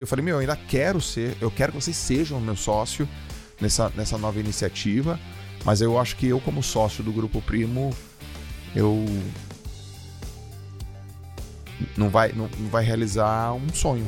Eu falei, meu, eu ainda quero ser, eu quero que vocês sejam meu sócio nessa, nessa nova iniciativa, mas eu acho que eu, como sócio do Grupo Primo, eu. Não vai, não, não vai realizar um sonho.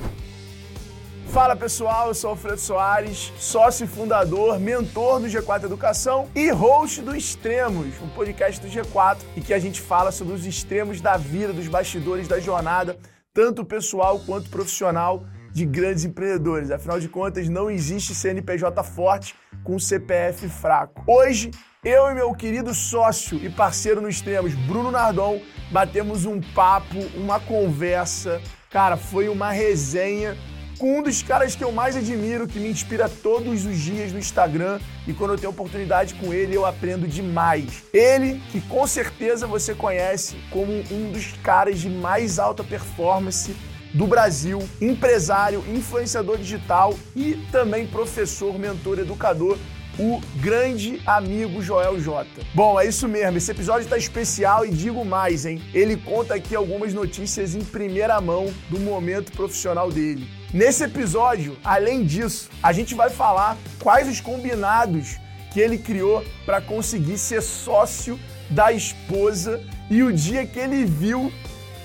Fala pessoal, eu sou Alfredo Soares, sócio e fundador, mentor do G4 Educação e host do Extremos, um podcast do G4 e que a gente fala sobre os extremos da vida, dos bastidores da jornada, tanto pessoal quanto profissional de grandes empreendedores. Afinal de contas, não existe CNPJ forte com CPF fraco. Hoje, eu e meu querido sócio e parceiro no Extremos, Bruno Nardon, batemos um papo, uma conversa. Cara, foi uma resenha com um dos caras que eu mais admiro, que me inspira todos os dias no Instagram e quando eu tenho oportunidade com ele eu aprendo demais. Ele, que com certeza você conhece como um dos caras de mais alta performance do Brasil, empresário, influenciador digital e também professor, mentor, educador o grande amigo Joel J. Bom, é isso mesmo. Esse episódio está especial e digo mais, hein? Ele conta aqui algumas notícias em primeira mão do momento profissional dele. Nesse episódio, além disso, a gente vai falar quais os combinados que ele criou para conseguir ser sócio da esposa e o dia que ele viu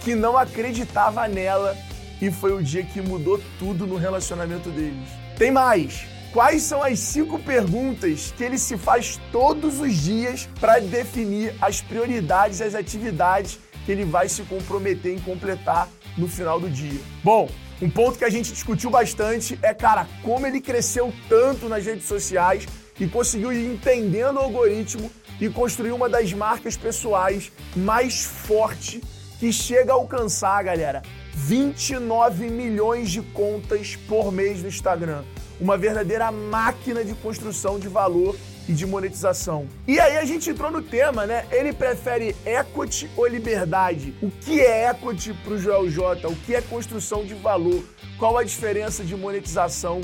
que não acreditava nela e foi o dia que mudou tudo no relacionamento deles. Tem mais! Quais são as cinco perguntas que ele se faz todos os dias para definir as prioridades e as atividades que ele vai se comprometer em completar no final do dia? Bom, um ponto que a gente discutiu bastante é, cara, como ele cresceu tanto nas redes sociais e conseguiu ir entendendo o algoritmo e construir uma das marcas pessoais mais forte que chega a alcançar, galera, 29 milhões de contas por mês no Instagram uma verdadeira máquina de construção de valor e de monetização. E aí a gente entrou no tema, né? Ele prefere equity ou liberdade? O que é equity para o Joel J? O que é construção de valor? Qual a diferença de monetização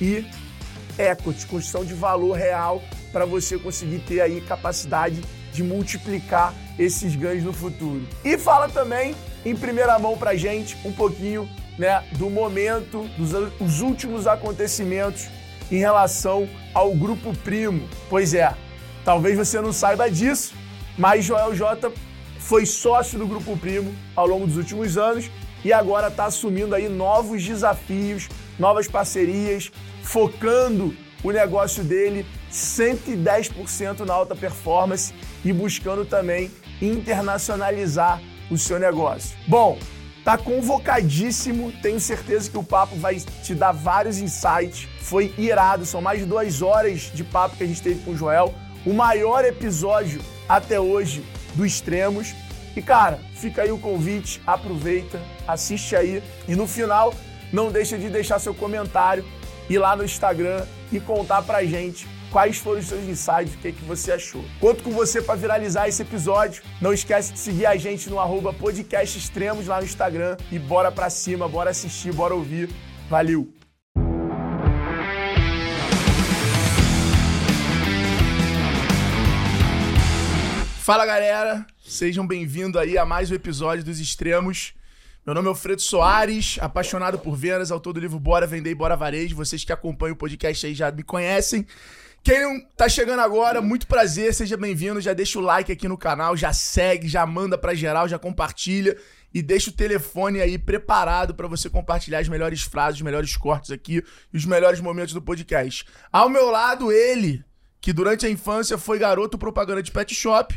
e equity, construção de valor real para você conseguir ter aí capacidade de multiplicar esses ganhos no futuro. E fala também em primeira mão para gente um pouquinho né, do momento, dos os últimos acontecimentos em relação ao Grupo Primo. Pois é, talvez você não saiba disso, mas Joel J foi sócio do Grupo Primo ao longo dos últimos anos e agora está assumindo aí novos desafios, novas parcerias, focando o negócio dele 110% na alta performance e buscando também internacionalizar o seu negócio. Bom, Tá convocadíssimo, tenho certeza que o papo vai te dar vários insights. Foi irado, são mais de duas horas de papo que a gente teve com o Joel. O maior episódio até hoje do Extremos. E cara, fica aí o convite, aproveita, assiste aí. E no final, não deixa de deixar seu comentário, ir lá no Instagram e contar pra gente quais foram os seus insights, o que, é que você achou. Conto com você para viralizar esse episódio. Não esquece de seguir a gente no arroba podcast extremos lá no Instagram e bora pra cima, bora assistir, bora ouvir. Valeu! Fala galera, sejam bem-vindos aí a mais um episódio dos Extremos. Meu nome é Alfredo Soares, apaixonado por vendas, autor do livro Bora Vender e Bora Varejo. Vocês que acompanham o podcast aí já me conhecem. Quem não tá chegando agora, muito prazer, seja bem-vindo. Já deixa o like aqui no canal, já segue, já manda pra geral, já compartilha e deixa o telefone aí preparado para você compartilhar as melhores frases, os melhores cortes aqui e os melhores momentos do podcast. Ao meu lado, ele, que durante a infância foi garoto propaganda de pet shop.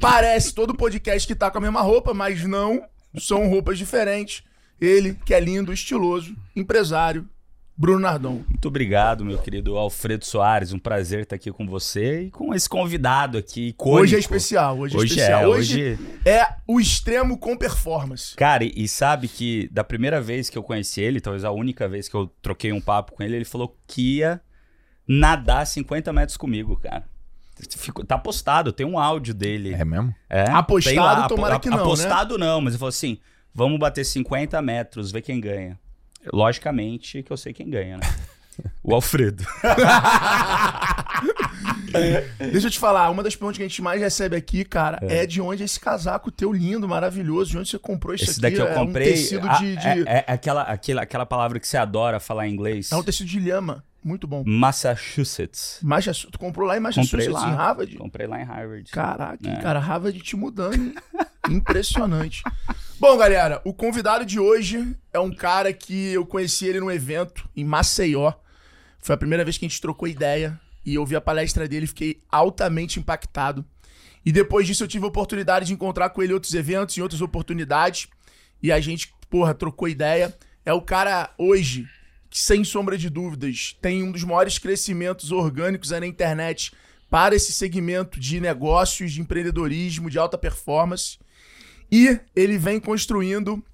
Parece todo podcast que tá com a mesma roupa, mas não, são roupas diferentes. Ele, que é lindo, estiloso, empresário, Bruno Nardon. Muito obrigado, meu querido Alfredo Soares. Um prazer estar aqui com você e com esse convidado aqui. Icônico. Hoje é especial. Hoje, é hoje é especial. É, hoje, hoje é o extremo com performance. Cara, e sabe que da primeira vez que eu conheci ele, talvez a única vez que eu troquei um papo com ele, ele falou que ia nadar 50 metros comigo, cara. tá postado, tem um áudio dele. É mesmo? É. Apostado, lá, tomara que não. Né? Apostado né? não, mas ele falou assim: vamos bater 50 metros, ver quem ganha. Logicamente que eu sei quem ganha, né? O Alfredo. Deixa eu te falar, uma das perguntas que a gente mais recebe aqui, cara, é, de onde é esse casaco teu lindo, maravilhoso, de onde você comprou isso Esse aqui? daqui eu é comprei. um tecido ah, de... de- É, é aquela, aquela, aquela palavra que você adora falar em inglês. é um tecido de lhama, muito bom. Massachusetts. Massachusetts, tu comprou lá em Comprei Massachusetts, lá. em Harvard? Comprei lá em Harvard. Caraca, É. cara, Harvard te mudando? Impressionante. Bom, galera, o convidado de hoje é um cara que eu conheci ele num evento em Maceió. Foi a primeira vez que a gente trocou ideia e eu vi a palestra dele fiquei altamente impactado. E depois disso eu tive a oportunidade de encontrar com ele em outros eventos, em outras oportunidades. E a gente, porra, trocou ideia. É o cara hoje que, sem sombra de dúvidas, tem um dos maiores crescimentos orgânicos na internet para esse segmento de negócios, de empreendedorismo, de alta performance. E ele vem construindo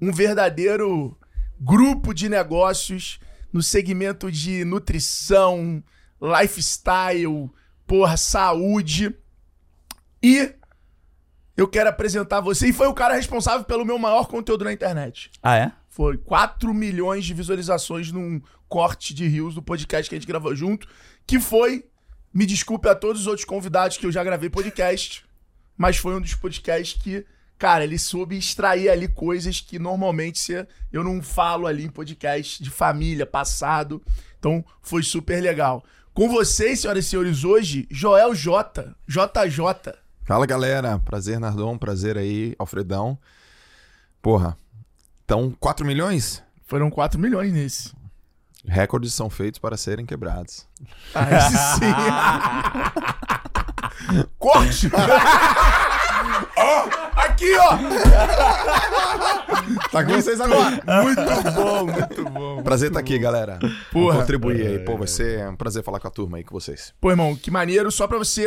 um verdadeiro grupo de negócios no segmento de nutrição, lifestyle, porra, saúde. E eu quero apresentar você. E foi o cara responsável pelo meu maior conteúdo na internet. Ah, é? Foi 4 milhões de visualizações num corte de rios do podcast que a gente gravou junto. Que foi, me desculpe a todos os outros convidados que eu já gravei podcast, mas foi um dos podcasts que, cara, ele soube extrair ali coisas que normalmente eu não falo ali em podcast de família, passado. Então foi super legal. Com vocês, senhoras e senhores, hoje, Joel J. JJ. Fala galera, prazer Nardon, prazer aí, Alfredão. Porra, então 4 milhões? Foram 4 milhões nesse. Recordes são feitos para serem quebrados. Aí sim. Corte! Ó, aqui, ó! Tá com vocês agora. Muito bom, muito bom. Prazer estar aqui, galera. Porra. Vamos contribuir aí. Pô, vai ser um prazer falar com a turma aí, com vocês. Pô, irmão, que maneiro. Só pra você.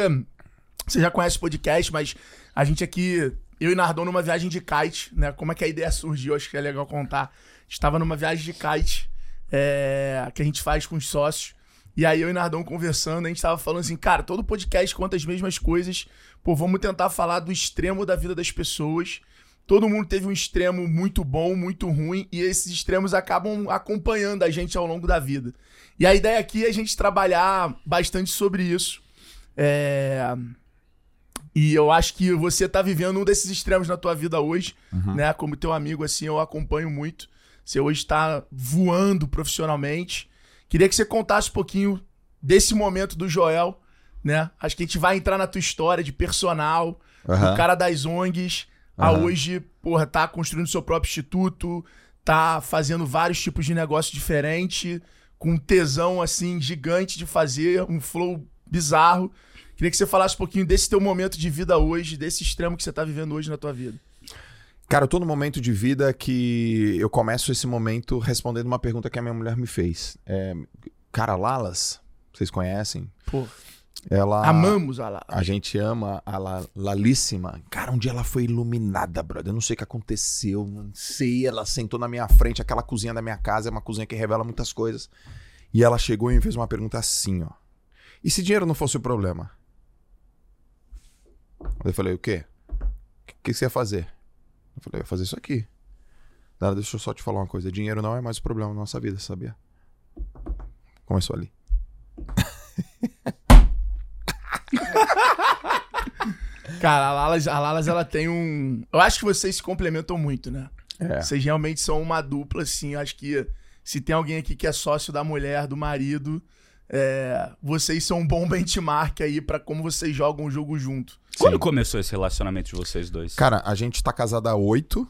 Você já conhece o podcast, mas a gente aqui, eu e Nardon, numa viagem de kite, né? Como é que a ideia surgiu? Acho que é legal contar. A gente tava numa viagem de kite é, que a gente faz com os sócios. E aí eu e Nardon conversando, a gente tava falando assim, cara, todo podcast conta as mesmas coisas. Pô, vamos tentar falar do extremo da vida das pessoas. Todo mundo teve um extremo muito bom, muito ruim, e esses extremos acabam acompanhando a gente ao longo da vida. E a ideia aqui é a gente trabalhar bastante sobre isso. É, E eu acho que você tá vivendo um desses extremos na tua vida hoje, né? Como teu amigo, assim, eu acompanho muito. Você hoje tá voando profissionalmente. Queria que você contasse um pouquinho desse momento do Joel, né? Acho que a gente vai entrar na tua história de personal, Aham. do cara das ONGs, a Aham. hoje, porra, tá construindo seu próprio instituto, tá fazendo vários tipos de negócio diferente, com um tesão, assim, gigante de fazer, um flow bizarro. Queria que você falasse um pouquinho desse teu momento de vida hoje, desse extremo que você tá vivendo hoje na tua vida. Cara, eu tô num momento de vida que eu começo esse momento respondendo uma pergunta que a minha mulher me fez. É, cara, Lalas, vocês conhecem? Pô, Ela. amamos a lá. A gente ama a La- Lalíssima. Cara, um dia ela foi iluminada, brother. Eu não sei o que aconteceu, não sei. Ela sentou na minha frente, aquela cozinha da minha casa é uma cozinha que revela muitas coisas. E ela chegou e me fez uma pergunta assim, ó. E se dinheiro não fosse o problema? Eu falei, o quê? O que, que você ia fazer? Eu falei, eu ia fazer isso aqui. Ela, deixa eu só te falar uma coisa. Dinheiro não é mais o problema na nossa vida, sabia? Começou ali. Cara, a Lalas, a Lalas, ela tem um. Eu acho que vocês se complementam muito, né? É. Vocês realmente são uma dupla, assim. Eu acho que se tem alguém aqui que é sócio da mulher, do marido, é, vocês são um bom benchmark aí pra como vocês jogam o jogo junto. Quando começou esse relacionamento de vocês dois? Cara, a gente tá casado há oito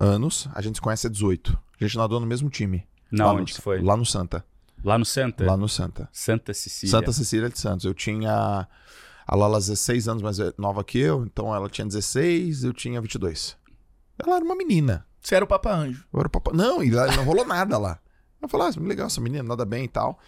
anos, a gente se conhece há 18. A gente nadou no mesmo time. Na Lá onde no, que foi? Lá no Santa. Lá no Santa? Lá no Santa. Santa Cecília. Santa Cecília de Santos. Eu tinha. A Lala 16 anos mais nova que eu, então ela tinha 16, eu tinha 22. Ela era uma menina. Você era o Papa Anjo. Eu era o papai. Não, e lá não rolou nada lá. Eu falei, ah, legal essa menina, nada bem e tal.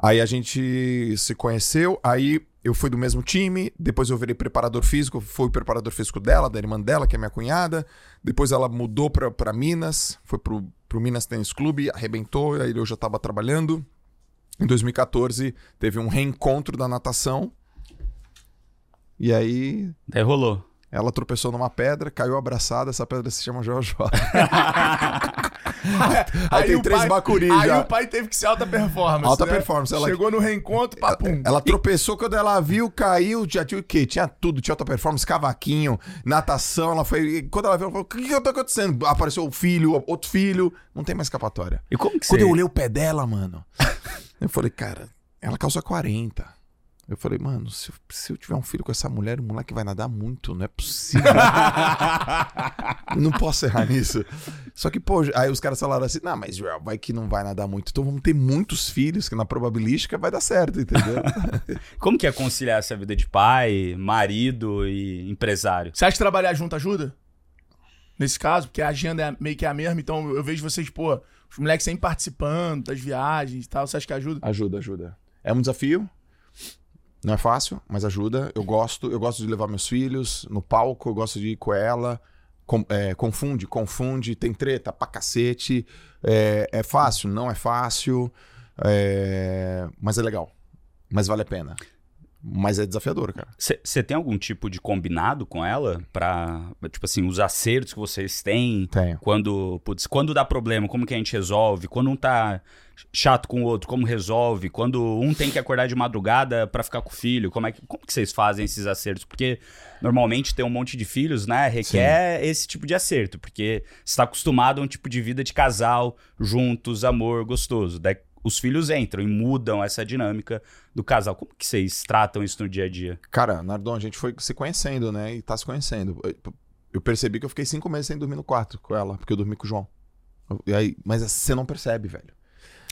Aí a gente se conheceu, aí eu fui do mesmo time, depois eu virei preparador físico, fui preparador físico dela, da irmã dela, que é minha cunhada. Depois ela mudou pra Minas, foi pro, pro Minas Tênis Clube, arrebentou, aí eu já tava trabalhando. Em 2014 teve um reencontro da natação. E aí Daí rolou. Ela tropeçou numa pedra, caiu abraçada, essa pedra se chama Jojo. Aí tem o três pai- bacuri Aí já. o pai teve que ser alta performance. Alta né? performance, ela- Chegou no reencontro, papum. Ela tropeçou quando ela viu, caiu, já tinha o quê? Tinha tudo, tinha alta performance, cavaquinho, natação, ela foi. e Quando ela viu, ela falou: o que, que tá acontecendo? Apareceu o filho, outro filho, não tem mais escapatória. E como que Quando você... eu olhei o pé dela, mano, eu falei, cara, ela calça 40. Eu falei, mano, se eu, se eu tiver um filho com essa mulher, o moleque vai nadar muito, não é possível. não posso errar nisso. Só que, pô, aí os caras falaram assim: não, mas Joel, vai que não vai nadar muito. Então vamos ter muitos filhos, que na probabilística vai dar certo, entendeu? Como que é conciliar essa vida de pai, marido e empresário? Você acha que trabalhar junto ajuda? Nesse caso, porque a agenda é meio que a mesma, então eu vejo vocês, pô, os moleques sempre participando das viagens e tal. Você acha que ajuda? Ajuda, ajuda. É um desafio. Não é fácil, mas ajuda. Eu gosto, eu gosto de levar meus filhos no palco, eu gosto de ir com ela. Com- é, confunde, confunde, tem treta pra cacete. É, é fácil, não é fácil. é, mas é legal. Mas vale a pena. Mas é desafiador, cara. Você tem algum tipo de combinado com ela pra, tipo assim, os acertos que vocês têm? Tenho. Quando, putz, quando dá problema, como que a gente resolve? Quando um tá chato com o outro, como resolve? Quando um tem que acordar de madrugada pra ficar com o filho, como é que, como que vocês fazem esses acertos? Porque normalmente ter um monte de filhos, né, requer esse tipo de acerto, porque você tá acostumado a um tipo de vida de casal, juntos, amor, gostoso. Daí os filhos entram e mudam essa dinâmica do casal. Como que vocês tratam isso no dia a dia? Cara, Nardon, a gente foi se conhecendo, né? E tá se conhecendo. Eu- percebi que eu fiquei cinco meses sem dormir no quarto com ela, porque eu dormi com o João. E aí, mas você não percebe, velho.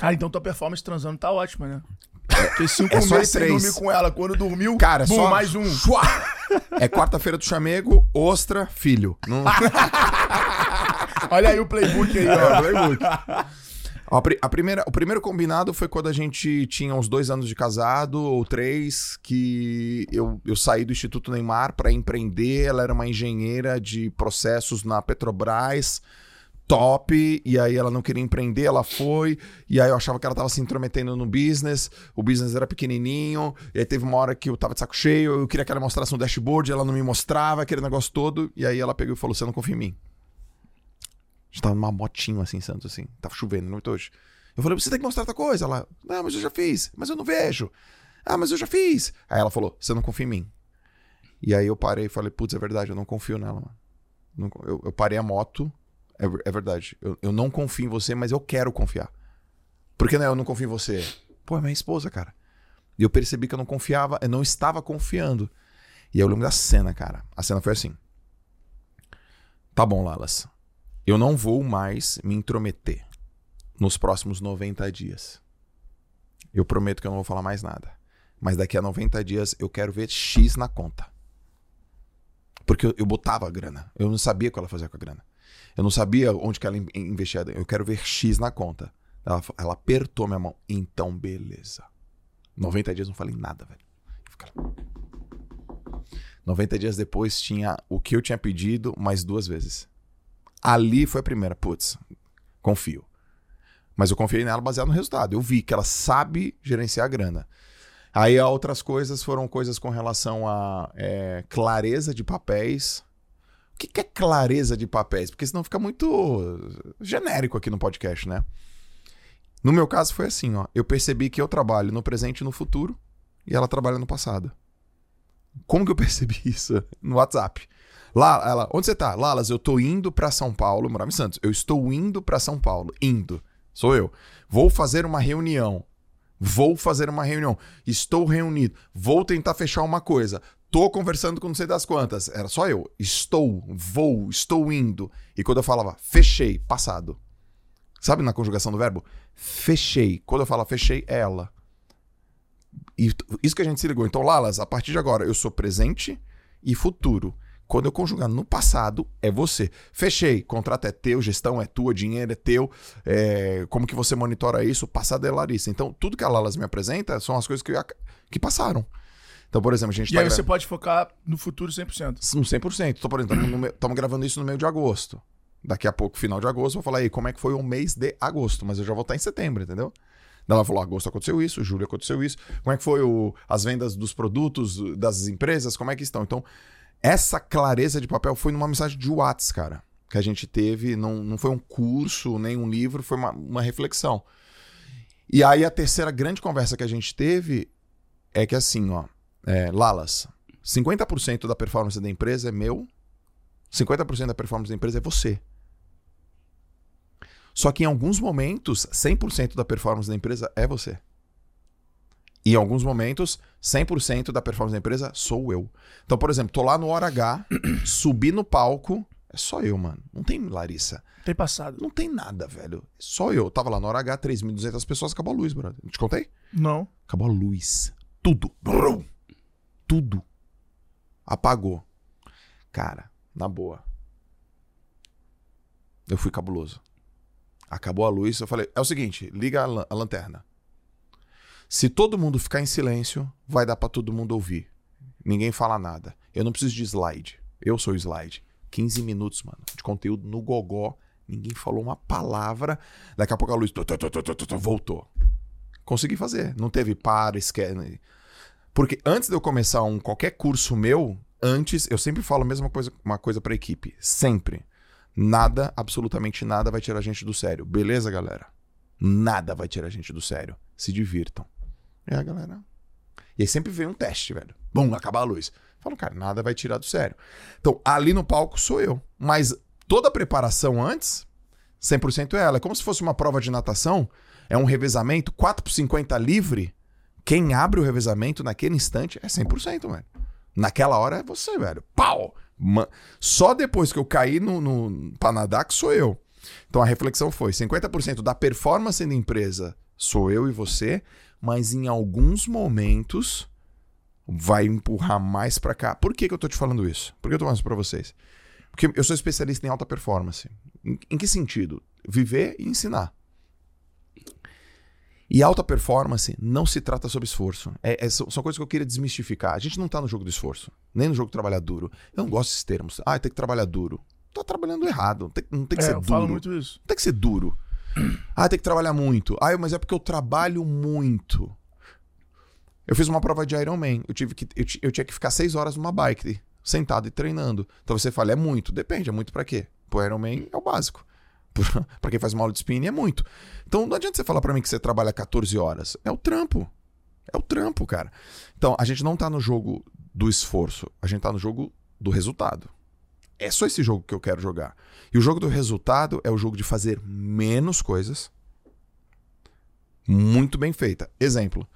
Ah, então tua performance transando tá ótima, né? Porque cinco É meses sem três. dormir com ela. Quando dormiu, Cara, bum, só mais um. Chua! É quarta-feira do chamego, ostra, filho. Não... Olha aí o playbook aí, É, ó. playbook. A a primeira, o primeiro combinado foi quando a gente tinha uns dois anos de casado, ou três, que eu, eu saí do Instituto Neymar para empreender. Ela era uma engenheira de processos na Petrobras, top, e aí ela não queria empreender, ela foi, e aí eu achava que ela tava se intrometendo no business, o business era pequenininho, e aí teve uma hora que eu tava de saco cheio, eu queria que ela mostrasse um dashboard, ela não me mostrava, aquele negócio todo, e aí ela pegou e falou, você não confia em mim. Gente tava numa motinho assim, Santos, assim. Tava chovendo muito hoje. Eu falei, você tem que mostrar outra coisa. Ela, não, mas eu já fiz, mas eu não vejo. Ah, mas eu já fiz. Aí ela falou, você não confia em mim. E aí eu parei e falei, putz, é verdade, eu não confio nela, mano. Não- eu, eu parei a moto, é, é verdade. Eu, eu não confio em você, mas eu quero confiar. Por que não, eu não confio em você? Pô, é minha esposa, cara. E eu percebi que eu não confiava, eu não estava confiando. E aí eu lembro da cena, cara. A cena foi assim. Tá bom, Lalas. Eu não vou mais me intrometer nos próximos 90 dias. Eu prometo que eu não vou falar mais nada. Mas daqui a 90 dias eu quero ver X na conta. Porque eu, eu botava a grana. Eu não sabia o que ela fazia com a grana. Eu não sabia onde que ela in- investia. Eu quero ver X na conta. Ela, ela apertou minha mão. Então, beleza. 90 dias não falei nada, velho. Eu ficava- 90 dias depois tinha o que eu tinha pedido mais duas vezes. Ali foi a primeira. Putz, confio. Mas eu confiei nela baseado no resultado. Eu vi que ela sabe gerenciar a grana. Aí outras coisas foram coisas com relação a é, clareza de papéis. O que, que é clareza de papéis? Porque senão fica muito genérico aqui no podcast, né? No meu caso foi assim, ó. Eu percebi que eu trabalho no presente e no futuro e ela trabalha no passado. Como que eu percebi isso? No WhatsApp. Lá, ela, onde você tá? Lalas, eu tô indo pra São Paulo, morava em Santos. Eu estou indo pra São Paulo. Indo. Sou eu. Vou fazer uma reunião. Vou fazer uma reunião. Estou reunido. Vou tentar fechar uma coisa. Tô conversando com não sei das quantas. Era só eu. Estou, vou, estou indo. E quando eu falava fechei, passado. Sabe na conjugação do verbo? Fechei. Quando eu falo fechei, é ela. E isso que a gente se ligou. Então, Lalas, a partir de agora, eu sou presente e futuro. Quando eu conjugar no passado, é você. Fechei. Contrato é teu, gestão é tua, dinheiro é teu. é, como que você monitora isso? O passado é Larissa. Então, tudo que a Lalas me apresenta são as coisas que, eu que passaram. Então, por exemplo, a gente E tá aí gra- você pode focar no futuro 100%. um 100%. Tô, por exemplo, estamos gravando isso no meio de agosto. Daqui a pouco, final de agosto, eu vou falar aí como é que foi o mês de agosto, mas eu já vou estar em setembro, entendeu? Ela falou: agosto aconteceu isso, julho aconteceu isso. Como é que foi o, as vendas dos produtos, das empresas, como é que estão? Então, essa clareza de papel foi numa mensagem de WhatsApp, cara. que a gente teve. Não, não foi um curso, nem um livro, foi uma, uma reflexão. E aí a terceira grande conversa que a gente teve é que assim, ó, é, Lalas, 50% da performance da empresa é meu, 50% da performance da empresa é você. Só que em alguns momentos, 100% da performance da empresa é você. E em alguns momentos, 100% da performance da empresa sou eu. Então, por exemplo, tô lá no hora H, subi no palco, é só eu, mano. Não tem Larissa. Tem passado. Não tem nada, velho. Só eu. Tava lá no hora H, 3.200 pessoas, acabou a luz, brother. Não te contei? Não. Acabou a luz. Tudo. Brum. Tudo. Apagou. Cara, na boa. Eu fui cabuloso. Acabou a luz, eu falei: é o seguinte, liga a, lan- a lanterna. Se todo mundo ficar em silêncio, vai dar pra todo mundo ouvir. Ninguém fala nada. Eu não preciso de slide. Eu sou o slide. 15 minutos, mano, de conteúdo no gogó. Ninguém falou uma palavra. Daqui a pouco a luz voltou. Consegui fazer. Não teve para, esquece. Porque antes de eu começar um qualquer curso meu, antes eu sempre falo a mesma coisa, uma coisa pra equipe, sempre. Nada, absolutamente nada vai tirar a gente do sério. Beleza, galera? Nada vai tirar a gente do sério. Se divirtam. É, galera. E aí sempre vem um teste, velho. Bum, acabar a luz. Falo, cara, nada vai tirar do sério. Então, ali no palco sou eu. Mas toda a preparação antes, 100% é ela. É como se fosse uma prova de natação. É um revezamento, 4 por 50 livre. Quem abre o revezamento naquele instante é 100%, velho. Naquela hora é você, velho. Pau! Ma- Só depois que eu caí no, no, pra nadar que sou eu. Então a reflexão foi: 50% da performance da empresa sou eu e você, mas em alguns momentos vai empurrar mais pra cá. Por que, que eu tô te falando isso? Por que eu tô falando isso pra vocês? Porque eu sou especialista em alta performance. Em, em que sentido? Viver e ensinar. E alta performance não se trata sobre esforço. É, é- são, são coisas que eu queria desmistificar. A gente não tá no jogo do esforço, nem no jogo de trabalhar duro. Eu não gosto desses termos. Ah, tem que trabalhar duro. Tá trabalhando errado. Tem- não tem que É, ser eu duro. falo muito isso. Não tem que ser duro. Ah, tem que trabalhar muito. Ah, mas é porque eu trabalho muito. Eu fiz uma prova de Ironman. Eu, tive que, eu, eu tinha que ficar seis horas numa bike, sentado e treinando. Então você fala, é muito. Depende, é muito pra quê? Pro Ironman é o básico. pra quem faz uma aula de spinning é muito. Então não adianta você falar pra mim que você trabalha 14 horas. É o trampo. É o trampo, cara. Então a gente não tá no jogo do esforço. A gente tá no jogo do resultado. É só esse jogo que eu quero jogar. E o jogo do resultado é o jogo de fazer menos coisas muito bem feita. Exemplo.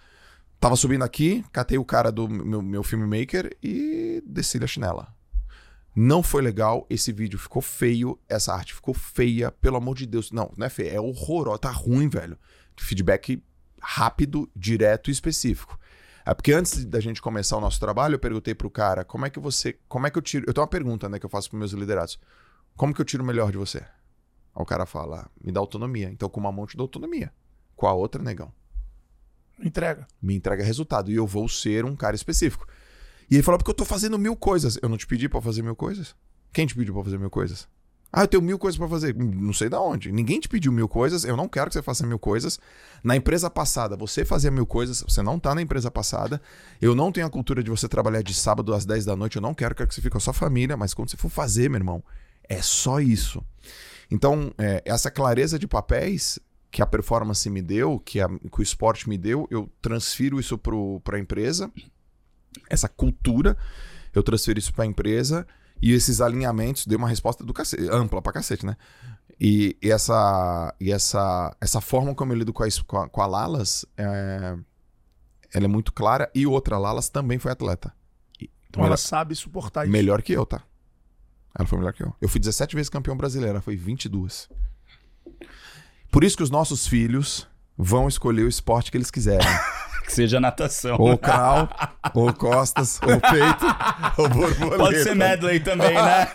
Tava subindo aqui, catei o cara do meu, meu filmmaker e desci a chinela. Não foi legal, esse vídeo ficou feio, essa arte ficou feia, pelo amor de Deus. Não, não é feio, é horroroso, tá ruim, velho. Feedback rápido, direto e específico. É porque antes da gente começar o nosso trabalho, eu perguntei pro cara, como é que você, como é que eu tiro, eu tenho uma pergunta, né, que eu faço pros meus liderados. Como que eu tiro o melhor de você? Aí o cara fala, me dá autonomia. Então com uma mão eu te dou autonomia. Com a outra, negão Entrega. me entrega resultado. E eu vou ser um cara específico. E ele falou, porque eu tô fazendo mil coisas. Eu não te pedi pra fazer mil coisas? Quem te pediu pra fazer mil coisas? Ah, eu tenho mil coisas pra fazer. Não sei da onde. Ninguém te pediu mil coisas. Eu não quero que você faça mil coisas. Na empresa passada, você fazia mil coisas. Você não tá na empresa passada. Eu não tenho a cultura de você trabalhar de sábado às 10 da noite. Eu não quero, quero que você fique com a sua família. Mas quando você for fazer, meu irmão, é só isso. Então, é, essa clareza de papéis que a performance me deu, que, a- que o esporte me deu, eu transfiro isso para a empresa, essa cultura, eu transfiro isso para a empresa e esses alinhamentos deu uma resposta cacete, ampla pra cacete, né? E, e essa e essa essa forma como eu lido com a, com a, Lalas, é, ela é muito clara e outra a Lalas também foi atleta. E- Então ela sabe suportar isso. Melhor que eu, tá? Ela foi melhor que eu. Eu fui 17 vezes campeão brasileiro, ela foi 22. Por isso que os nossos filhos vão escolher o esporte que eles quiserem. Que seja natação. ou crawl, ou costas, ou peito, ou borboleta. Pode ser medley também, né?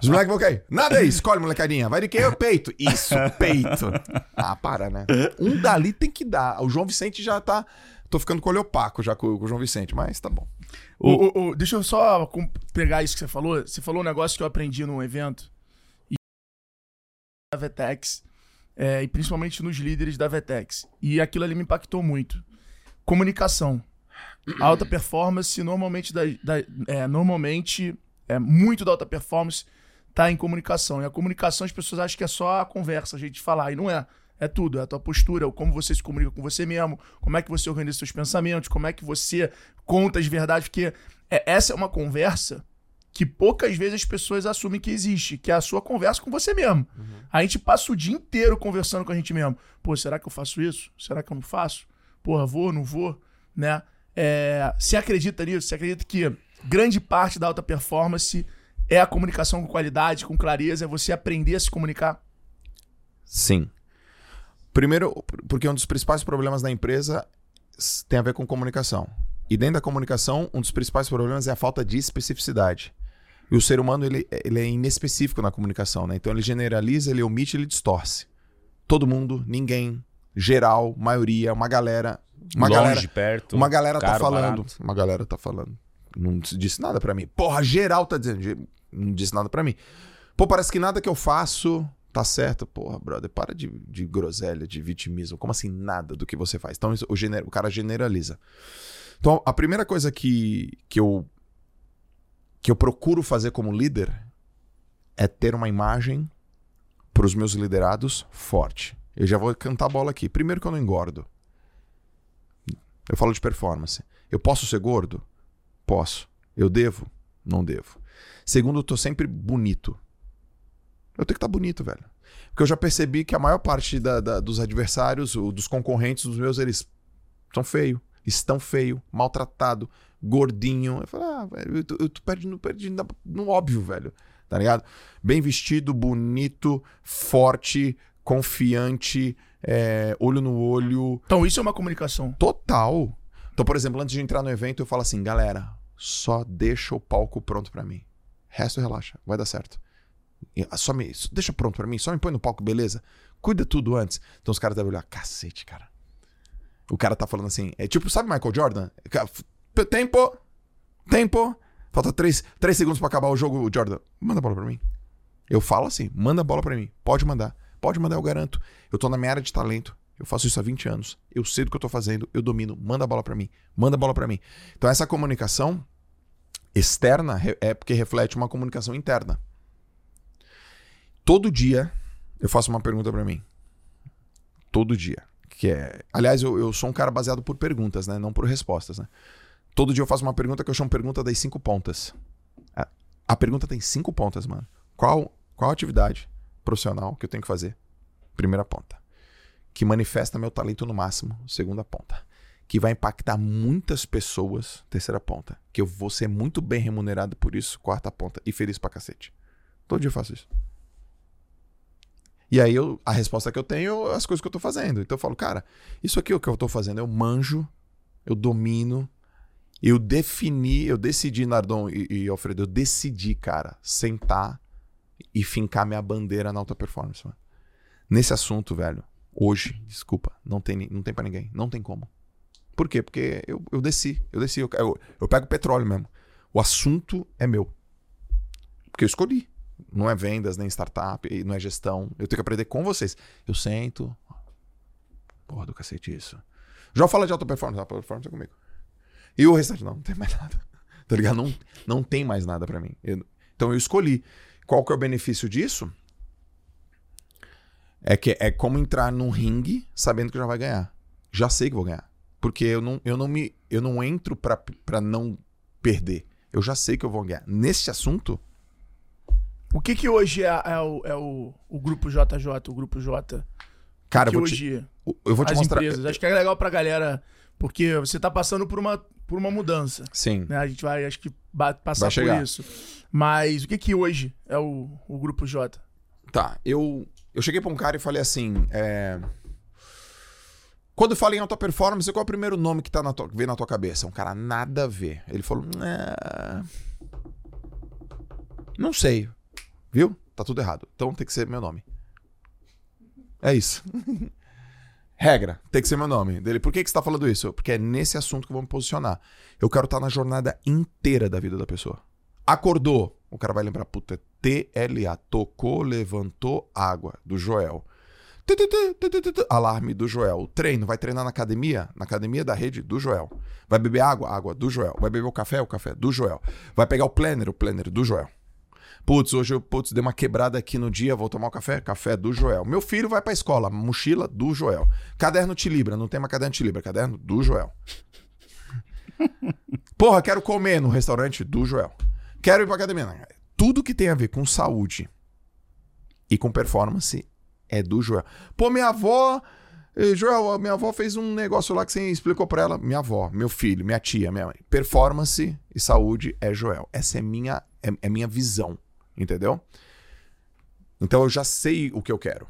Os moleques vão cair. Nada aí, escolhe, molecadinha. Vai de quê? Peito. Isso, peito. Ah, para, né? Um dali tem que dar. O João Vicente já tá... Tô ficando com o olho opaco já com, com o João Vicente, mas tá bom. O- o- o- deixa eu só com- pegar isso que você falou. Você falou um negócio que eu aprendi num evento. E da Vetex. é, e principalmente nos líderes da Vetex. E aquilo ali me impactou muito. Comunicação. Alta performance, normalmente, da, da- é, normalmente é, muito da alta performance tá em comunicação. E a comunicação as pessoas acham que é só a conversa, a gente falar, e não é. É tudo, é a tua postura, como você se comunica com você mesmo, como é que você organiza seus pensamentos, como é que você conta as verdades, porque é, essa é uma conversa que poucas vezes as pessoas assumem que existe, que é a sua conversa com você mesmo. Uhum. A gente passa o dia inteiro conversando com a gente mesmo. Pô, será que eu faço isso? Será que eu não faço? Porra, vou, não vou? Né? É, se acredita nisso, se acredita que grande parte da alta performance é a comunicação com qualidade, com clareza, é você aprender a se comunicar? Sim. Primeiro, porque um dos principais problemas da empresa tem a ver com comunicação. E dentro da comunicação, um dos principais problemas é a falta de especificidade. E o ser humano ele, ele é inespecífico na comunicação, né? Então ele generaliza, ele omite, ele distorce. Todo mundo, ninguém, geral, maioria, uma galera, uma Longe, galera, perto, uma galera tá caro, falando, barato. uma galera tá falando. Não disse nada pra mim. Porra, geral tá dizendo, não disse nada pra mim. Pô, parece que nada que eu faço tá certo. Porra, brother, para de, de groselha, de vitimismo. Como assim nada do que você faz? Então isso- o, gener, o cara generaliza. Então a primeira coisa que, que eu que eu procuro fazer como líder é ter uma imagem para os meus liderados forte. Eu já vou cantar a bola aqui. Primeiro que eu não engordo. Eu falo de performance. Eu posso ser gordo? Posso. Eu devo? Não devo. Segundo, eu tô sempre bonito. Eu tenho que estar bonito, velho. Porque eu já percebi que a maior parte da- da- dos adversários, dos concorrentes dos meus, eles são feios, estão feio, maltratado, gordinho. Eu falo, ah, velho, eu tô, eu tô perdendo, perdendo no óbvio, velho. Tá ligado? Bem vestido, bonito, forte, confiante, é, olho no olho, Então isso é uma comunicação. Total. Então, por exemplo, antes de entrar no evento, eu falo assim, galera, só deixa o palco pronto pra mim. Resto relaxa, vai dar certo. Ah, Só me, deixa pronto pra mim, só me põe no palco, beleza? Cuida tudo antes. Então os caras devem olhar, cacete, cara. O cara tá falando assim, é tipo, sabe Michael Jordan? Tempo, tempo. Falta três, três segundos pra acabar o jogo, Jordan. Manda a bola pra mim. Eu falo assim, manda a bola pra mim. Pode mandar. Pode mandar, eu garanto. Eu tô na minha área de talento. Eu faço isso há 20 anos. Eu sei do que eu tô fazendo, eu domino. Manda a bola pra mim. Manda a bola pra mim. Então essa comunicação externa é porque reflete uma comunicação interna. Todo dia eu faço uma pergunta pra mim. Todo dia. Que é, aliás, eu, eu sou um cara baseado por perguntas, né? Não por respostas, né? Todo dia eu faço uma pergunta que eu chamo pergunta das cinco pontas. A, a pergunta tem cinco pontas, mano. Qual, qual atividade profissional que eu tenho que fazer? Primeira ponta. Que manifesta meu talento no máximo? Segunda ponta. Que vai impactar muitas pessoas? Terceira ponta. Que eu vou ser muito bem remunerado por isso? Quarta ponta. E feliz pra cacete. Todo dia eu faço isso. E aí eu, a resposta que eu tenho é as coisas que eu tô fazendo. Então eu falo, cara, isso aqui é o que eu tô fazendo. Eu manjo, eu domino, eu defini, eu decidi, Nardon e, e Alfredo, eu decidi, cara, sentar e fincar minha bandeira na alta performance, mano. Nesse assunto, velho, hoje, desculpa, não tem, não tem pra ninguém. Não tem como. Por quê? Porque eu, eu desci, eu desci, eu, eu, eu pego petróleo mesmo. O assunto é meu. Porque eu escolhi. Não é vendas, nem startup, não é gestão. Eu tenho que aprender com vocês. Eu sento. Porra do cacete, isso. Já fala de alta performance, alta performance é comigo. E o restante, não, não tem mais nada. Tá ligado? Não, não tem mais nada pra mim. Eu- então eu escolhi. Qual que é o benefício disso? É que é como entrar num ringue sabendo que já vai ganhar. Já sei que vou ganhar. Porque eu não, eu não me eu não entro pra, pra não perder. Eu já sei que eu vou ganhar. Nesse assunto, O que que hoje é, é o, é o, o grupo JJ, o grupo J? cara, que eu vou te, hoje eu vou te as mostrar. empresas. Acho que é legal pra galera, porque você tá passando por uma, por uma mudança. Sim. Né? A gente vai, acho que, passar por isso. Mas o que que hoje é o, o grupo J? Tá, eu, eu cheguei pra um cara e falei assim: é... Quando eu falo em alta performance, qual é o primeiro nome que, tá na tua, vem na tua cabeça? Um cara nada a ver. Ele falou: "É, Não sei. Viu? Tá tudo errado. Então tem que ser meu nome. É isso. Regra, tem que ser meu nome. Dele, por que, que você tá falando isso? Porque é nesse assunto que eu vou me posicionar. Eu quero estar na jornada inteira da vida da pessoa. Acordou. O cara vai lembrar, puta, TLA. Tocou, levantou, água, do Joel. Alarme do Joel. Treino, vai treinar na academia? Na academia da rede do Joel. Vai beber água? Água do Joel. Vai beber o café? O café do Joel. Vai pegar o planner? O planner do Joel. Putz, hoje eu putz, dei uma quebrada aqui no dia, vou tomar um café? Café do Joel. Meu filho vai pra escola, mochila do Joel. Caderno te libra, não tem mais caderno te libra, caderno do Joel. Porra, quero comer no restaurante do Joel. Quero ir pra academia. Tudo que tem a ver com saúde e com performance é do Joel. Pô, minha avó. eh, Joel, minha avó fez um negócio lá que você explicou pra ela. Minha avó, meu filho, minha tia, minha mãe. Performance e saúde é Joel. Essa é minha, é, é minha visão. Entendeu? Então eu já sei o que eu quero.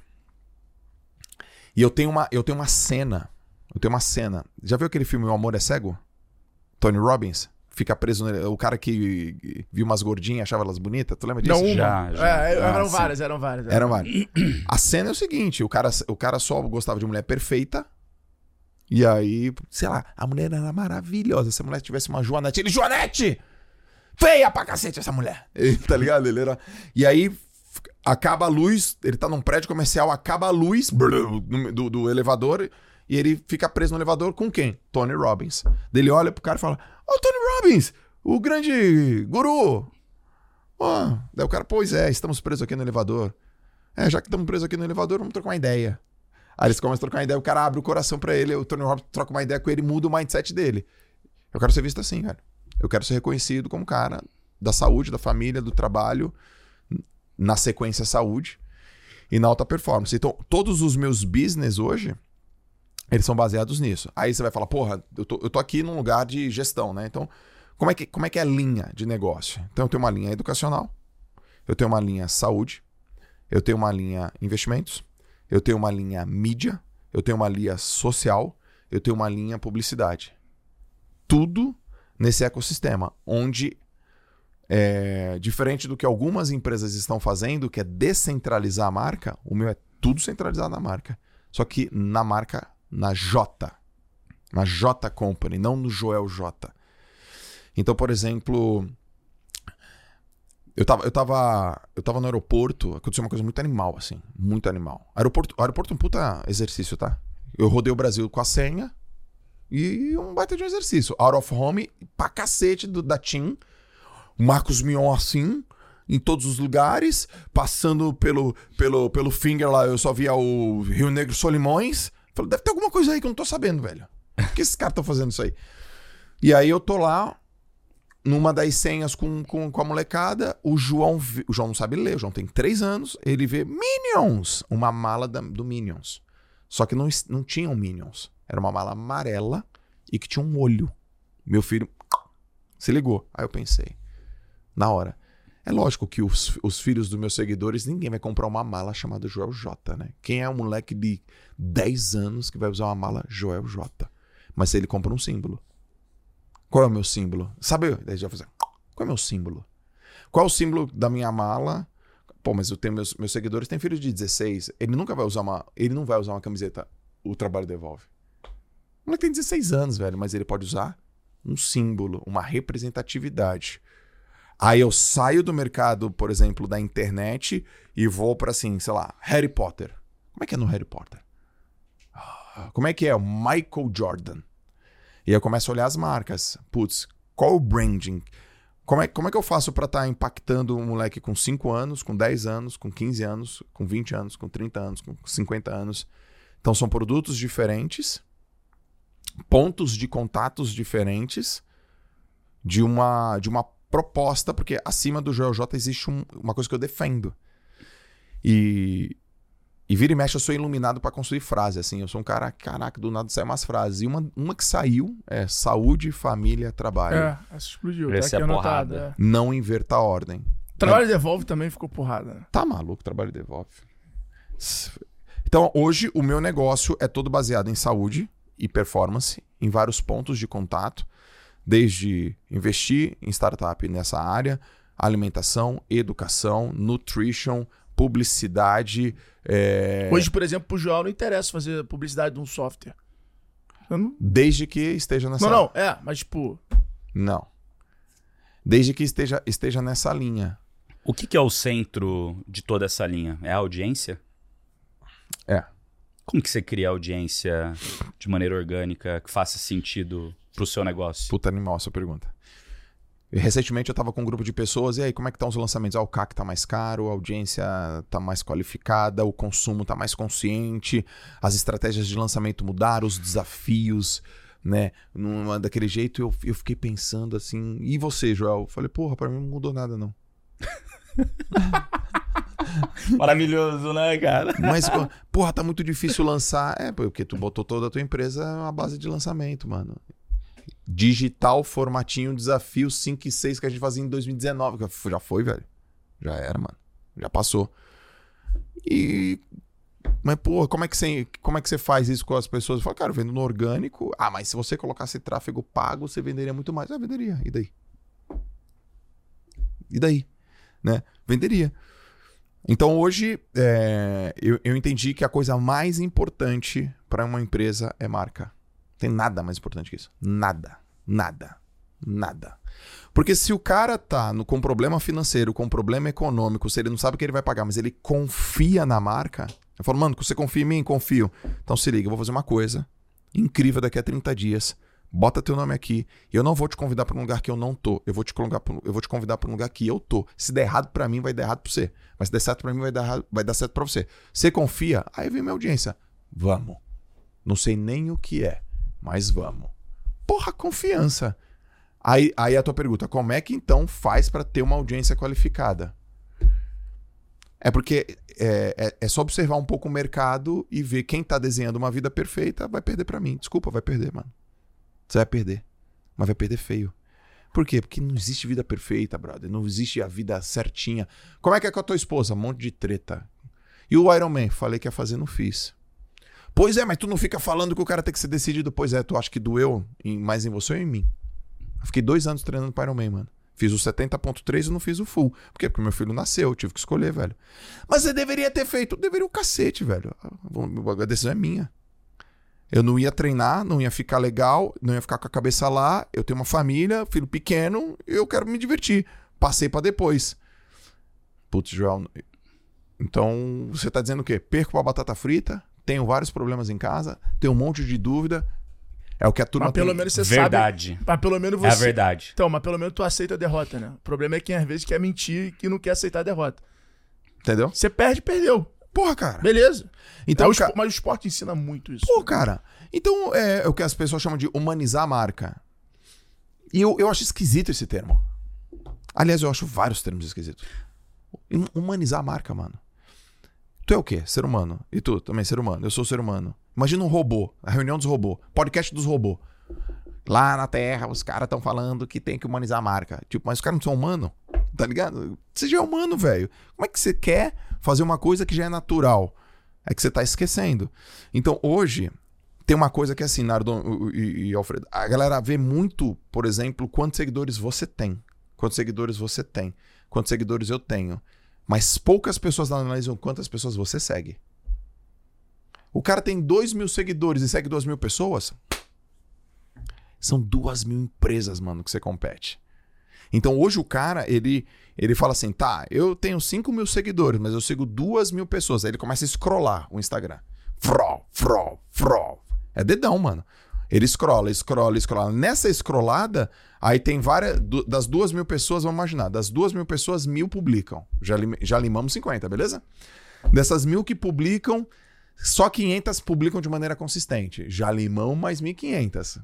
E eu tenho uma, eu tenho uma cena. Eu tenho uma cena. Já viu aquele filme O Amor é Cego? Tony Robbins? Fica preso. nele- O cara que viu umas gordinhas achava elas bonitas. Tu lembra disso? Não, uma. Já, já. É, Ah, eram sim. várias, eram várias. Era várias. A cena é o seguinte: o cara, o cara só gostava de mulher perfeita. E aí, sei lá, a mulher era maravilhosa. Se a mulher tivesse uma Joanete, ele, Joanete! Feia pra cacete essa mulher! Ele, tá ligado? Ele era. E aí, acaba a luz, ele tá num prédio comercial, acaba a luz do, do elevador. E ele fica preso no elevador com quem? Tony Robbins. Ele olha pro cara e fala: Ô, Tony Robbins, o grande guru. Ó, daí o cara, pois é, estamos presos aqui no elevador. É, já que estamos presos aqui no elevador, vamos trocar uma ideia. Aí eles começam a trocar uma ideia, o cara abre o coração pra ele, o Tony Robbins troca uma ideia com ele e muda o mindset dele. Eu quero ser visto assim, cara. Eu quero ser reconhecido como cara da saúde, da família, do trabalho, na sequência saúde e na alta performance. Então, todos os meus business hoje, eles são baseados nisso. Aí você vai falar, porra, eu tô, eu tô aqui num lugar de gestão, né? Então, como é, que, como é que é a linha de negócio? Então, eu tenho uma linha educacional, eu tenho uma linha saúde, eu tenho uma linha investimentos, eu tenho uma linha mídia, eu tenho uma linha social, eu tenho uma linha publicidade. Tudo nesse ecossistema, onde, é, diferente do que algumas empresas estão fazendo, que é descentralizar a marca, o meu é tudo centralizado na marca. Só que na marca, na J. Na J Company, não no Joel J. Então, por exemplo, eu tava, eu tava, eu tava no aeroporto, aconteceu uma coisa muito animal, assim, muito animal. Aeroporto, aeroporto é um puta exercício, tá? Eu rodei o Brasil com a senha e um baita de um exercício. Out of home, pra cacete do, da TIM. Marcos Mion assim, em todos os lugares, passando pelo, pelo, pelo finger lá, eu só via o Rio Negro Solimões. Falei, deve ter alguma coisa aí que eu não tô sabendo, velho. Por que esses caras estão fazendo isso aí? E aí eu tô lá, numa das senhas com, com, com a molecada, o João, o João não sabe ler, o João tem três anos, ele vê Minions, uma mala da- do Minions. Só que não, não tinham Minions. Era uma mala amarela e que tinha um olho. Meu filho se ligou. Aí eu pensei, na hora. É lógico que os, os filhos dos meus seguidores, ninguém vai comprar uma mala chamada Joel J, né? Quem é um moleque de 10 anos que vai usar uma mala Joel J? Mas se ele compra um símbolo. Qual é o meu símbolo? Sabe? Daí já fazer. Qual é o meu símbolo? Qual é o símbolo da minha mala? Pô, mas eu tenho meus, meus seguidores têm filhos de 16. Ele nunca vai usar uma. Ele não vai usar uma camiseta. O trabalho devolve. O moleque tem 16 anos, velho, mas ele pode usar um símbolo, uma representatividade. Aí eu saio do mercado, por exemplo, da internet e vou pra assim, sei lá, Harry Potter. Como é que é no Harry Potter? Ah, Como é que é? O Michael Jordan. E eu começo a olhar as marcas. Putz, qual o branding? Como é, como é que eu faço pra estar impactando um moleque com 5 anos, com 10 anos, com 15 anos, com 20 anos, com 30 anos, com 50 anos? Então são produtos diferentes, pontos de contatos diferentes de uma, de uma proposta, porque acima do Joel J existe um- uma coisa que eu defendo. E, e vira e mexe, eu sou iluminado pra construir frase, assim. Eu sou um cara, caraca, do nada sai umas frases. E uma, uma que saiu é saúde, família, trabalho. É, essa explodiu. Tá Esse aqui é anotado. porrada. é. Não inverta a ordem. Trabalho devolve também ficou porrada. né? Tá maluco, trabalho devolve. Então, hoje, o meu negócio é todo baseado em saúde e performance, em vários pontos de contato, desde investir em startup nessa área, alimentação, educação, nutrition, publicidade. é, Hoje, por exemplo, pro João não interessa fazer publicidade de um software. Não, Desde que esteja nessa não, não, é, mas tipo, Não. Desde que esteja, esteja nessa linha. O que, que é o centro de toda essa linha? É a audiência? É. Como que você cria audiência de maneira orgânica que faça sentido pro seu negócio? Puta animal essa pergunta. Recentemente eu tava com um grupo de pessoas, e aí, como é que estão os lançamentos? Ah, o CAC tá mais caro, a audiência tá mais qualificada, o consumo tá mais consciente, as estratégias de lançamento mudaram, os desafios, né? Numa, daquele jeito eu, eu fiquei pensando assim. E você, Joel? Eu falei, porra, pra mim não mudou nada, não. Maravilhoso, né, cara? Mas, porra, tá muito difícil lançar. É, porque tu botou toda a tua empresa a base de lançamento, mano. Digital, formatinho, desafio 5 e 6 que a gente fazia em 2019. Já foi, velho. Já era, mano. Já passou. E. Mas, porra, como é que você, como é que você faz isso com as pessoas? Eu falo, cara, vendo no orgânico. Ah, mas se você colocasse tráfego pago, você venderia muito mais. Ah, venderia. E daí? E daí? Né? Venderia. Então hoje é, eu, eu entendi que a coisa mais importante para uma empresa é marca. Tem nada mais importante que isso. Nada. Nada. Nada. Porque se o cara tá no, com problema financeiro, com problema econômico, se ele não sabe o que ele vai pagar, mas ele confia na marca, eu falo, mano, você confia em mim? Confio. Então se liga, eu vou fazer uma coisa incrível daqui a 30 dias. Bota teu nome aqui. Eu não vou te convidar para um lugar que eu não tô. Eu vou te pra, eu vou te convidar para um lugar que eu tô. Se der errado para mim, vai dar errado para você. Mas se der certo para mim, vai dar, vai dar certo para você. Você confia? Aí vem minha audiência. Vamos. Não sei nem o que é, mas vamos. Porra, confiança. Aí, aí a tua pergunta, como é que então faz para ter uma audiência qualificada? É porque é, é, é, só observar um pouco o mercado e ver quem tá desenhando uma vida perfeita vai perder para mim. Desculpa, vai perder, mano. Você vai perder. Mas vai perder feio. Por quê? Porque não existe vida perfeita, brother. Não existe a vida certinha. Como é que é com a tua esposa? Um monte de treta. E o Iron Man? Falei que ia fazer, não fiz. Pois é, mas tu não fica falando que o cara tem que ser decidido. Pois é, tu acha que doeu em, mais em você ou em mim? Eu fiquei dois anos treinando para Iron Man, mano. Fiz o 70.3 e não fiz o full. Por quê? Porque meu filho nasceu, eu tive que escolher, velho. Mas você deveria ter feito. Deveria o cacete, velho. A decisão é minha. Eu não ia treinar, não ia ficar legal, não ia ficar com a cabeça lá. Eu tenho uma família, filho pequeno, eu quero me divertir. Passei para depois. Putz, Joel. Então, você tá dizendo o quê? Perco pra batata frita, tenho vários problemas em casa, tenho um monte de dúvida. É o que a turma mas pelo tem. menos você Verdade. sabe. Mas pelo menos você. É a verdade. Então, mas pelo menos tu aceita a derrota, né? O problema é quem às vezes quer mentir e que não quer aceitar a derrota. Entendeu? Você perde, perdeu. Porra, cara. Beleza. Então, É o ca- Mas o esporte ensina muito isso. Pô, cara. Então é o que as pessoas chamam de humanizar a marca. E eu, eu acho esquisito esse termo. Aliás, eu acho vários termos esquisitos. Hum- Humanizar a marca, mano. Tu é o quê? Ser humano. E tu também, ser humano. Eu sou ser humano. Imagina um robô, a reunião dos robôs, podcast dos robôs. Lá na Terra, os caras estão falando que tem que humanizar a marca. Tipo, mas os caras não são humanos, tá ligado? Você já é humano, velho. Como é que você quer fazer uma coisa que já é natural? É que você tá esquecendo. Então, hoje, tem uma coisa que é assim, Nardo e, e Alfredo. A galera vê muito, por exemplo, quantos seguidores você tem. Quantos seguidores você tem. Quantos seguidores eu tenho. Mas poucas pessoas analisam quantas pessoas você segue. O cara tem 2 mil seguidores e segue 2 mil pessoas. São duas mil empresas, mano, que você compete. Então hoje o cara, ele, ele fala assim: tá, eu tenho 5 mil seguidores, mas eu sigo duas mil pessoas. Aí ele começa a scrollar o Instagram. Frol, frol, frol. É dedão, mano. Ele scrolla, scrolla, scrolla. Nessa scrollada, aí tem várias. Das duas mil pessoas, vamos imaginar, das duas mil pessoas, mil publicam. Já, lim- já limamos 50, beleza? Dessas mil que publicam, só 500 publicam de maneira consistente. Já limão mais 1.500.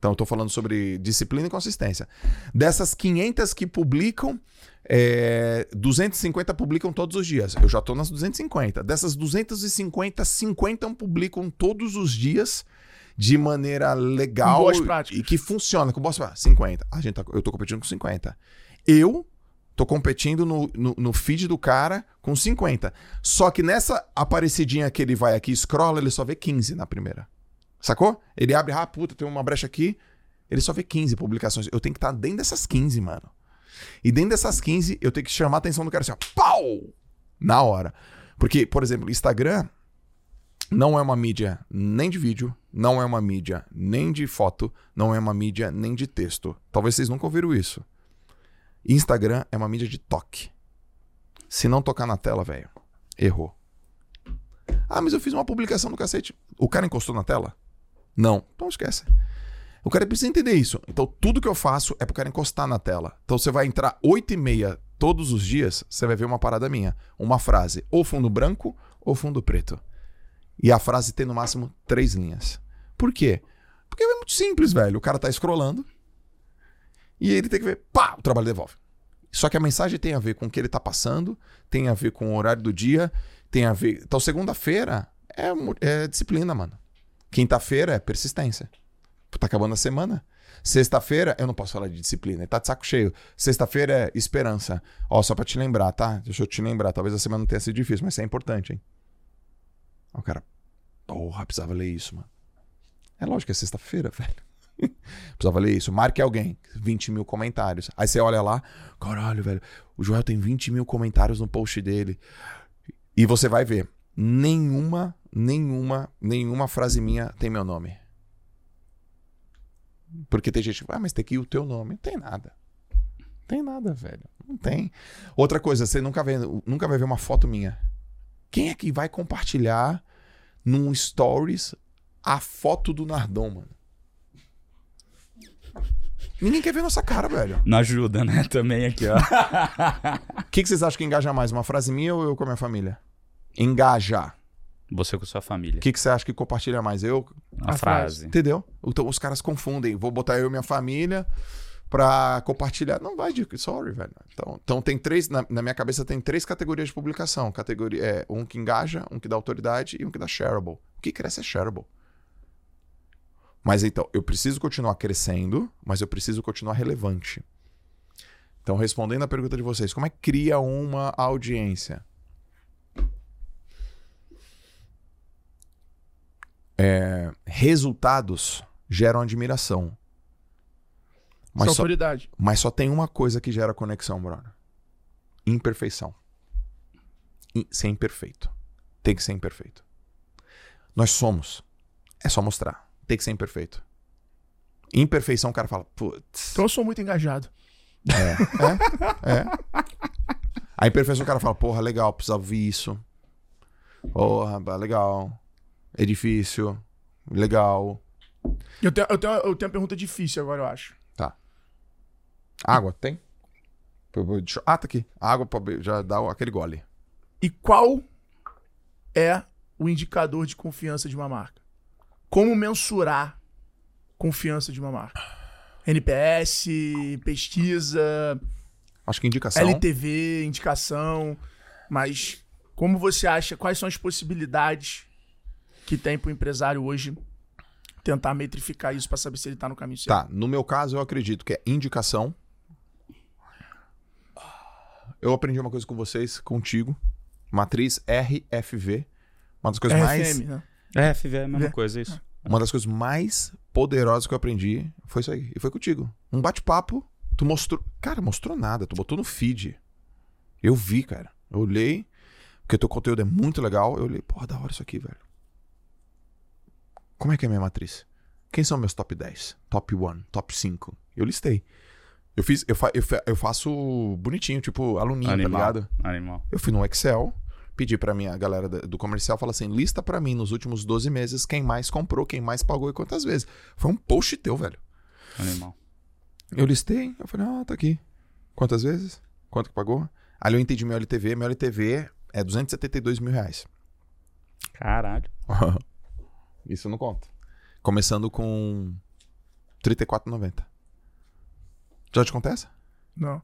Então, eu tô falando sobre disciplina e consistência. Dessas 500 que publicam, é, 250 publicam todos os dias. Eu já tô nas 250. Dessas 250, 50 publicam todos os dias de maneira legal e que funciona. Com boas práticas. 50. A gente tá- eu tô competindo com 50. Eu tô competindo no, no, no feed do cara com 50. Só que nessa aparecidinha que ele vai aqui e scrolla, ele só vê 15 na primeira. Sacou? Ele abre, ah, puta, tem uma brecha aqui. Ele só vê 15 publicações. Eu tenho que estar dentro dessas 15, mano. E dentro dessas 15, eu tenho que chamar a atenção do cara assim, ó, pau! Na hora. Porque, por exemplo, Instagram não é uma mídia nem de vídeo, não é uma mídia nem de foto, não é uma mídia nem de texto. Talvez vocês nunca ouviram isso. Instagram é uma mídia de toque. Se não tocar na tela, velho, errou. Ah, mas eu fiz uma publicação do cacete. O cara encostou na tela? Não. Então esquece. O cara precisa entender isso. Então, tudo que eu faço é pro cara encostar na tela. Então, você vai entrar 8 e meia todos os dias, você vai ver uma parada minha. Uma frase, ou fundo branco ou fundo preto. E a frase tem no máximo três linhas. Por quê? Porque é muito simples, velho. O cara tá scrollando e ele tem que ver, pá, o trabalho devolve. Só que a mensagem tem a ver com o que ele tá passando, tem a ver com o horário do dia, tem a ver. Então, segunda-feira é, é disciplina, mano. Quinta-feira é persistência. Tá acabando a semana. Sexta-feira, eu não posso falar de disciplina, tá de saco cheio. Sexta-feira é esperança. Ó, só pra te lembrar, tá? Deixa eu te lembrar. Talvez a semana não tenha sido difícil, mas isso é importante, hein? Ó, O cara, porra, precisava ler isso, mano. É lógico que é sexta-feira, velho. precisava ler isso. Marque alguém. 20 mil comentários. Aí você olha lá, caralho, velho. O Joel tem 20 mil comentários no post dele. E você vai ver. Nenhuma, nenhuma, nenhuma frase minha tem meu nome. Porque tem gente que fala, ah, mas tem que ir o teu nome. Não tem nada. Não tem nada, velho. Não tem. Outra coisa, você nunca, vê, nunca vai ver uma foto minha. Quem é que vai compartilhar num stories a foto do Nardon, mano? Ninguém quer ver nossa cara, velho. Não ajuda, né? Também aqui, ó. O que, que vocês acham que engaja mais? Uma frase minha ou eu com a minha família? Engajar. Você com sua família. O que, que você acha que compartilha mais? Eu? A, A frase. Entendeu? Então os caras confundem. Vou botar eu e minha família pra compartilhar. Não vai de. Sorry, velho. Então, então tem três. Na, na minha cabeça tem três categorias de publicação. Categoria, é, um que engaja, um que dá autoridade e um que dá shareable. O que cresce é shareable. Mas então, eu preciso continuar crescendo, mas eu preciso continuar relevante. Então, respondendo a pergunta de vocês, como é que cria uma audiência? É, resultados geram admiração. Mas só, autoridade. mas só tem uma coisa que gera conexão, brother. Imperfeição. I- ser imperfeito. Tem que ser imperfeito. Nós somos. É só mostrar. Tem que ser imperfeito. Imperfeição, o cara fala, putz. Então eu sou muito engajado. É, é. A imperfeição, o cara fala, porra, legal, precisava ouvir isso. Porra, legal. É difícil. Legal. Eu tenho, eu, tenho, eu tenho uma pergunta difícil agora, eu acho. Tá. Água, tem? Ah, tá aqui. Água pra já dá aquele gole. E qual é o indicador de confiança de uma marca? Como mensurar confiança de uma marca? NPS, pesquisa, Acho que indicação. LTV, indicação, mas como você acha, quais são as possibilidades que tem para o empresário hoje tentar metrificar isso para saber se ele tá no caminho certo? Tá, no meu caso eu acredito que é indicação. Eu aprendi uma coisa com vocês, contigo. Matriz RFV. Uma das coisas mais RFM, né? É, FV é a mesma É. coisa, isso. Uma das coisas mais poderosas que eu aprendi foi isso aí. E foi contigo. Um bate-papo, tu mostrou. Cara, mostrou nada, tu botou no feed. Eu vi, cara. Eu olhei, porque teu conteúdo é muito legal. Eu olhei, porra, da hora isso aqui, velho. Como é que é a minha matriz? Quem são meus top 10? Top 1, top 5? Eu listei. Eu fiz, eu, fa- eu, fa- eu faço bonitinho, tipo aluninho, Animal. tá ligado? Animal. Eu fui no Excel, pedi pra minha galera do comercial, fala assim, lista pra mim nos últimos 12 meses quem mais comprou, quem mais pagou e quantas vezes. Foi um post teu, velho. Animal. Eu listei, eu falei, ah, tá aqui. Quantas vezes? Quanto que pagou? Ali eu entendi meu LTV, meu LTV é 272 mil reais. Caralho. Isso não conta. Começando com 34,90. Já te acontece? Não.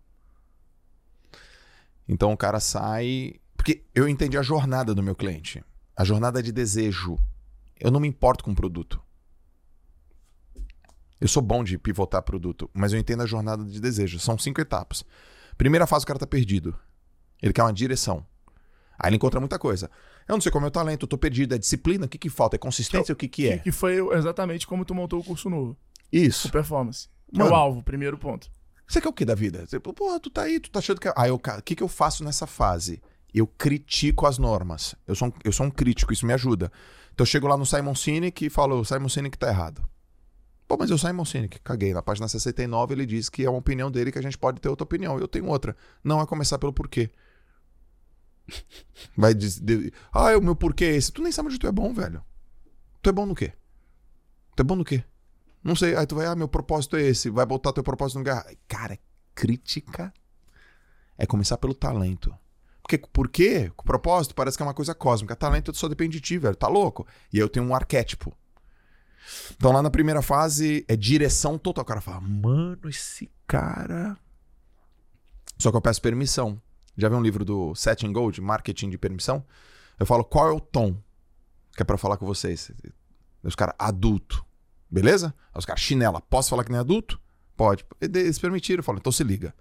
Então o cara sai. Porque eu entendi a jornada do meu cliente. A jornada de desejo. Eu não me importo com o produto. Eu sou bom de pivotar produto, mas eu entendo a jornada de desejo. São cinco etapas. Primeira fase, o cara tá perdido. Ele quer uma direção. Aí ele encontra muita coisa. Eu não sei qual é o meu talento, eu tô perdido. É disciplina? O que que falta? É consistência? O que que é? Que foi exatamente como tu montou o curso novo, Isso. o performance. Que Mano. é o alvo, primeiro ponto. Você quer o que da vida? Você, porra, tu tá aí, tu tá achando que. Eu, cara, o que, que eu faço nessa fase? Eu critico as normas. Eu sou, um, eu sou um crítico, isso me ajuda. Então eu chego lá no Simon Sinek e falo, Simon Sinek tá errado. Pô, mas eu Simon Sinek, caguei. Na página 69 ele diz que é uma opinião dele que a gente pode ter outra opinião. Eu tenho outra. Não é começar pelo porquê. Vai dizer. Ah, o meu porquê é esse. Tu nem sabe onde tu é bom, velho. Tu é bom no quê? Tu é bom no quê? Não sei. Aí tu vai, ah, meu propósito é esse. Vai botar teu propósito no lugar. Cara, crítica é começar pelo talento. Porque, por quê? O propósito parece que é uma coisa cósmica. Talento só depende de ti, velho. Tá louco? E eu tenho um arquétipo. Então lá na primeira fase é direção total. O cara fala, mano, esse cara. Só que eu peço permissão. Já viu um livro do Setting Gold, Marketing de Permissão? Eu falo qual é o tom que é pra falar com vocês. Os caras, adulto. Beleza? Os caras, chinela, posso falar que nem adulto? Pode. Eles permitiram, eu falo, então se liga.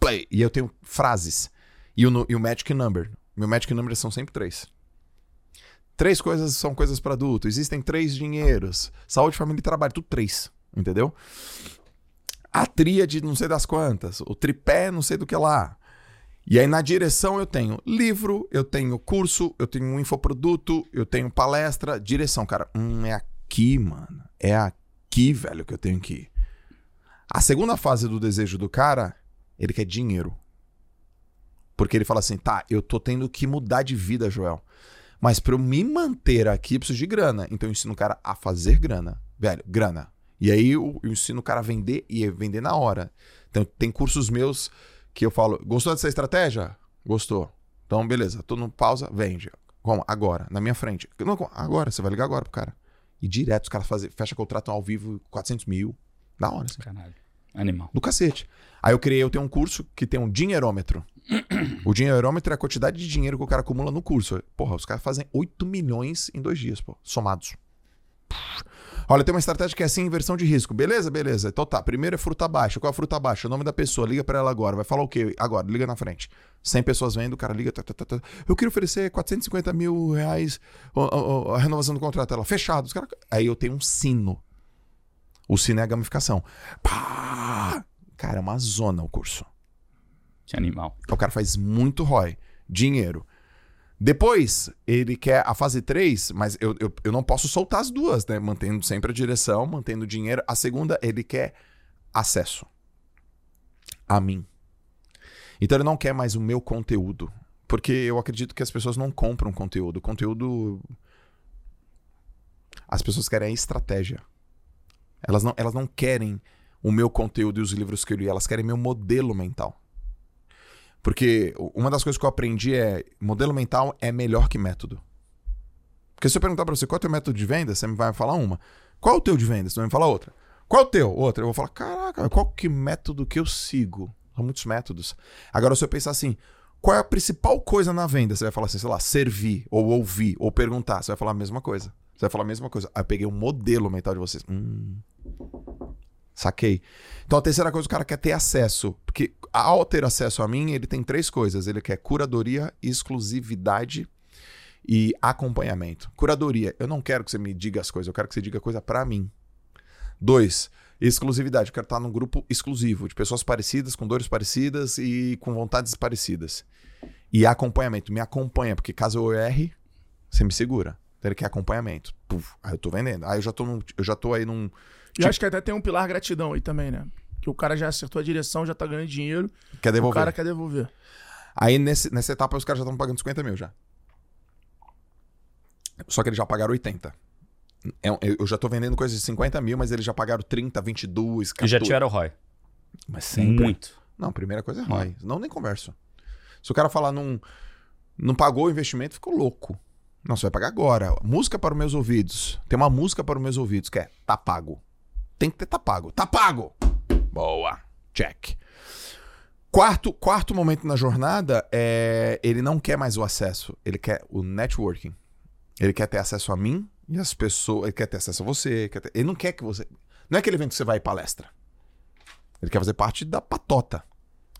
Play. E eu tenho frases. E o, e o Magic Number. Meu Magic Number são sempre três. Três coisas são coisas para adulto. Existem três dinheiros. Saúde, família e trabalho. Tudo três. Entendeu? A tríade, não sei das quantas. O tripé, não sei do que lá. E aí na direção eu tenho livro, eu tenho curso, eu tenho um infoproduto, eu tenho palestra. Direção, cara. Hum, é aqui, mano. É aqui, velho, que eu tenho que ir. A segunda fase do desejo do cara, ele quer dinheiro. Porque ele fala assim: tá, eu tô tendo que mudar de vida, Joel. Mas para eu me manter aqui, eu preciso de grana. Então eu ensino o cara a fazer grana. Velho, grana. E aí eu, eu ensino o cara a vender e vender na hora. Então tem cursos meus que eu falo: gostou dessa estratégia? Gostou. Então, beleza, tô no pausa, vende. Como? Agora, na minha frente. Não, agora, você vai ligar agora pro cara. E direto os caras fazem, fecha contrato ao vivo, 400 mil. Da hora, assim. Caralho. Animal. Do cacete. Aí eu criei, eu tenho um curso que tem um dinheirômetro. o dinheirômetro é a quantidade de dinheiro que o cara acumula no curso. Porra, os caras fazem 8 milhões em dois dias, pô, somados. Olha, tem uma estratégia que é assim, inversão de risco. Beleza, beleza. Então tá, primeiro é fruta baixa. Qual é a fruta baixa? O nome da pessoa. Liga para ela agora. Vai falar o quê? Agora, liga na frente. 100 pessoas vendo, o cara liga. Tá, tá, tá, tá. Eu queria oferecer 450 mil reais a, renovação do contrato. Ela, fechado. Os cara... Aí eu tenho um sino. O sino é a gamificação. Pá! Cara, é uma zona o curso. Que animal. O cara faz muito ROI. Dinheiro. Depois, ele quer a fase 3, mas eu, eu, eu não posso soltar as duas, né? Mantendo sempre a direção, mantendo dinheiro. A segunda, ele quer acesso a mim. Então ele não quer mais o meu conteúdo. Porque eu acredito que as pessoas não compram conteúdo. Conteúdo. As pessoas querem a estratégia. Elas não, elas não querem o meu conteúdo e os livros que eu li, elas querem meu modelo mental. Porque uma das coisas que eu aprendi é modelo mental é melhor que método. Porque se eu perguntar para você qual é o teu método de venda, você me vai falar uma. Qual é o teu de venda? Você vai me falar outra. Qual é o teu? Outra. Eu vou falar, caraca, qual que método que eu sigo? São muitos métodos. Agora, se eu pensar assim, qual é a principal coisa na venda? Você vai falar assim, sei lá, servir, ou ouvir, ou perguntar. Você vai falar a mesma coisa. Você vai falar a mesma coisa. Aí eu peguei um modelo mental de vocês. Hum. Saquei. Então a terceira coisa, o cara quer ter acesso. Porque ao ter acesso a mim, ele tem três coisas. Ele quer curadoria, exclusividade e acompanhamento. Curadoria, eu não quero que você me diga as coisas, eu quero que você diga coisa para mim. Dois, exclusividade. Eu quero estar num grupo exclusivo, de pessoas parecidas, com dores parecidas e com vontades parecidas. E acompanhamento. Me acompanha, porque caso eu erre, você me segura. Então ele quer acompanhamento. Puf, aí eu tô vendendo. Aí eu já tô, num, eu já tô aí num e tipo... acho que até tem um pilar gratidão aí também, né? Que o cara já acertou a direção, já tá ganhando dinheiro. Quer devolver. O cara quer devolver. Aí nesse, nessa etapa os caras já estão pagando 50 mil já. Só que eles já pagaram 80. É eu já tô vendendo coisas de 50 mil, mas eles já pagaram 30, 22, 14. E já tiveram ROI. Mas sempre. Muito. Não, primeira coisa é ROI. Não, nem converso. Se o cara falar não, não pagou o investimento, ficou louco. Não, você vai pagar agora. Música para os meus ouvidos. Tem uma música para os meus ouvidos que é Tá Pago. Tem que ter tá pago. Tá pago! Boa. Check. Quarto, quarto momento na jornada é ele não quer mais o acesso, ele quer o networking. Ele quer ter acesso a mim e as pessoas, ele quer ter acesso a você, ter, ele não quer que você, não é aquele evento que você vai palestra. Ele quer fazer parte da patota.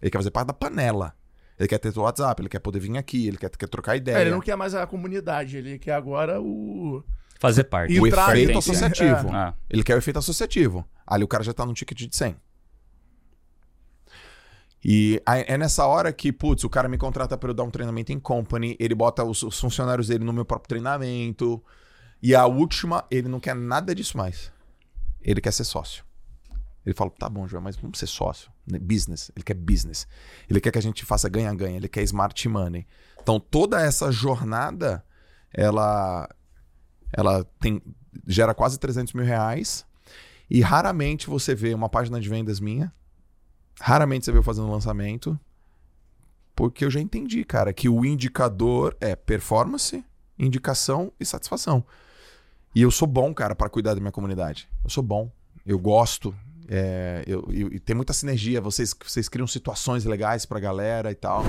Ele quer fazer parte da panela. Ele quer ter o WhatsApp, ele quer poder vir aqui, ele quer, quer trocar ideia. É, ele não quer mais a comunidade, ele quer agora o Fazer parte. O efeito associativo. É. Ele quer o efeito associativo. Ali o cara já tá no ticket de 100. E é nessa hora que, putz, o cara me contrata para eu dar um treinamento em company, ele bota os, os, funcionários dele no meu próprio treinamento. E a última, ele não quer nada disso mais. Ele quer ser sócio. Ele fala, tá bom, João, mas vamos ser sócio. Né, business. Ele quer business. Ele quer que a gente faça ganha-ganha. Ele quer smart money. Então, toda essa jornada, ela ela tem gera quase 300 mil reais. E raramente você vê uma página de vendas minha. Raramente você vê eu fazendo lançamento. Porque eu já entendi, cara, que o indicador é performance, indicação e satisfação. E eu sou bom, cara, para cuidar da minha comunidade. Eu sou bom. Eu gosto. É, eu, eu- e tem muita sinergia. Vocês, vocês criam situações legais pra galera e tal.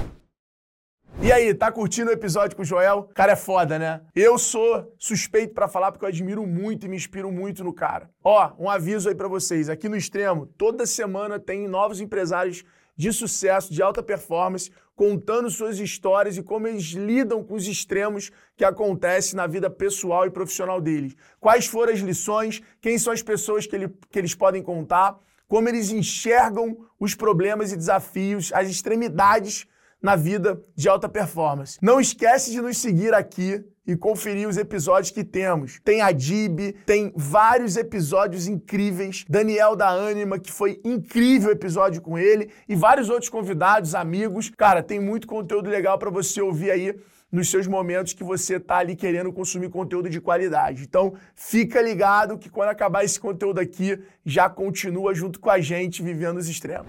E aí, tá curtindo o episódio com o Joel? Cara, é foda, né? Eu sou suspeito pra falar porque eu admiro muito e me inspiro muito no cara. Ó, um aviso aí pra vocês. Aqui no Extremo, toda semana tem novos empresários de sucesso, de alta performance, contando suas histórias e como eles lidam com os extremos que acontecem na vida pessoal e profissional deles. Quais foram as lições, quem são as pessoas que, ele- que eles podem contar, como eles enxergam os problemas e desafios, as extremidades na vida de alta performance. Não esquece de nos seguir aqui e conferir os episódios que temos. Tem a Dib, tem vários episódios incríveis. Daniel da Anima, que foi incrível episódio com ele, e vários outros convidados, amigos. Cara, tem muito conteúdo legal para você ouvir aí nos seus momentos que você tá ali querendo consumir conteúdo de qualidade. Então, fica ligado que quando acabar esse conteúdo aqui, já continua junto com a gente vivendo os extremos.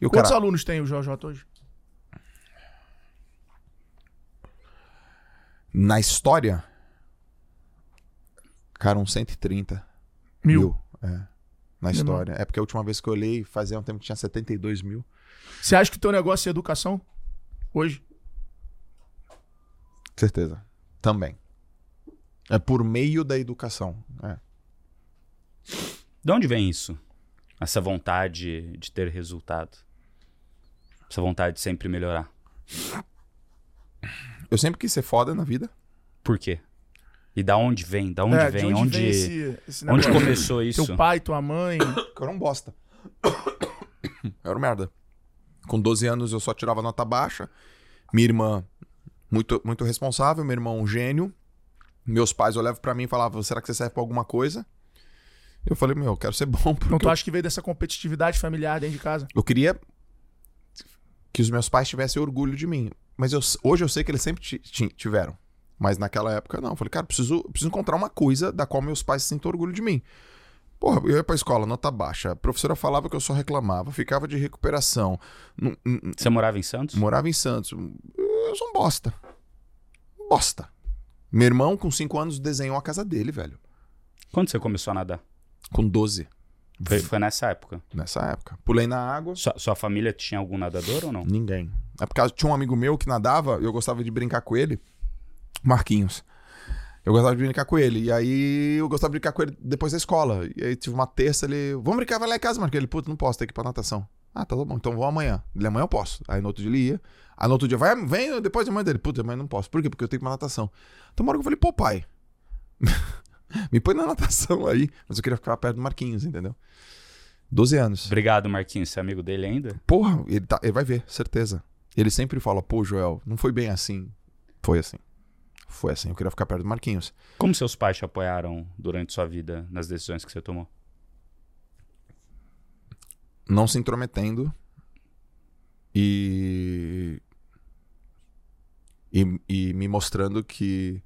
E o Quantos cara, alunos tem o JJ hoje? na história, cara, uns 130 Mil. É. Na história. É porque a última vez que eu olhei, fazia um tempo que tinha 72 mil. Você acha que o teu negócio é educação? Hoje? Certeza. Também. É por meio da educação. É. De onde vem isso? Essa vontade de ter resultado? Essa vontade de sempre melhorar? Eu sempre quis ser foda na vida. Por quê? E da onde vem? Da onde É, vem? de onde vem esse, esse onde começou isso? Teu pai, tua mãe. Eu era um bosta. Eu era um merda. Com 12 anos eu só tirava nota baixa. Minha irmã, muito, muito responsável. Meu irmão, um gênio. Meus pais olhavam pra mim e falavam: será que você serve pra alguma coisa? Eu falei: meu, eu quero ser bom. Então tu eu, acha que veio dessa competitividade familiar dentro de casa? eu queria que os meus pais tivessem orgulho de mim. Mas eu, hoje eu sei que eles sempre ti- ti- tiveram. Mas naquela época não. Eu falei, cara, preciso, preciso encontrar uma coisa da qual meus pais sintam orgulho de mim. Porra, eu ia pra escola, nota baixa. A professora falava que eu só reclamava, ficava de recuperação. Você morava em Santos? morava em Santos. Eu sou um bosta. Bosta. Meu irmão, com 5 anos, desenhou a casa dele, velho. Quando você começou a nadar? Com 12, Foi, foi nessa época. nessa época. Pulei na água. Sua, sua família tinha algum nadador ou não? Ninguém. É porque tinha um amigo meu que nadava e eu gostava de brincar com ele. Marquinhos. Eu gostava de brincar com ele. E aí eu gostava de brincar com ele depois da escola. E aí tive uma terça, ele. Vamos brincar, vai lá em casa, Marquinhos. Ele, puta, não posso, tem que ir pra natação. Ah, tá bom, então vou amanhã. Ele, amanhã eu posso. Aí no outro dia ele ia. Aí no outro dia, vai, vem depois de amanhã dele. Puta, amanhã não posso. Por quê? Porque eu tenho que ir pra natação. Então uma hora que eu falei, pô, pai. me põe na natação aí. Mas eu queria ficar perto do Marquinhos, entendeu? 12 anos. Obrigado, Marquinhos. Você é amigo dele ainda? Porra, ele, tá, ele vai ver, certeza. Ele sempre fala, pô, Joel, não foi bem assim. Foi assim. Foi assim, eu queria ficar perto do Marquinhos. Como seus pais te apoiaram durante sua vida nas decisões que você tomou? Não se intrometendo. E. E, e me mostrando que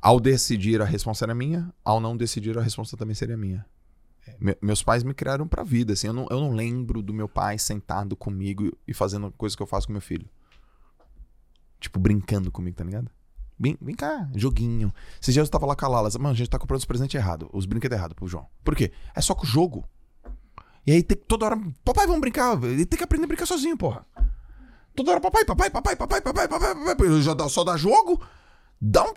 ao decidir a resposta era minha, ao não decidir a resposta também seria minha. É, me- meus pais me criaram pra vida, assim, eu não, eu não lembro do meu pai sentado comigo e fazendo coisas que eu faço com meu filho. Tipo, brincando comigo, tá ligado? Vem, vem cá, joguinho. Esses dias eu tava lá com a Lala, mano, a gente tá comprando os presentes errados, os brinquedos errados pro João. Por quê? É só com o jogo. E aí tem que toda hora, papai, vamos brincar. Ele tem que aprender a brincar sozinho, porra. Toda hora, papai, papai, papai, papai, papai, papai, papai. Ele já dá, só dá jogo. Dá um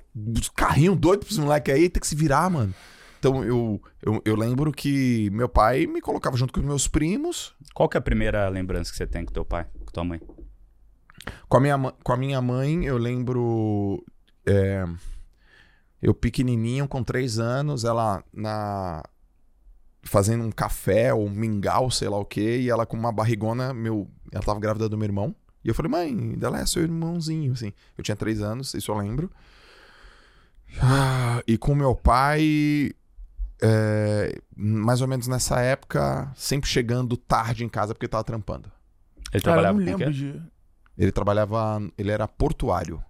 carrinho doido pros moleques aí, tem que se virar, mano. Então eu, eu, eu lembro que meu pai me colocava junto com os meus primos. Qual que é a primeira lembrança que você tem com teu pai, com tua mãe? Com a minha, com a minha mãe, eu lembro. é, eu pequenininho, com três anos, ela na fazendo um café ou um mingau, sei lá o que, e ela com uma barrigona, meu, ela tava grávida do meu irmão. E eu falei, mãe, ela é seu irmãozinho, assim. Eu tinha três anos, isso eu lembro. Ah, e com meu pai, é, mais ou menos nessa época, sempre chegando tarde em casa porque tava trampando. Ele Cara, eu trabalhava não com o quê? lembro de. Ele trabalhava, ele era portuário,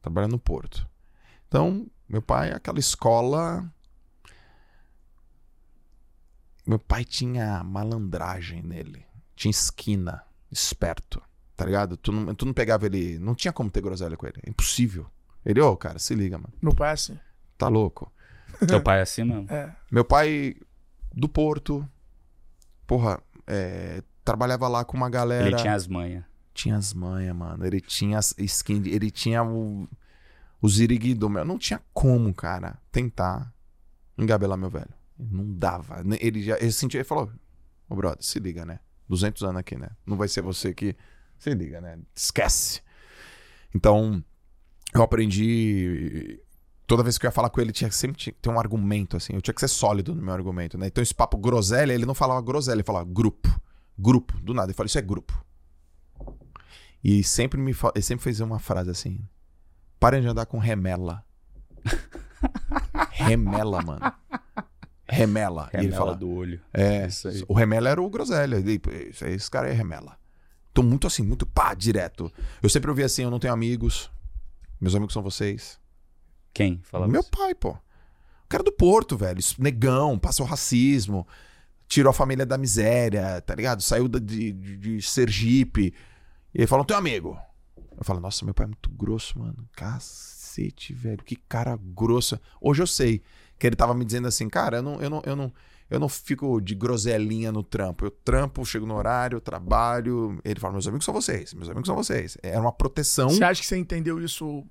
trabalhando no porto. Então, meu pai, aquela escola Meu pai tinha malandragem nele. Tinha esquina. Esperto. Tá ligado? Tu não, tu não pegava ele. Não tinha como ter groselha com ele. É impossível. Ele, ô, cara, se liga, mano. Meu pai é assim. Tá louco. Teu pai é assim mesmo? É. Meu pai do Porto. Porra, é, trabalhava lá com uma galera. Ele tinha as manhas. Tinha as manhas, mano. Ele tinha as skin. Ele tinha o. O ziriguido, meu. Não tinha como, cara, tentar engabelar meu velho. Não dava. Ele já. Ele sentia. Ele falou: Ô, brother, se liga, né? 200 anos aqui, né? Não vai ser você que. Se liga, né? Esquece. Então, eu aprendi. Toda vez que eu ia falar com ele, tinha sempre tinha ter um argumento, assim. Eu tinha que ser sólido no meu argumento, né? Então, esse papo groselha, ele não falava groselha, ele falava grupo. Grupo. Do nada. Ele falava, isso é grupo. E sempre me ele sempre fez uma frase assim: Parem de andar com remela. remela, mano. Remela. E ele Remela fala, do olho. é, Isso aí. o remela era o groselha. Ele, esse cara é remela. Tô muito assim, muito pá, direto. Eu sempre ouvi assim: eu não tenho amigos. Meus amigos são vocês. Quem? Fala Meu isso. pai, pô. O cara do Porto, velho. Negão, passou racismo. Tirou a família da miséria, tá ligado? Saiu de, de, de Sergipe. E ele falou: teu amigo. Eu falo, nossa, meu pai é muito grosso, mano. Cacete, velho. Que cara grosso. Hoje eu sei que ele tava me dizendo assim, cara, eu não, eu não, eu não, eu não fico de groselinha no trampo. Eu trampo, chego no horário, trabalho. Ele fala, meus amigos são vocês, meus amigos são vocês. Era uma proteção Você acha que você entendeu isso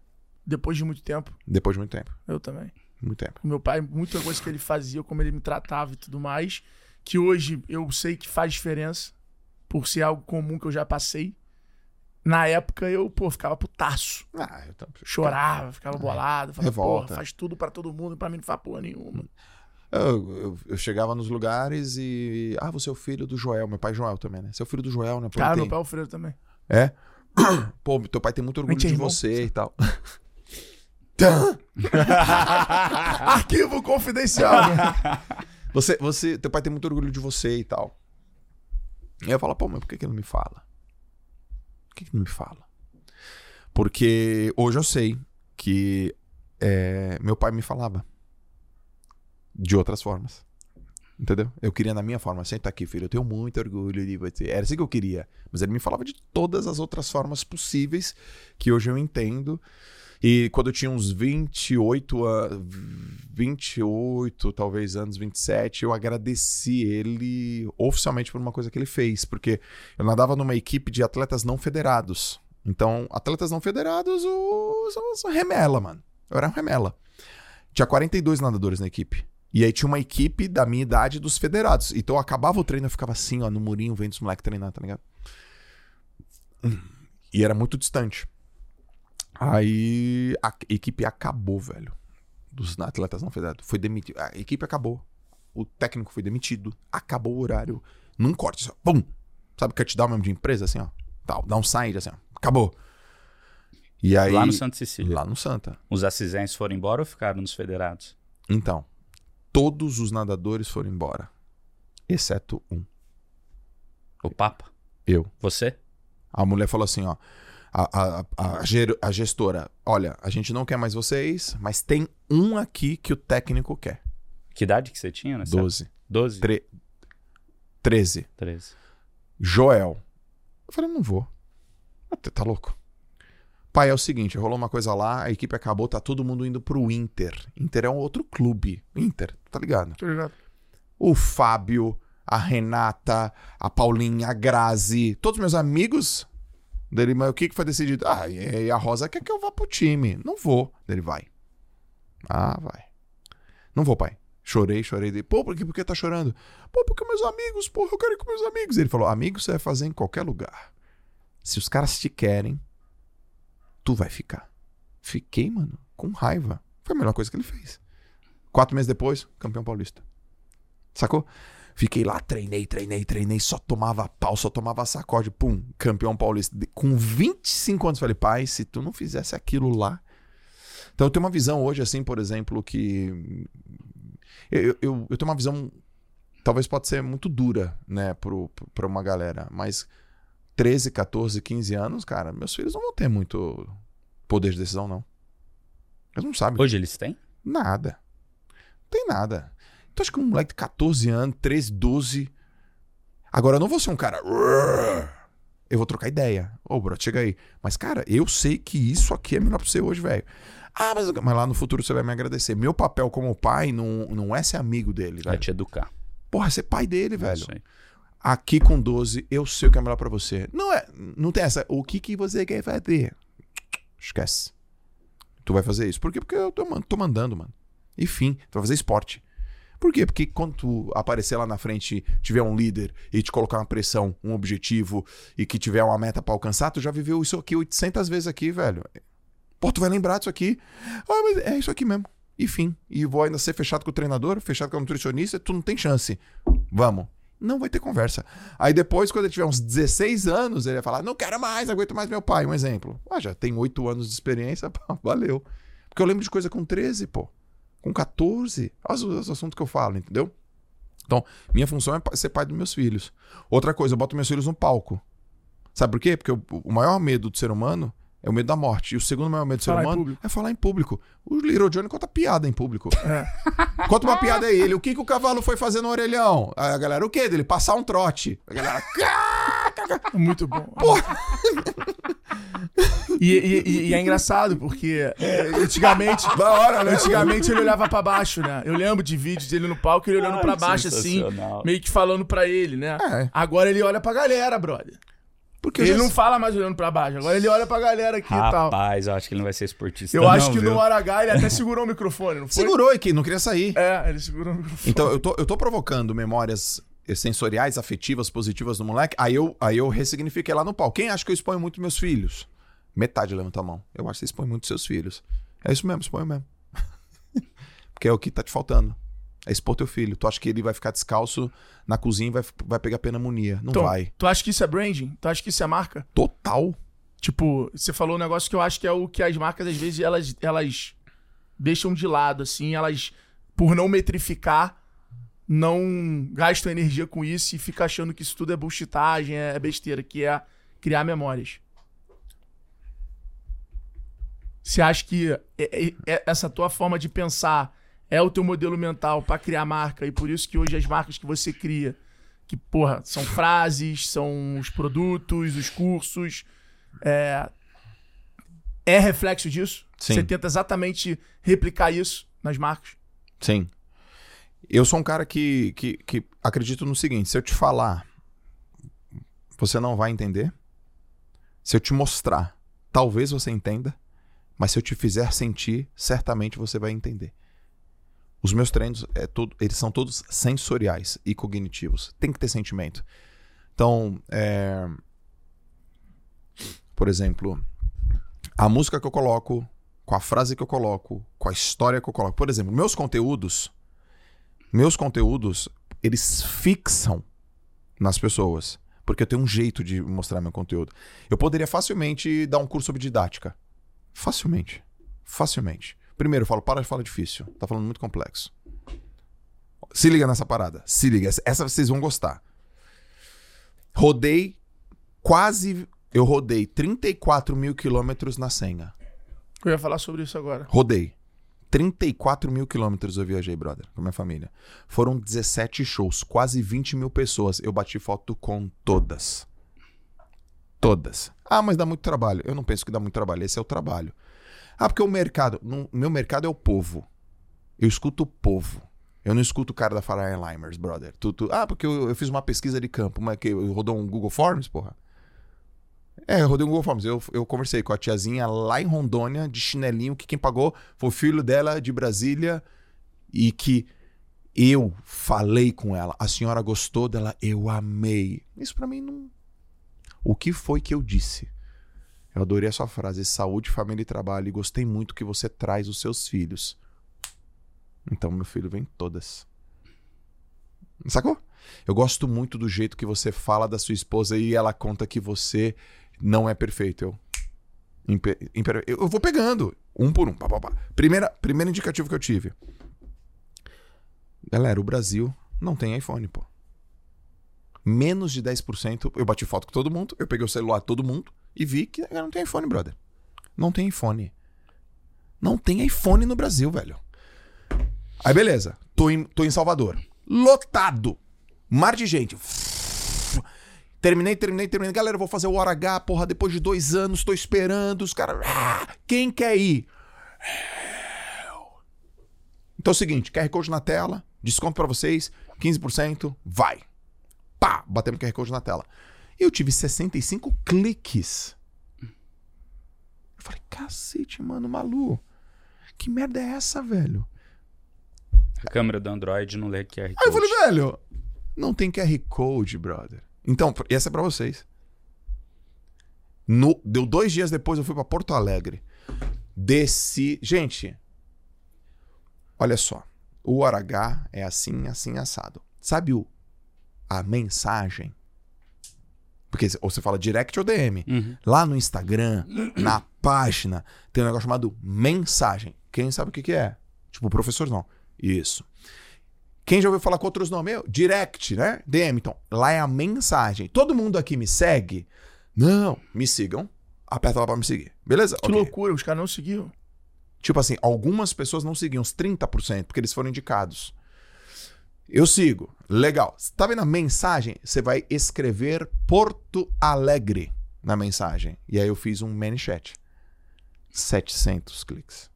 depois de muito tempo? depois de muito tempo. Eu também. Muito tempo. Meu pai, muita coisa que ele fazia, como ele me tratava e tudo mais, que hoje eu sei que faz diferença, por ser algo comum que eu já passei. Na época eu, pô, ficava putaço. Ah, eu tam- Chorava, ficava bolado. Falava, Revolta. porra, faz tudo pra todo mundo pra mim não faz porra nenhuma. Eu, eu, eu chegava nos lugares e. Ah, você é o filho do Joel, meu pai Joel também, né? Você é o filho do Joel, né? Pô, Cara, ele meu pai é o Alfredo também. É? Pô, teu pai tem muito orgulho é de irmão. você e tal. Arquivo confidencial. Você, você, teu pai tem muito orgulho de você e tal. E eu falo, pô, mas por que, que ele não me fala? Por que, que ele não me fala? Porque hoje eu sei que é, meu pai me falava de outras formas. Entendeu? Eu queria na minha forma, senta aqui, filho, eu tenho muito orgulho de você. Era assim que eu queria. Mas ele me falava de todas as outras formas possíveis que hoje eu entendo. E quando eu tinha uns 28, a- 28 talvez anos, 27, eu agradeci ele oficialmente por uma coisa que ele fez. Porque eu nadava numa equipe de atletas não federados. Então, atletas não federados, o- são, são remela, mano. Eu era um remela. Tinha 42 nadadores na equipe. E aí tinha uma equipe da minha idade dos federados. Então eu acabava o treino, eu ficava assim, ó, no murinho, vendo os moleques treinar, tá ligado? E era muito distante. Aí a equipe acabou, velho. Dos atletas não federados. Foi demitido. A equipe acabou. O técnico foi demitido. Acabou o horário. Num corte, assim, ó, pum! Sabe cut down mesmo de empresa, assim, ó. Tal, downside, assim, ó. Acabou. E aí. Lá no Santa Cecília. Lá no Santa. Os assisenses foram embora ou ficaram nos federados? Então, todos os nadadores foram embora. Exceto um. O Papa? Eu. Você? A mulher falou assim, ó. A, a, a, a gestora, olha, a gente não quer mais vocês, mas tem um aqui que o técnico quer. Que idade que você tinha nessa? 12. 12? Tre 13. 13. Joel. Eu falei, não vou. Ah, Tá louco? Pai, é o seguinte, rolou uma coisa lá, a equipe acabou, tá todo mundo indo pro Inter. Inter é um outro clube. Inter, tá ligado? Tô ligado? o Fábio, a Renata, a Paulinha, a Grazi, todos meus amigos. Dele, mas o que, que foi decidido? Ah, e a Rosa quer que eu vá pro time. Não vou. Ele vai. Ah, vai. Não vou, pai. Chorei, chorei. Dele, Pô, por que, por que tá chorando? Pô, porque meus amigos, porra, eu quero ir com meus amigos. Ele falou: amigos você vai fazer em qualquer lugar. Se os caras te querem, tu vai ficar. Fiquei, mano, com raiva. Foi a melhor coisa que ele fez. Quatro meses depois, campeão paulista. Sacou? Fiquei lá, treinei, treinei, treinei, só tomava pau, só tomava sacode, pum, campeão paulista. Com 25 anos, falei, pai, se tu não fizesse aquilo lá. Então eu tenho uma visão hoje, assim, por exemplo, que. Eu, eu, eu- tenho uma visão. Talvez pode ser muito dura, né, pra uma galera, mas 13, 14, 15 anos, cara, meus filhos não vão ter muito poder de decisão, não. Eles não sabem Hoje eles têm? Nada. Não tem nada. Tu acha que um moleque de 14 anos, 13, 12. Agora eu não vou ser um cara. Eu vou trocar ideia. Ô, bro, chega aí. Mas, cara, eu sei que isso aqui é melhor pra você hoje, velho. Ah, mas, mas lá no futuro você vai me agradecer. Meu papel como pai não, não é ser amigo dele, Vai velho. te educar. Porra, é ser pai dele, É velho. isso aí. Aqui com 12, eu sei o que é melhor pra você. Não é. Não tem essa. O que, que você quer fazer? Esquece. Tu vai fazer isso. Por quê? Porque eu tô, tô mandando, mano. Enfim, tu vai fazer esporte. Por quê? Porque quando tu aparecer lá na frente, tiver um líder e te colocar uma pressão, um objetivo e que tiver uma meta pra alcançar, tu já viveu isso aqui 800 vezes aqui, velho. Pô, tu vai lembrar disso aqui. Ah, mas é isso aqui mesmo. Enfim, e vou ainda ser fechado com o treinador, fechado com o nutricionista, tu não tem chance. Vamos. Não vai ter conversa. Aí depois, quando ele tiver uns 16 anos, ele vai falar: Não quero mais, aguento mais meu pai. Um exemplo. Ah, já tem 8 anos de experiência, pá, valeu. Porque eu lembro de coisa com 13, pô. Com 14. Olha os, os assuntos que eu falo, entendeu? Então, minha função é ser pai dos meus filhos. Outra coisa, eu boto meus filhos no palco. Sabe por quê? Porque o maior medo do ser humano é o medo da morte. E o segundo maior medo do ser Falar humano é falar em público. O Little Johnny conta piada em público. Conta uma piada aí. Ele, o que, que o cavalo foi fazer no orelhão? Aí a galera, o quê dele? Passar um trote. A galera, Muito bom. E, e- e- e é engraçado, porque é, antigamente. da hora, né? Antigamente ele olhava pra baixo, né? Eu lembro de vídeos dele no palco, ele olhando Ai, pra que baixo, assim, meio que falando pra ele, né? É. Agora ele olha pra galera, brother. Porque Ele já- não fala mais olhando pra baixo, agora ele olha pra galera aqui e tal. Rapaz, eu acho que ele não vai ser esportista. Eu acho não, que viu? no hora H ele até segurou o microfone, não foi? Segurou aqui, não queria sair. É, ele segurou o microfone. Então, eu tô, eu tô provocando memórias sensoriais, afetivas, positivas do moleque. Aí eu, aí eu ressignifiquei lá no pau. Quem acha que eu exponho muito meus filhos? Metade levanta a mão. Eu acho que você expõe muito seus filhos. É isso mesmo, exponho mesmo. Porque é o que tá te faltando. É expor teu filho. Tu acha que ele vai ficar descalço na cozinha e vai, vai pegar pneumonia. Não Então, vai. tu acha que isso é branding? Tu acha que isso é marca? Total. Tipo, você falou um negócio que eu acho que é o que as marcas, às vezes, elas, elas deixam de lado, assim, elas, por não metrificar, não gastam energia com isso e ficam achando que isso tudo é bullshitagem, é besteira, que é criar memórias. Você acha que é- é- é- essa tua forma de pensar é o teu modelo mental pra criar marca e por isso que hoje as marcas que você cria, que, porra, são frases, são os produtos, os cursos, é, é reflexo disso? Sim. Você tenta exatamente replicar isso nas marcas? Sim. Eu sou um cara que, que, que acredito no seguinte: se eu te falar, você não vai entender. Se eu te mostrar, talvez você entenda. Mas se eu te fizer sentir, certamente você vai entender. Os meus treinos, é todo, eles são todos sensoriais e cognitivos. Tem que ter sentimento. Então, é, por exemplo, a música que eu coloco, com a frase que eu coloco, com a história que eu coloco. Por exemplo, meus conteúdos, meus conteúdos, eles fixam nas pessoas. Porque eu tenho um jeito de mostrar meu conteúdo. Eu poderia facilmente dar um curso sobre didática. Facilmente. Facilmente. Primeiro, eu falo, para de falar difícil. Tá falando muito complexo. Se liga nessa parada. Se liga. Essa vocês vão gostar. Rodei quase. Eu rodei 34 mil quilômetros na senha. Eu ia falar sobre isso agora. Rodei. 34 mil quilômetros eu viajei, brother, com a minha família. Foram 17 shows, quase 20 mil pessoas. Eu bati foto com todas. Todas. Ah, mas dá muito trabalho. Eu não penso que dá muito trabalho. Esse é o trabalho. Ah, porque o mercado. meu mercado é o povo. Eu escuto o povo. Eu não escuto o cara da Farah Limers, brother. Tu, tu- ah, porque eu, eu fiz uma pesquisa de campo. Mas que eu rodou um Google Forms, porra? É, eu rodei um Google Forms. Eu, eu conversei com a tiazinha lá em Rondônia, de chinelinho, que quem pagou foi o filho dela de Brasília e que eu falei com ela. A senhora gostou dela? Eu amei. Isso pra mim não. O que foi que eu disse? Eu adorei a sua frase: saúde, família e trabalho. E gostei muito que você traz os seus filhos. Então, meu filho vem todas. Sacou? Eu gosto muito do jeito que você fala da sua esposa e ela conta que você não é perfeito. Eu. impe- imper- Eu vou pegando, um por um. Pá, pá, pá. Primeira, primeiro indicativo que eu tive. Galera, o Brasil não tem iPhone, pô. Menos de 10%. Eu bati foto com todo mundo, eu peguei o celular todo mundo e vi que não tem iPhone, brother. Não tem iPhone. Não tem iPhone no Brasil, velho. Aí beleza, tô em, tô em Salvador. Lotado. Mar de gente. Terminei, terminei, terminei. Galera, vou fazer o hora H, porra, depois de dois anos, tô esperando. Os caras. Ah, quem quer ir? Então é o seguinte: QR Code na tela, desconto pra vocês, 15%, vai. Pá, batemos QR Code na tela. Eu tive 65 cliques. Eu falei, cacete, mano, Malu. Que merda é essa, velho? A câmera do Android não lê QR Code. Aí eu falei, velho, não tem QR Code, brother. Então, essa é pra vocês. No- deu dois dias depois, eu fui pra Porto Alegre. Desci. Gente, olha só. O hora H é assim, assim, assado. Sabe o, a mensagem? Porque ou você fala direct ou DM. Uhum. Lá no Instagram, na página, tem um negócio chamado mensagem. Quem sabe o que, que é? Tipo, professor não. Isso. Quem já ouviu falar com outros nomes? Eu? Direct, né? DM. Então, lá é a mensagem. Todo mundo aqui me segue? Não, me sigam. Aperta lá pra me seguir. Beleza? Que Ok. loucura, os caras não seguiam. Tipo assim, algumas pessoas não seguiam, uns 30%, porque eles foram indicados. Eu sigo. Legal. Tá vendo a mensagem? Você vai escrever Porto Alegre na mensagem. E aí eu fiz um ManyChat. 700 cliques.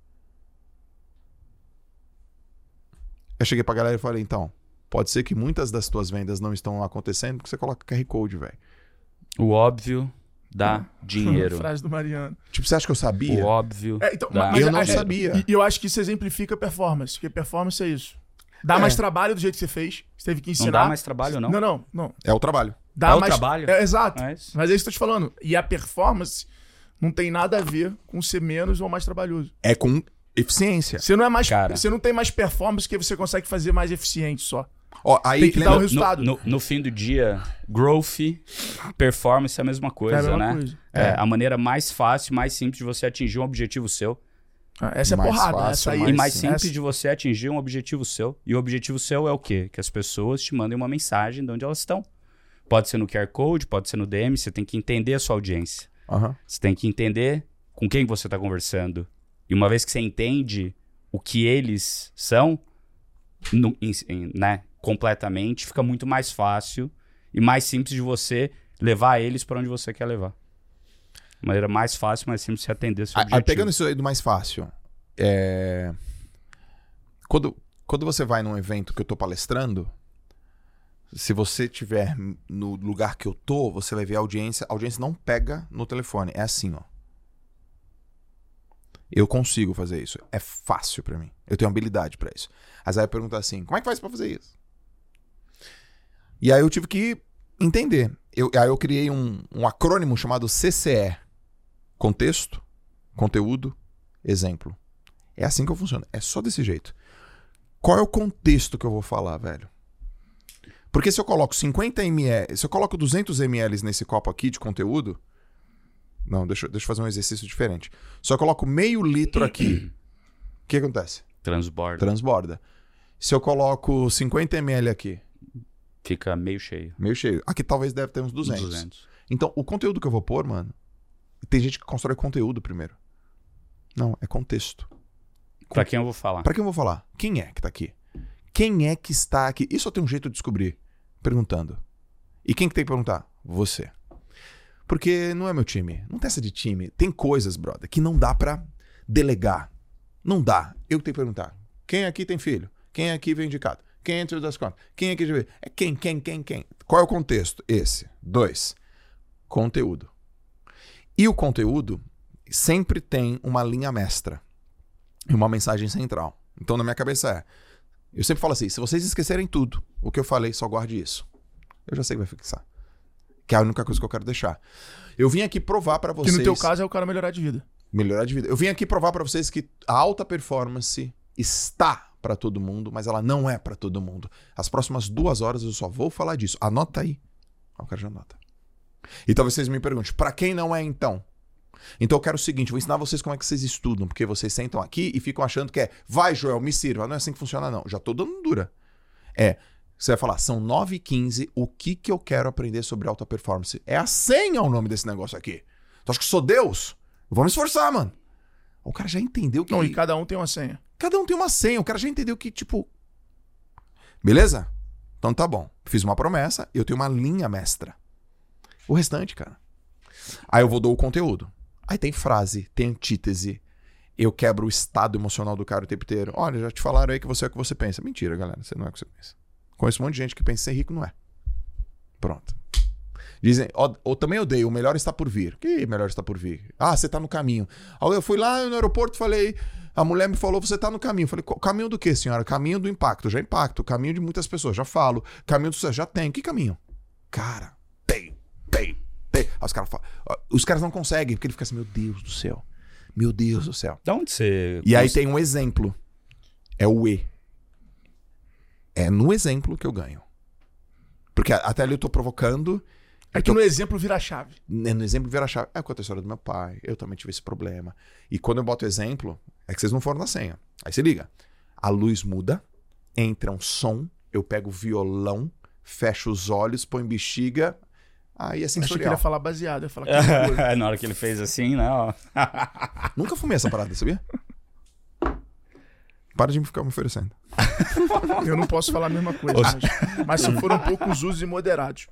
Eu cheguei pra galera e falei, então, pode ser que muitas das tuas vendas não estão acontecendo porque você coloca QR Code, velho. O óbvio dá dinheiro. Frase do Mariano. Tipo, você acha que eu sabia? O óbvio É, então, dá mas Eu não é- sabia. E eu acho que isso exemplifica performance, porque performance é isso. Dá É. mais trabalho do jeito que você fez. Você teve que ensinar. Não dá mais trabalho, não? Não, não, não. É o trabalho. Dá É o mais trabalho? É, exato. É. Mas é isso que eu tô te falando. E a performance não tem nada a ver com ser menos ou mais trabalhoso. É com eficiência. Você não é mais. Cara. Você não tem mais performance que você consegue fazer mais eficiente só. Ó, aí, Tem que dar lembra- o resultado. No, no- no fim do dia, growth, performance é a mesma coisa, É a mesma né? coisa. É, a maneira mais fácil, mais simples de você atingir um objetivo seu. Ah, Essa é Mais porrada. fácil, essa aí, e mais essa- simples de você atingir um objetivo seu. E o objetivo seu é o quê? Que as pessoas te mandem uma mensagem de onde elas estão. Pode ser no QR Code, pode ser no DM, você tem que entender a sua audiência. Aham. Você tem que entender com quem você está conversando. E uma vez que você entende o que eles são, no- em- em- né, completamente, fica muito mais fácil e mais simples de você levar eles para onde você quer levar. Maneira mais fácil, mais simples de você atender seu Aí, objetivo. pegando isso aí do mais fácil, é... quando, quando você vai num evento que eu tô palestrando, se você tiver no lugar que eu tô, você vai ver a audiência. A audiência não pega no telefone. É assim, ó. Eu consigo fazer isso. É fácil pra mim. Eu tenho habilidade pra isso. Mas aí eu pergunto assim: como é que faz pra fazer isso? E aí eu tive que entender. Eu, aí eu criei um, um acrônimo chamado CCE: Contexto, Conteúdo, Exemplo. É assim que eu funciono. É só desse jeito. Qual é o contexto que eu vou falar, velho? Porque se eu coloco 50 ml, se eu coloco 200 ml nesse copo aqui de conteúdo, não, deixa, eu- deixa eu fazer um exercício diferente. Se eu coloco meio litro aqui, o que acontece? Transborda. Transborda. Se eu coloco 50 ml aqui, Fica meio cheio. meio cheio, aqui talvez deve ter uns 200. 200. Então, o conteúdo que eu vou pôr, mano, tem gente que constrói conteúdo primeiro. Não, é contexto. Pra quem eu vou falar? Pra quem eu vou falar? Quem é que tá aqui? Quem é que está aqui? Isso eu tenho um jeito de descobrir. Perguntando. E quem que tem que perguntar? Você. Porque não é meu time. Não tem essa de time. Tem coisas, brother, que não dá pra delegar. Não dá. Eu que tenho que perguntar. Quem aqui tem filho? Quem aqui veio indicado? Quem entra das contas? Quem aqui já veio? É quem, quem, quem, quem? Qual é o contexto? Esse. Dois. Conteúdo. E o conteúdo sempre tem uma linha mestra e uma mensagem central. Então, na minha cabeça é: eu sempre falo assim, se vocês esquecerem tudo, o que eu falei, só guarde isso. Eu já sei que vai fixar. Que é a única coisa que eu quero deixar. Eu vim aqui provar pra Que vocês no teu caso é o cara melhorar de vida. melhorar de vida. Eu vim aqui provar pra vocês que a alta performance está pra todo mundo, mas ela não é pra todo mundo. As próximas duas horas eu só vou falar disso. Anota aí. Ah, O cara já anota. E talvez vocês me perguntem, pra quem não é então? Então eu quero o seguinte, vou ensinar vocês como é que vocês estudam, porque vocês sentam aqui e ficam achando que é, vai Joel, me sirva. Não é assim que funciona não. Já tô dando dura. É, você vai falar, são 9 e 15, o que que eu quero aprender sobre alta performance? É a senha o nome desse negócio aqui. Tu acha que sou Deus? Me esforçar, mano. O cara já entendeu que... Não, e cada um tem uma senha. Cada um tem uma senha. O cara já entendeu que, tipo. Beleza? Então tá bom. Fiz uma promessa, eu tenho uma linha mestra. O restante, cara. Aí eu vou dar o conteúdo. Aí tem frase, tem antítese. Eu quebro o estado emocional do cara o tempo inteiro. Olha, já te falaram aí que você é o que você pensa. Mentira, galera. Você não é o que você pensa. Conheço um monte de gente que pensa ser rico, não é. Pronto. Dizem, ó, ou também odeio, o melhor está por vir. Que melhor está por vir? Ah, você está no caminho. Eu fui lá no aeroporto falei, a mulher me falou, você está no caminho. Falei, caminho do quê, senhora? Caminho do impacto. Já impacto. Caminho de muitas pessoas. Já falo. Caminho do sucesso. Já tem. Que caminho? Cara, tem, tem. Aí os caras falam, os caras não conseguem, porque ele fica assim, meu Deus do céu. Meu Deus do céu. De onde você. E aí tem um exemplo. É o E. É no exemplo que eu ganho. Porque até ali eu tô provocando. É que no exemplo vira a chave. No exemplo vira a chave. É, conta a história do meu pai. Eu também tive esse problema. E quando eu boto exemplo, é que vocês não foram na senha. Aí você liga. A luz muda, entra um som, eu pego o violão, fecho os olhos, põe bexiga. Aí é Achei que sensorial. ele ia falar baseado. Ia falar que coisa. Na hora que ele fez assim, não. Nunca fumei essa parada, sabia? Para de me ficar me oferecendo. Eu não posso falar a mesma coisa. Mas, mas se foram poucos usos e moderados.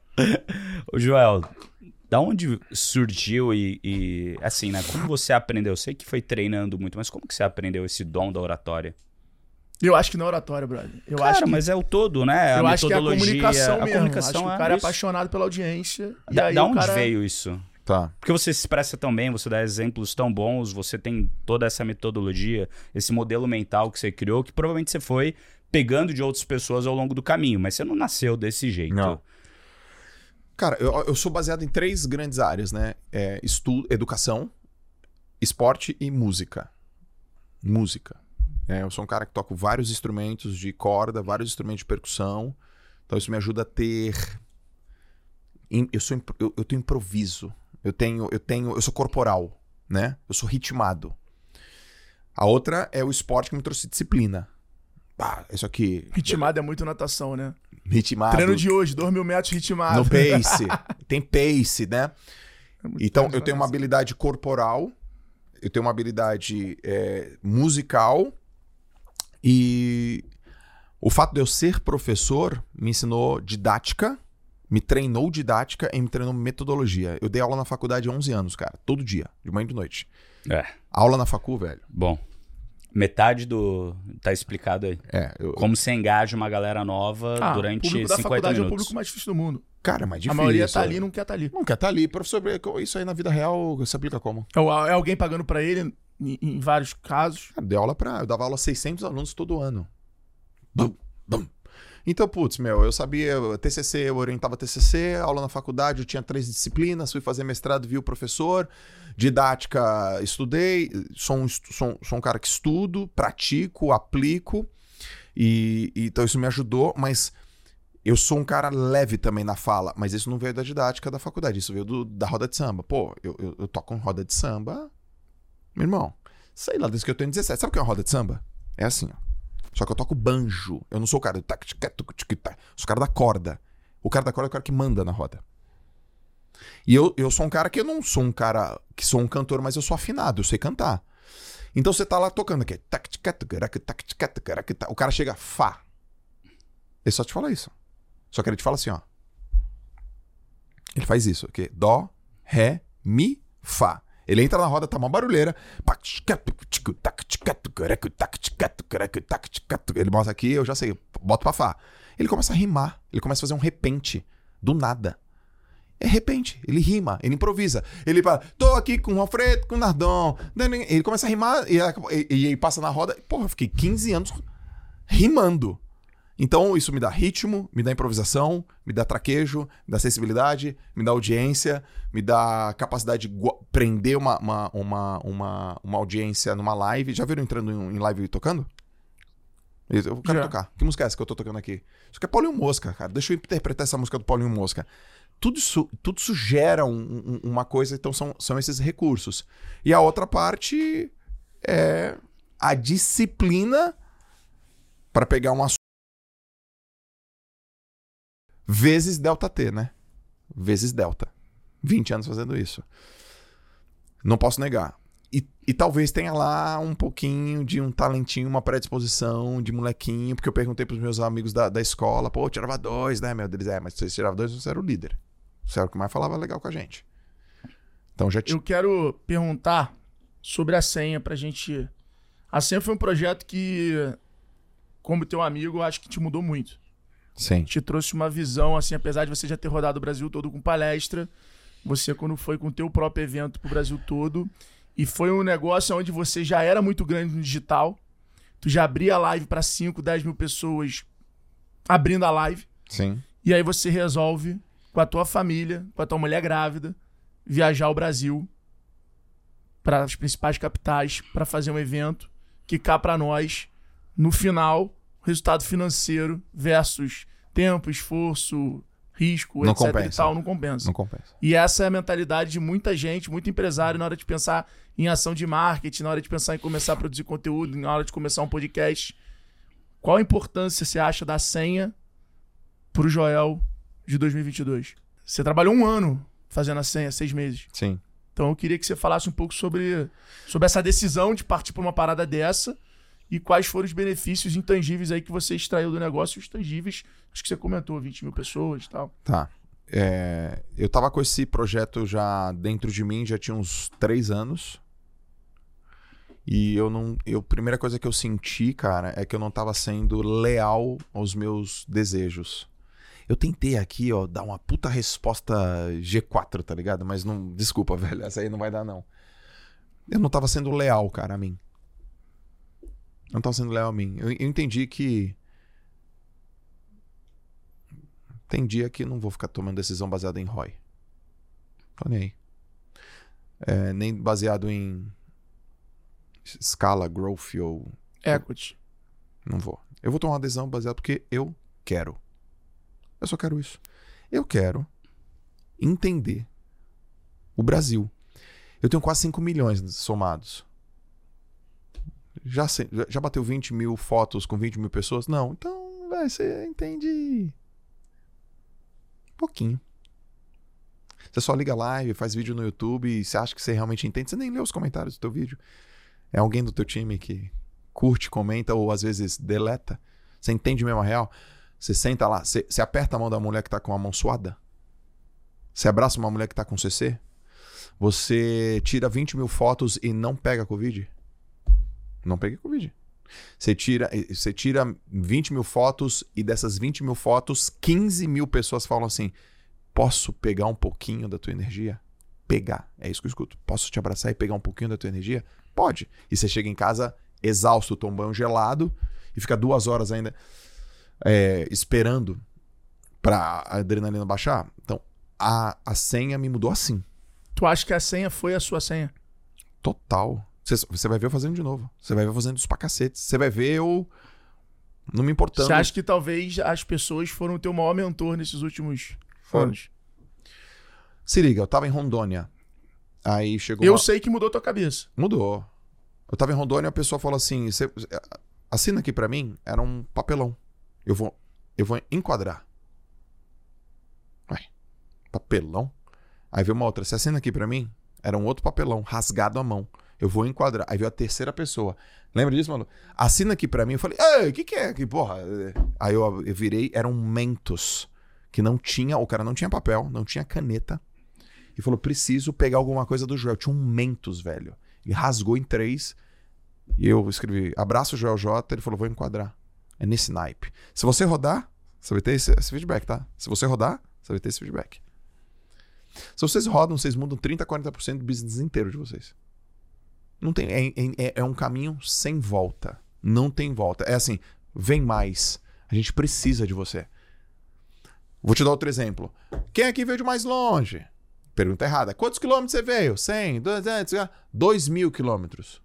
Ô, Joel, da onde surgiu e, e, assim, né? Como você aprendeu? Eu sei que foi treinando muito, mas como que você aprendeu esse dom da oratória? Eu acho que na oratória, brother. Eu Cara, acho que, mas é o todo, né? A eu acho que é a metodologia, comunicação a mesmo. comunicação acho que o é cara é isso. apaixonado pela audiência. E Da, aí da o onde cara... veio isso? Tá. Porque você se expressa tão bem, você dá exemplos tão bons, você tem toda essa metodologia, esse modelo mental que você criou, que provavelmente você foi pegando de outras pessoas ao longo do caminho, mas você não nasceu desse jeito. Não. Cara, eu, eu sou baseado em três grandes áreas, né? É, estudo, educação, esporte e música. Música. É, eu sou um cara que toco vários instrumentos de corda, vários instrumentos de percussão. Então isso me ajuda a ter. Eu, sou, eu, eu tenho improviso. Eu tenho, eu tenho. Eu sou corporal, né? Eu sou ritmado. A outra é o esporte que me trouxe disciplina. Isso aqui. Ritmado é muito natação, né? Ritmado. Treino de hoje, 2 mil metros ritmado. No pace. Tem pace, né? É Então, eu tenho uma habilidade corporal, eu tenho uma habilidade é, musical e o fato de eu ser professor me ensinou didática, me treinou didática e me treinou metodologia. Eu dei aula na faculdade há 11 anos, cara, todo dia, de manhã e de noite. É. Aula na facu, velho. Bom, metade do. Tá explicado aí. É, eu, Como você engaja uma galera nova Ah, o durante público da 50 faculdade é o minutos. público mais difícil do mundo. cara, é mais difícil. a maioria tá ali e não quer estar ali. Não quer estar ali. Professor, isso aí na vida real se aplica como? É o- é alguém pagando pra ele, em, em vários casos. Cara, dei aula pra. Eu dava aula a 600 alunos todo ano. Bum, bum. Então, putz, meu, eu sabia TCC, eu orientava TCC, aula na faculdade, eu tinha três disciplinas, fui fazer mestrado, vi o professor, didática, estudei, sou um, sou, sou um cara que estudo, pratico, aplico, e, e- então isso me ajudou, mas eu sou um cara leve também na fala, mas isso não veio da didática da faculdade, isso veio do- da roda de samba. Pô, eu, eu, eu toco em roda de samba, meu irmão, sei lá, desde que eu tenho 17. Sabe o que é uma roda de samba? É assim, ó. Só que eu toco banjo. Eu não sou o cara do tac, tic, tac. Sou o cara da corda. O cara da corda é o cara que manda na roda. E eu, eu sou um cara que eu não sou um cara que sou um cantor, mas eu sou afinado, eu sei cantar. Então você tá lá tocando aqui. tac, tic, tuc, rac, tac, tic, tac. O cara chega, Fá. Ele só te fala isso. Só que ele te fala assim, ó. Ele faz isso, ok? Dó, Ré, Mi, Fá. Ele entra na roda, tá uma barulheira. Ele mostra aqui, eu já sei, boto pra Fá. Ele começa a rimar, ele começa a fazer um repente, do nada. É repente, ele rima, ele improvisa. Ele fala, tô aqui com o Alfredo, com o Nardon. Ele começa a rimar e, passa na roda. Porra, eu fiquei 15 anos rimando. Então, isso me dá ritmo, me dá improvisação, me dá traquejo, me dá sensibilidade, me dá audiência, me dá capacidade de prender uma, uma, uma, uma, uma audiência numa live. Já viram entrando em, em live e tocando? Isso, Eu quero Já. tocar. Que música é essa que eu tô tocando aqui? Isso aqui é Paulinho Mosca, cara. Deixa eu interpretar essa música do Paulinho Mosca. Tudo isso, tudo isso gera um- um- uma coisa, então são, são esses recursos. E a outra parte é a disciplina para pegar um assunto vezes delta T, né? Vezes delta. 20 anos fazendo isso. Não posso negar. e, e talvez tenha lá um pouquinho de um talentinho, uma predisposição de molequinho, porque eu perguntei pros meus amigos da, da escola, pô, eu tirava dois, né, meu? Deles, é, mas você tirava dois, você era o líder. Você era o que mais falava legal com a gente. Então já tinha. Eu quero perguntar sobre a senha pra gente. A senha foi um projeto que, como teu amigo, acho que te mudou muito. Sim. Te trouxe uma visão, assim, apesar de você já ter rodado o Brasil todo com palestra, você, quando foi com o teu próprio evento pro Brasil todo, e foi um negócio onde você já era muito grande no digital, tu já abria a live pra 5, 10 mil pessoas abrindo a live, Sim. e aí você resolve, com a tua família, com a tua mulher grávida, viajar ao Brasil para as principais capitais para fazer um evento que cá para nós, no final, resultado financeiro versus tempo, esforço, risco, Não etc e compensa. tal, não compensa. Não compensa. E essa é a mentalidade de muita gente, muito empresário, na hora de pensar em ação de marketing, na hora de pensar em começar a produzir conteúdo, na hora de começar um podcast. Qual a importância você acha da senha pro Joel de 2022? Você trabalhou um ano fazendo a senha, seis meses. Sim. Então eu queria que você falasse um pouco sobre, sobre essa decisão de partir para uma parada dessa e quais foram os benefícios intangíveis aí que você extraiu do negócio, os tangíveis, acho que você comentou, 20 mil pessoas e tal. Tá. É, eu tava com esse projeto já dentro de mim, já tinha uns três anos. E eu não. Eu, a primeira coisa que eu senti, cara, é que eu não tava sendo leal aos meus desejos. Eu tentei aqui, ó, dar uma puta resposta G4, tá ligado? Mas não. Desculpa, velho, essa aí não vai dar, não. Eu não tava sendo leal, cara, a mim. Não tava sendo leal a mim. Eu, eu entendi que. Tem dia que não vou ficar tomando decisão baseada em ROI. Tô nem aí. É, nem baseado em escala, growth ou. Equity. Não vou. Eu vou tomar uma decisão baseada porque eu quero. Eu só quero isso. Eu quero entender o Brasil. Eu tenho quase 5 milhões somados. Já, já- bateu 20 mil fotos com 20 mil pessoas? Não. Então, vai, você entende. Pouquinho. Você só liga live, faz vídeo no YouTube e você acha que você realmente entende. Você nem lê os comentários do teu vídeo. É alguém do teu time que curte, comenta ou às vezes deleta. Você entende mesmo a real? Você senta lá, você, você aperta a mão da mulher que tá com a mão suada. Você abraça uma mulher que tá com CC. Você tira 20 mil fotos e não pega Covid. Não peguei Covid. Você tira, você tira 20 mil fotos e dessas 20 mil fotos, 15 mil pessoas falam assim: Posso pegar um pouquinho da tua energia? Pegar. É isso que eu escuto. Posso te abraçar e pegar um pouquinho da tua energia? Pode. E você chega em casa exausto, toma um banho gelado e fica duas horas ainda é, esperando pra a adrenalina baixar. Então, a, a senha me mudou assim. Tu acha que a senha foi a sua senha? Total. Você, você vai ver eu fazendo de novo. Você vai ver eu fazendo isso pra cacete. Você vai ver eu não me importando. Você acha que talvez as pessoas foram o teu maior mentor nesses últimos Foram. anos? Se liga, eu tava em Rondônia. Aí chegou Eu uma- sei que mudou tua cabeça. Mudou. Eu tava em Rondônia, a pessoa falou assim: "Você- assina aqui pra mim, era um papelão. Eu vou, eu vou enquadrar. Ué, papelão? Aí veio uma outra, você assina aqui pra mim? Era um outro papelão, rasgado à mão. Eu vou enquadrar. Aí veio a terceira pessoa. Lembra disso, mano? Assina aqui pra mim. Eu falei, ei, o que, que é? Que porra? Aí eu, eu virei, eram mentos. Que não tinha, o cara não tinha papel, não tinha caneta. E falou, preciso pegar alguma coisa do Joel. Tinha um mentos, velho. Ele rasgou em três. E eu escrevi, abraço Joel J. Ele falou, vou enquadrar. É nesse naipe. Se você rodar, você vai ter esse, esse feedback, tá? Se você rodar, você vai ter esse feedback. Se vocês rodam, vocês mudam 30, 40% do business inteiro de vocês. Não tem, é, é- é um caminho sem volta. Não tem volta. É assim, vem mais. A gente precisa de você. Vou te dar outro exemplo. Quem aqui veio de mais longe? Pergunta errada. Quantos quilômetros você veio? 100, 200, 2 mil quilômetros.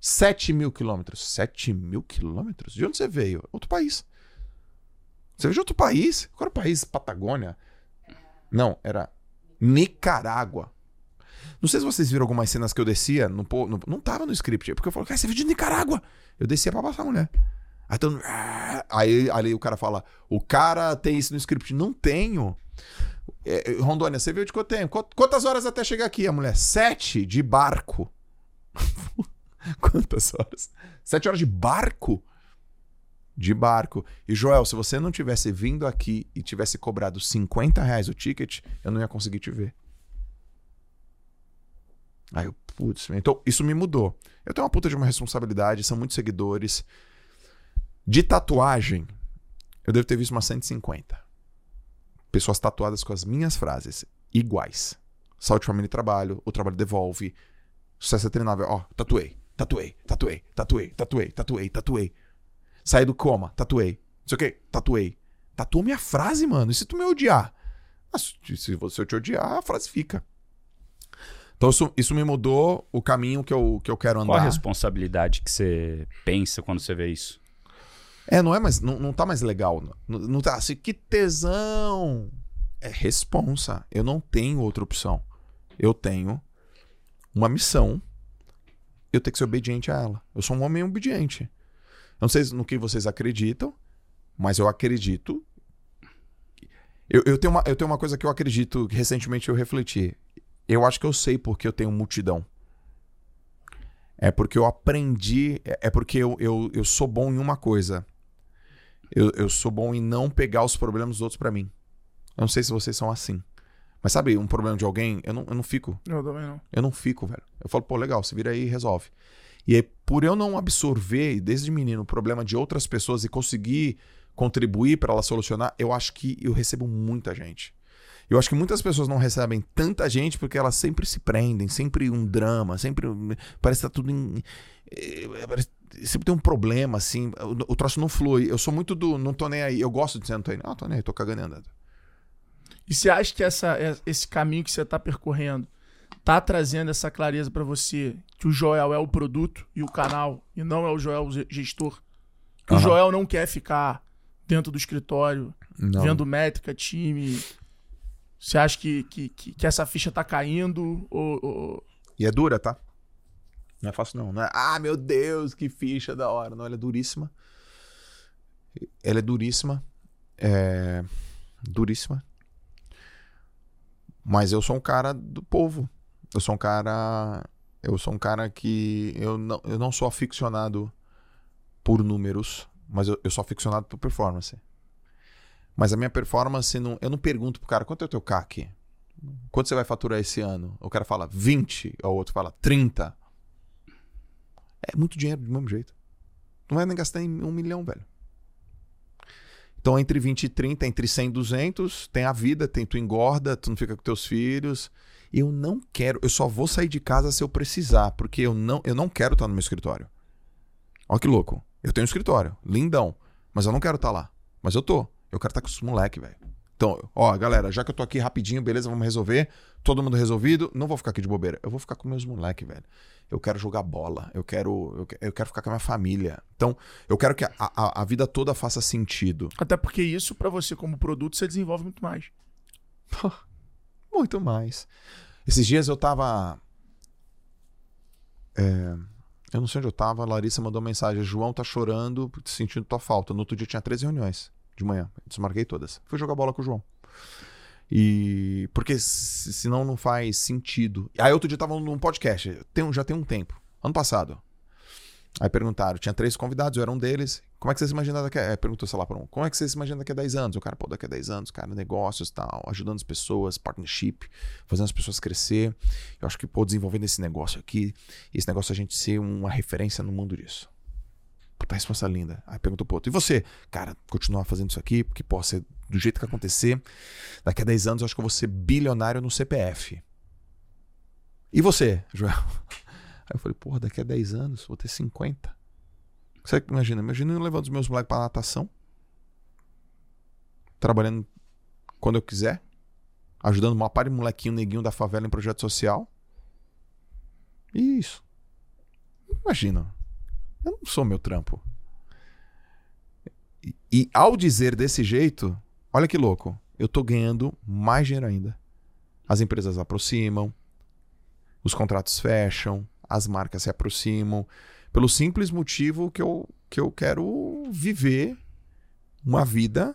7 mil quilômetros. 7 mil quilômetros? De onde você veio? Outro país. Você veio de outro país? Qual era o país? Patagônia? Não, era Nicarágua. Não sei se vocês viram algumas cenas que eu descia. No, no- não tava no script. Porque eu falei, cara, você veio de Nicarágua. Eu descia pra passar a mulher. Aí, "Ah". aí, aí o cara fala, o cara tem isso no script. Não tenho. É, é, Rondônia, você veio de quanto tempo? Quant- Quantas horas até chegar aqui? A mulher, sete de barco. Quantas horas? Sete horas de barco? De barco. E Joel, se você não tivesse vindo aqui e tivesse cobrado 50 reais o ticket, eu não ia conseguir te ver. Aí eu, putz, então isso me mudou. Eu tenho uma puta de uma responsabilidade, são muitos seguidores. De tatuagem, eu devo ter visto umas 150. Pessoas tatuadas com as minhas frases, iguais. Saúde, família e trabalho, o trabalho devolve. Sucesso é treinável. Ó, tatuei, tatuei, tatuei, tatuei, tatuei, tatuei, tatuei. Saí do coma, tatuei. Não sei o que, tatuei. Tatua minha frase, mano. E se tu me odiar? Ah, se você te odiar, a frase fica. Então isso, isso me mudou o caminho que eu, que eu quero andar. Qual a responsabilidade que você pensa quando você vê isso? É, não é mais. Não, não tá mais legal. Não, não tá assim, que tesão. É responsa. Eu não tenho outra opção. Eu tenho uma missão. Eu tenho que ser obediente a ela. Eu sou um homem obediente. Não sei no que vocês acreditam, mas eu acredito. Eu, eu, tenho uma, eu tenho uma coisa que eu acredito, que recentemente eu refleti. Eu acho que eu sei porque eu tenho multidão. É porque eu aprendi. É, é porque eu, eu, eu sou bom em uma coisa. Eu, eu sou bom em não pegar os problemas dos outros para mim. Eu não sei se vocês são assim. Mas sabe, um problema de alguém, eu não, eu não fico. Eu também não. Eu não fico, velho. Eu falo, pô, legal, se vira aí e resolve. E aí, por eu não absorver, desde menino, o problema de outras pessoas e conseguir contribuir para ela solucionar, eu acho que eu recebo muita gente. Eu acho que muitas pessoas não recebem tanta gente porque elas sempre se prendem, sempre um drama, sempre. Parece que tá tudo em. Eh, sempre tem um problema, assim. O, o troço não flui. Eu sou muito do. Não tô nem aí. Eu gosto de dizer não tô aí. Não, tô nem aí, tô cagando e andando. E você acha que essa, é, esse caminho que você tá percorrendo tá trazendo essa clareza para você que o Joel é o produto e o canal e não é o Joel o gestor? Que uhum. o Joel não quer ficar dentro do escritório, não. vendo métrica, time, você acha que, que, que, que essa ficha tá caindo? Ou, ou, E é dura, tá? Não é fácil, não. não é, ah, meu Deus, que ficha da hora. Não, ela é duríssima. Ela é duríssima. É. Duríssima. Mas eu sou um cara do povo. Eu sou um cara. Eu sou um cara que. Eu não, eu não sou aficionado por números, mas eu, eu sou aficionado por performance. Mas a minha performance, não, eu não pergunto pro cara quanto é o teu CAC? Quanto você vai faturar esse ano? O cara fala 20, o outro fala 30. É muito dinheiro do mesmo jeito. Não vai nem gastar em um milhão, velho. Então, entre 20 e 30, entre 100 e 200, tem a vida, tem tu engorda, tu não fica com teus filhos. Eu não quero, eu só vou sair de casa se eu precisar, porque eu não, eu não quero estar no meu escritório. Olha que louco. Eu tenho um escritório, lindão, mas eu não quero estar lá. Mas eu tô. Eu quero estar com os moleques, velho. Então, ó, galera, já que eu tô aqui rapidinho, beleza, vamos resolver. Todo mundo resolvido. Não vou ficar aqui de bobeira. Eu vou ficar com meus moleques, velho. Eu quero jogar bola. Eu quero, eu, eu, quero ficar com a minha família. Então, eu quero que a, a, a vida toda faça sentido. Até porque isso, para você como produto, você desenvolve muito mais. muito mais. Esses dias eu tava. É, eu não sei onde eu tava. A Larissa mandou mensagem: João tá chorando, sentindo tua falta. No outro dia tinha 13 reuniões de manhã. Desmarquei todas. Fui jogar bola com o João. E. Porque senão não faz sentido. Aí outro dia eu tava num podcast, tem, já tem um tempo, ano passado. Aí perguntaram, tinha três convidados, eu era um deles. Como é que você se imagina daqui a... É, perguntou, sei lá, para um. Como é que você se imagina daqui a 10 anos? O cara, pô, daqui a 10 anos, cara, negócios tal, ajudando as pessoas, partnership, fazendo as pessoas crescer. Eu acho que, pô, desenvolvendo esse negócio aqui, esse negócio a gente ser uma referência no mundo disso. Puta resposta linda. Aí perguntou pro outro, e você? Cara, continuar fazendo isso aqui, porque, pô, ser do jeito que acontecer, daqui a 10 anos eu acho que eu vou ser bilionário no CPF. E você, Joel? Aí eu falei, porra, daqui a 10 anos vou ter 50. Você imagina? Imagina eu levando os meus moleques pra natação. Trabalhando quando eu quiser. Ajudando uma par de molequinho neguinho da favela em projeto social. Isso. Imagina. Eu não sou meu trampo. E, e, ao dizer desse jeito, olha que louco, eu tô ganhando mais dinheiro ainda. As empresas aproximam, os contratos fecham, as marcas se aproximam, pelo simples motivo que eu, que eu quero viver uma vida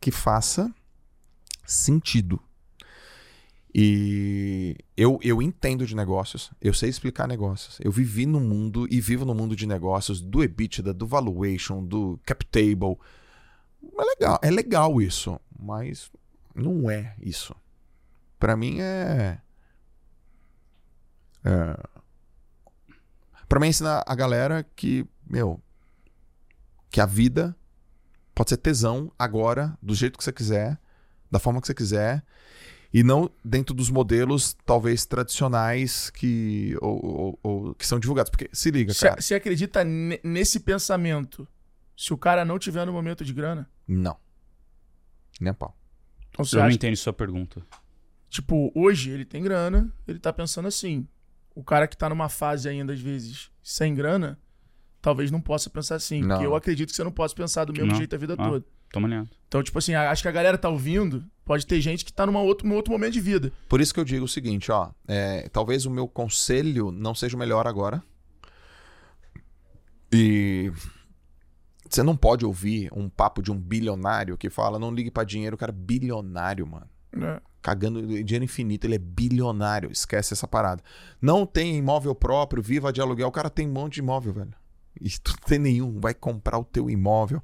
que faça sentido. E eu, eu entendo de negócios, eu sei explicar negócios. Eu vivi no mundo e vivo no mundo de negócios, do EBITDA, do valuation, do cap table. É legal, é legal isso, mas não é isso. Para mim é, é para mim é ensinar a galera que, meu, que a vida pode ser tesão agora, do jeito que você quiser, da forma que você quiser e não dentro dos modelos talvez tradicionais que, ou, ou, ou que são divulgados. Porque se liga, cara. Você acredita nesse pensamento se o cara não tiver no momento de grana? Não. Nem a pau. Então, Eu não entendo sua pergunta. Tipo, hoje ele tem grana, ele tá pensando assim. O cara que tá numa fase ainda, às vezes, sem grana, talvez não possa pensar assim. Não. Porque eu acredito que você não possa pensar do mesmo não. jeito a vida ah, toda. Toma ligado. Então, tipo assim, acho que a galera tá ouvindo, pode ter gente que tá numa outro, num outro momento de vida. Por isso que eu digo o seguinte, ó. É, talvez o meu conselho não seja o melhor agora. E você não pode ouvir um papo de um bilionário que fala, não ligue para dinheiro, o cara é bilionário, mano. É. Cagando dinheiro infinito, ele é bilionário. Esquece essa parada. Não tem imóvel próprio, viva de aluguel. O cara tem um monte de imóvel, velho. E tu não tem nenhum, vai comprar o teu imóvel.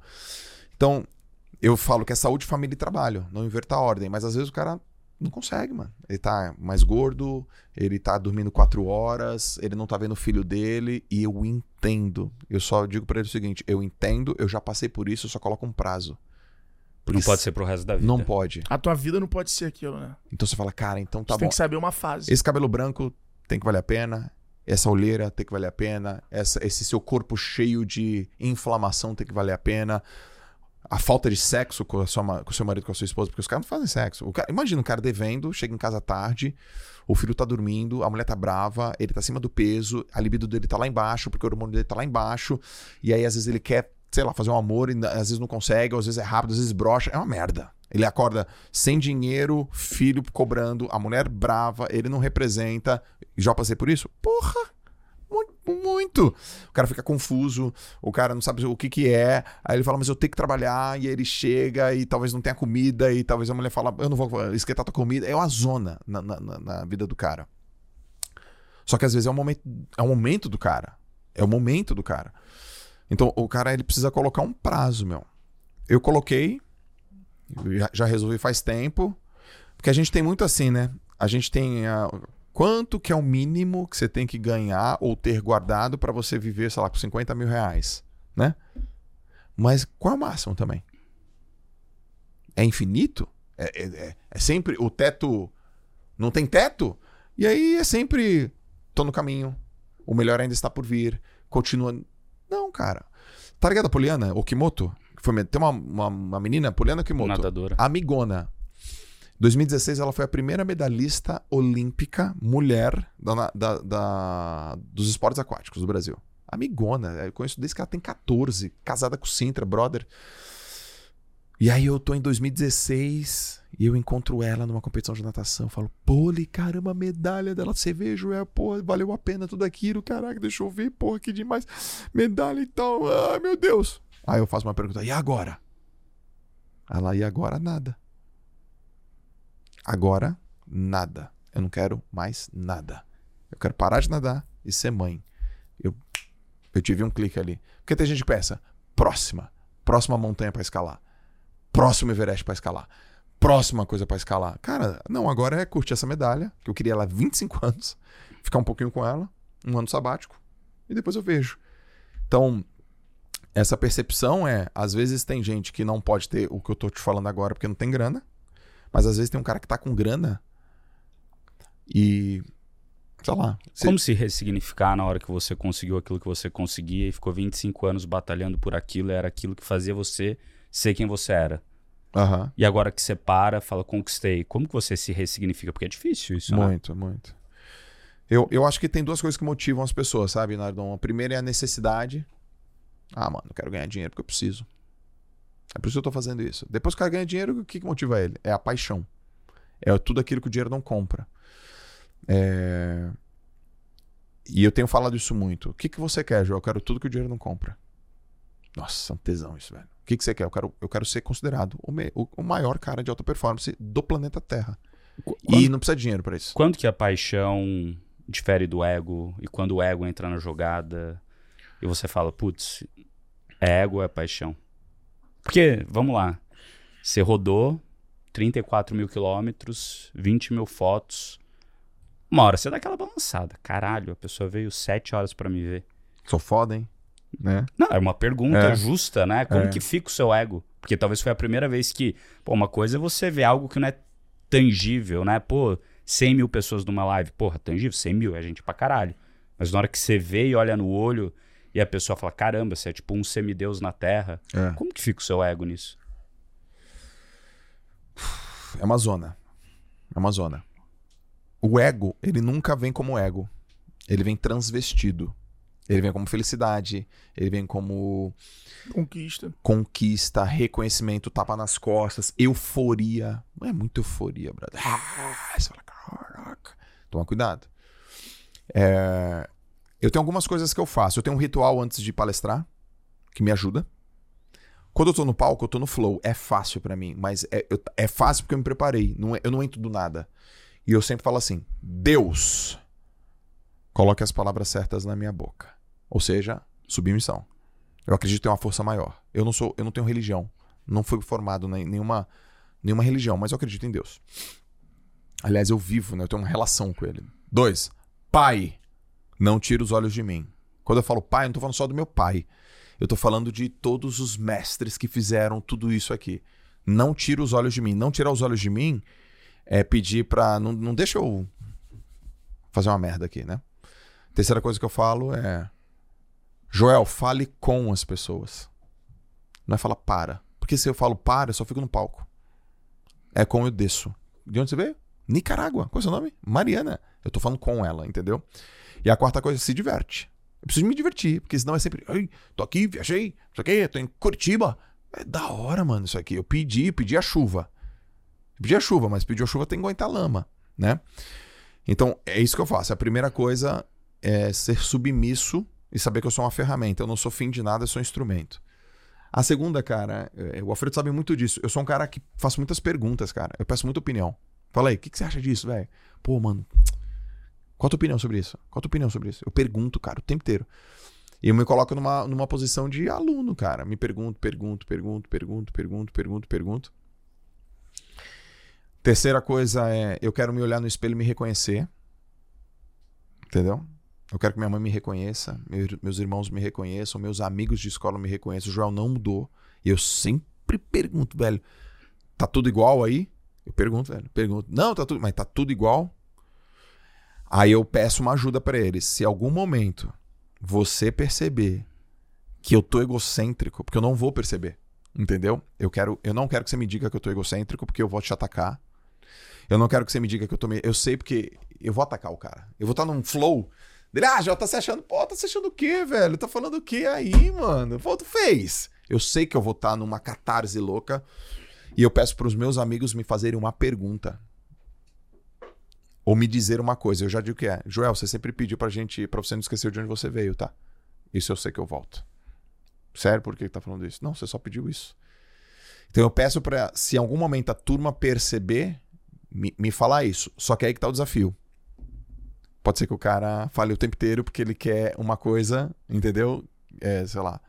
Então, eu falo que é saúde, família e trabalho, não inverter a ordem, mas às vezes o cara não consegue, mano. Ele tá mais gordo, ele tá dormindo quatro horas, ele não tá vendo o filho dele, e eu entendo. Eu só digo para ele o seguinte: eu entendo, eu já passei por isso, eu só coloco um prazo. Por não isso, pode ser pro resto da vida. Não pode. A tua vida não pode ser aquilo, né? Então você fala, cara, então tá você bom. tem que saber uma fase. Esse cabelo branco tem que valer a pena. Essa olheira tem que valer a pena. Essa, esse seu corpo cheio de inflamação tem que valer a pena a falta de sexo com, a sua, com o seu marido, com a sua esposa, porque os caras não fazem sexo. Cara, imagina um cara devendo, chega em casa tarde, o filho tá dormindo, a mulher tá brava, ele tá acima do peso, a libido dele tá lá embaixo, porque o hormônio dele tá lá embaixo, e aí às vezes ele quer, sei lá, fazer um amor, e às vezes não consegue, às vezes é rápido, às vezes brocha, é uma merda. Ele acorda sem dinheiro, filho cobrando, a mulher brava, ele não representa. Já passei por isso? Porra! Muito. O cara fica confuso, o cara não sabe o que que é. Aí ele fala, mas eu tenho que trabalhar. E aí ele chega e talvez não tenha comida. E talvez a mulher fala, eu não vou esquentar tua comida. É uma zona na, na, na vida do cara. Só que às vezes é o momento, é o momento do cara. É o momento do cara. Então o cara ele precisa colocar um prazo, meu. Eu coloquei, já, resolvi faz tempo. Porque a gente tem muito assim, né? A gente tem. Quanto que é o mínimo que você tem que ganhar ou ter guardado para você viver, sei lá, com 50 mil reais, né? Mas qual é o máximo também? É infinito? É, é, é, é sempre o teto. Não tem teto? E aí é sempre. Tô no caminho. O melhor ainda está por vir. Continua. Não, cara. Tá ligado a Poliana Okimoto? Foi, tem uma, uma, uma menina, Poliana Okimoto. Nadadora. Amigona. 2016 ela foi a primeira medalhista olímpica mulher da, da, da, dos esportes aquáticos do Brasil. Amigona, eu conheço desde que ela tem 14, casada com o Sintra, brother. E aí eu tô em 2016 e eu encontro ela numa competição de natação. Falo, Poli, caramba, medalha dela, você vejo, é, pô, valeu a pena tudo aquilo, caraca, deixa eu ver, porra, que demais. Medalha e tal, ai meu Deus. Aí eu faço uma pergunta, e agora? Ela, e agora nada. Agora, nada. Eu não quero mais nada. Eu quero parar de nadar e ser mãe. Eu, eu tive um clique ali. Porque tem gente que pensa, próxima. Próxima montanha para escalar. Próximo Everest para escalar. Próxima coisa para escalar. Cara, não, agora é curtir essa medalha, que eu queria ela há 25 anos. Ficar um pouquinho com ela, um ano sabático. E depois eu vejo. Então, essa percepção é, às vezes tem gente que não pode ter o que eu tô te falando agora porque não tem grana. Mas às vezes tem um cara que tá com grana e. Sei lá. Como se ressignificar na hora que você conseguiu aquilo que você conseguia e ficou 25 anos batalhando por aquilo, era aquilo que fazia você ser quem você era. Uhum. E agora que você para, fala, conquistei. Como que você se ressignifica? Porque é difícil isso, Muito, né? muito. Eu, eu acho que tem duas coisas que motivam as pessoas, sabe, Nardon? A primeira é a necessidade. Ah, mano, eu quero ganhar dinheiro porque eu preciso. É por isso que eu tô fazendo isso. Depois que o cara ganha dinheiro, o que, que motiva ele? É a paixão. É tudo aquilo que o dinheiro não compra. É... E eu tenho falado isso muito. O que, que você quer, João? Eu quero tudo que o dinheiro não compra. Nossa, é um tesão isso, velho. O que, que você quer? Eu quero, eu quero ser considerado o, me, o, o maior cara de alta performance do planeta Terra. E não precisa de dinheiro pra isso. Quando que a paixão difere do ego e quando o ego entra na jogada e você fala, putz, é ego ou é paixão? Porque, vamos lá, você rodou 34 mil quilômetros, 20 mil fotos. Uma hora você dá aquela balançada. Caralho, a pessoa veio 7 horas pra me ver. Sou foda, hein? Né? Não, é uma pergunta É. justa, né? Como É. que fica o seu ego? Porque talvez foi a primeira vez que. Pô, uma coisa é você ver algo que não é tangível, né? Pô, 100 mil pessoas numa live. Porra, tangível, 100 mil é gente pra caralho. Mas na hora que você vê e olha no olho e a pessoa fala: caramba, você é tipo um semideus na terra. É. Como que fica o seu ego nisso? É uma zona. É uma zona. O ego, ele nunca vem como ego. Ele vem transvestido. Ele vem como felicidade. Ele vem como Conquista. conquista, reconhecimento, tapa nas costas, euforia. Não é muita euforia, brother. Ah, você fala, caraca. Toma cuidado. É, Eu tenho algumas coisas que eu faço. Eu tenho um ritual antes de palestrar que me ajuda. Quando eu tô no palco, eu tô no flow. É fácil pra mim, mas é, eu- é fácil porque eu me preparei. Não é- eu não entro do nada. E eu sempre falo assim: Deus, coloque as palavras certas na minha boca. Ou seja, submissão. Eu acredito em uma força maior. Eu não sou, eu não tenho religião. Não fui formado em nenhuma, nenhuma religião, mas eu acredito em Deus. Aliás, eu vivo, né? Eu tenho uma relação com ele. Dois, pai, não tira os olhos de mim. Quando eu falo pai, eu não tô falando só do meu pai. Eu tô falando de todos os mestres que fizeram tudo isso aqui. Não tira os olhos de mim. Não tirar os olhos de mim é pedir pra. Não, não deixa eu fazer uma merda aqui, né? Terceira coisa que eu falo é. Joel, fale com as pessoas. Não é falar para. Porque se eu falo para, eu só fico no palco. É com eu desço. De onde você veio? Nicarágua. Qual é o seu nome? Mariana. Eu tô falando com ela, entendeu? E a quarta coisa, se diverte. Eu preciso me divertir, porque senão é sempre. Ai, tô aqui, viajei, isso aqui, tô em Curitiba. É da hora, mano, isso aqui. Eu pedi, pedi a chuva. Pedi a chuva, mas pediu a chuva tem que aguentar lama, né? Então, é isso que eu faço. A primeira coisa é ser submisso e saber que eu sou uma ferramenta. Eu não sou fim de nada, eu sou um instrumento. A segunda, cara, é, o Alfredo sabe muito disso. Eu sou um cara que faço muitas perguntas, cara. Eu peço muita opinião. Fala aí, o que, que você acha disso, velho? Pô, mano, qual a tua opinião sobre isso? Qual a tua opinião sobre isso? Eu pergunto, cara, o tempo inteiro. E eu me coloco numa, numa posição de aluno, cara. Me pergunto, pergunto, pergunto, pergunto, pergunto, pergunto, pergunto. Terceira coisa é, eu quero me olhar no espelho e me reconhecer. Entendeu? Eu quero que minha mãe me reconheça, meu- meus irmãos me reconheçam, meus amigos de escola me reconheçam. O Joel não mudou. E eu sempre pergunto, velho, tá tudo igual aí? Eu pergunto, velho, pergunto. Não, tá tudo, mas tá tudo igual? Aí eu peço uma ajuda pra eles. Se algum momento você perceber que eu tô egocêntrico, porque eu não vou perceber, entendeu? Eu quero, eu não quero que você me diga que eu tô egocêntrico, porque eu vou te atacar. Eu não quero que você me diga que eu tô me... Eu sei porque eu vou atacar o cara. Eu vou estar num flow. Ah, já tá se achando. Pô, tá se achando o quê, velho? Tá falando o quê aí, mano? Pô, tu fez. Eu sei que eu vou estar numa catarse louca. E eu peço pros meus amigos me fazerem uma pergunta. Ou me dizer uma coisa. Eu já digo que é. Joel, você sempre pediu pra gente. Pra você não esquecer de onde você veio, tá? Isso eu sei que eu volto. Sério, por que tá falando isso? Não, você só pediu isso. Então eu peço pra. Se em algum momento a turma perceber, me, me falar isso. Só que aí que tá o desafio. Pode ser que o cara fale o tempo inteiro porque ele quer uma coisa, entendeu? É, sei lá.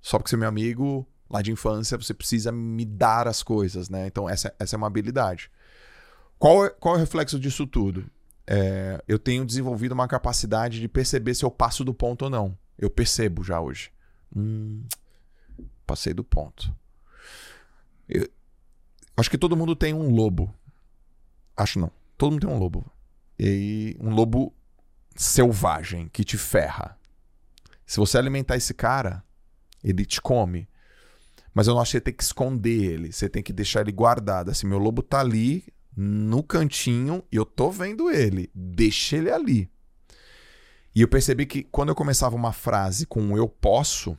Só porque você é meu amigo lá de infância, você precisa me dar as coisas, né? Então essa, essa é uma habilidade. Qual é, qual é o reflexo disso tudo? É, eu tenho desenvolvido uma capacidade de perceber se eu passo do ponto ou não. Eu percebo já hoje. Hum, passei do ponto. Eu- acho que todo mundo tem um lobo. Acho não. Todo mundo tem um lobo. E um lobo selvagem que te ferra. Se você alimentar esse cara, ele te come. Mas eu não acho que você tem que esconder ele. Você tem que deixar ele guardado. Assim, meu lobo tá ali no cantinho e eu tô vendo ele. Deixa ele ali. E eu percebi que quando eu começava uma frase com eu posso,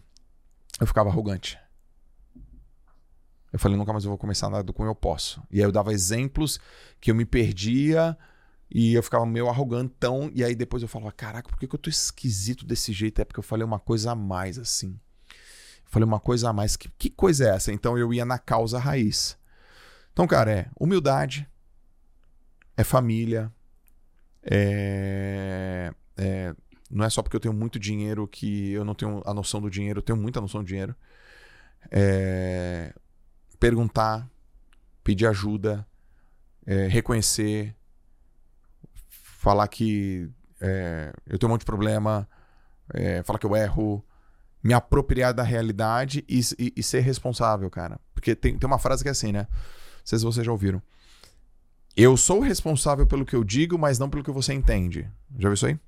eu ficava arrogante. Eu falei, nunca mais eu vou começar nada com eu posso. E aí eu dava exemplos que eu me perdia e eu ficava meio arrogantão. E aí depois eu falava, caraca, por que, que eu tô esquisito desse jeito? É porque eu falei uma coisa a mais, assim. Eu falei uma coisa a mais. Que, que coisa é essa? Então eu ia na causa raiz. Então, cara, é humildade, é família. É, é, não é só porque eu tenho muito dinheiro que eu não tenho a noção do dinheiro, eu tenho muita noção do dinheiro. É, perguntar, pedir ajuda, é, reconhecer, falar que é, eu tenho um monte de problema, é, falar que eu erro, me apropriar da realidade e, e, e, ser responsável, cara. Porque tem, tem uma frase que é assim, né? Não sei se vocês já ouviram. Eu sou responsável pelo que eu digo, mas não pelo que você entende. Já viu isso aí?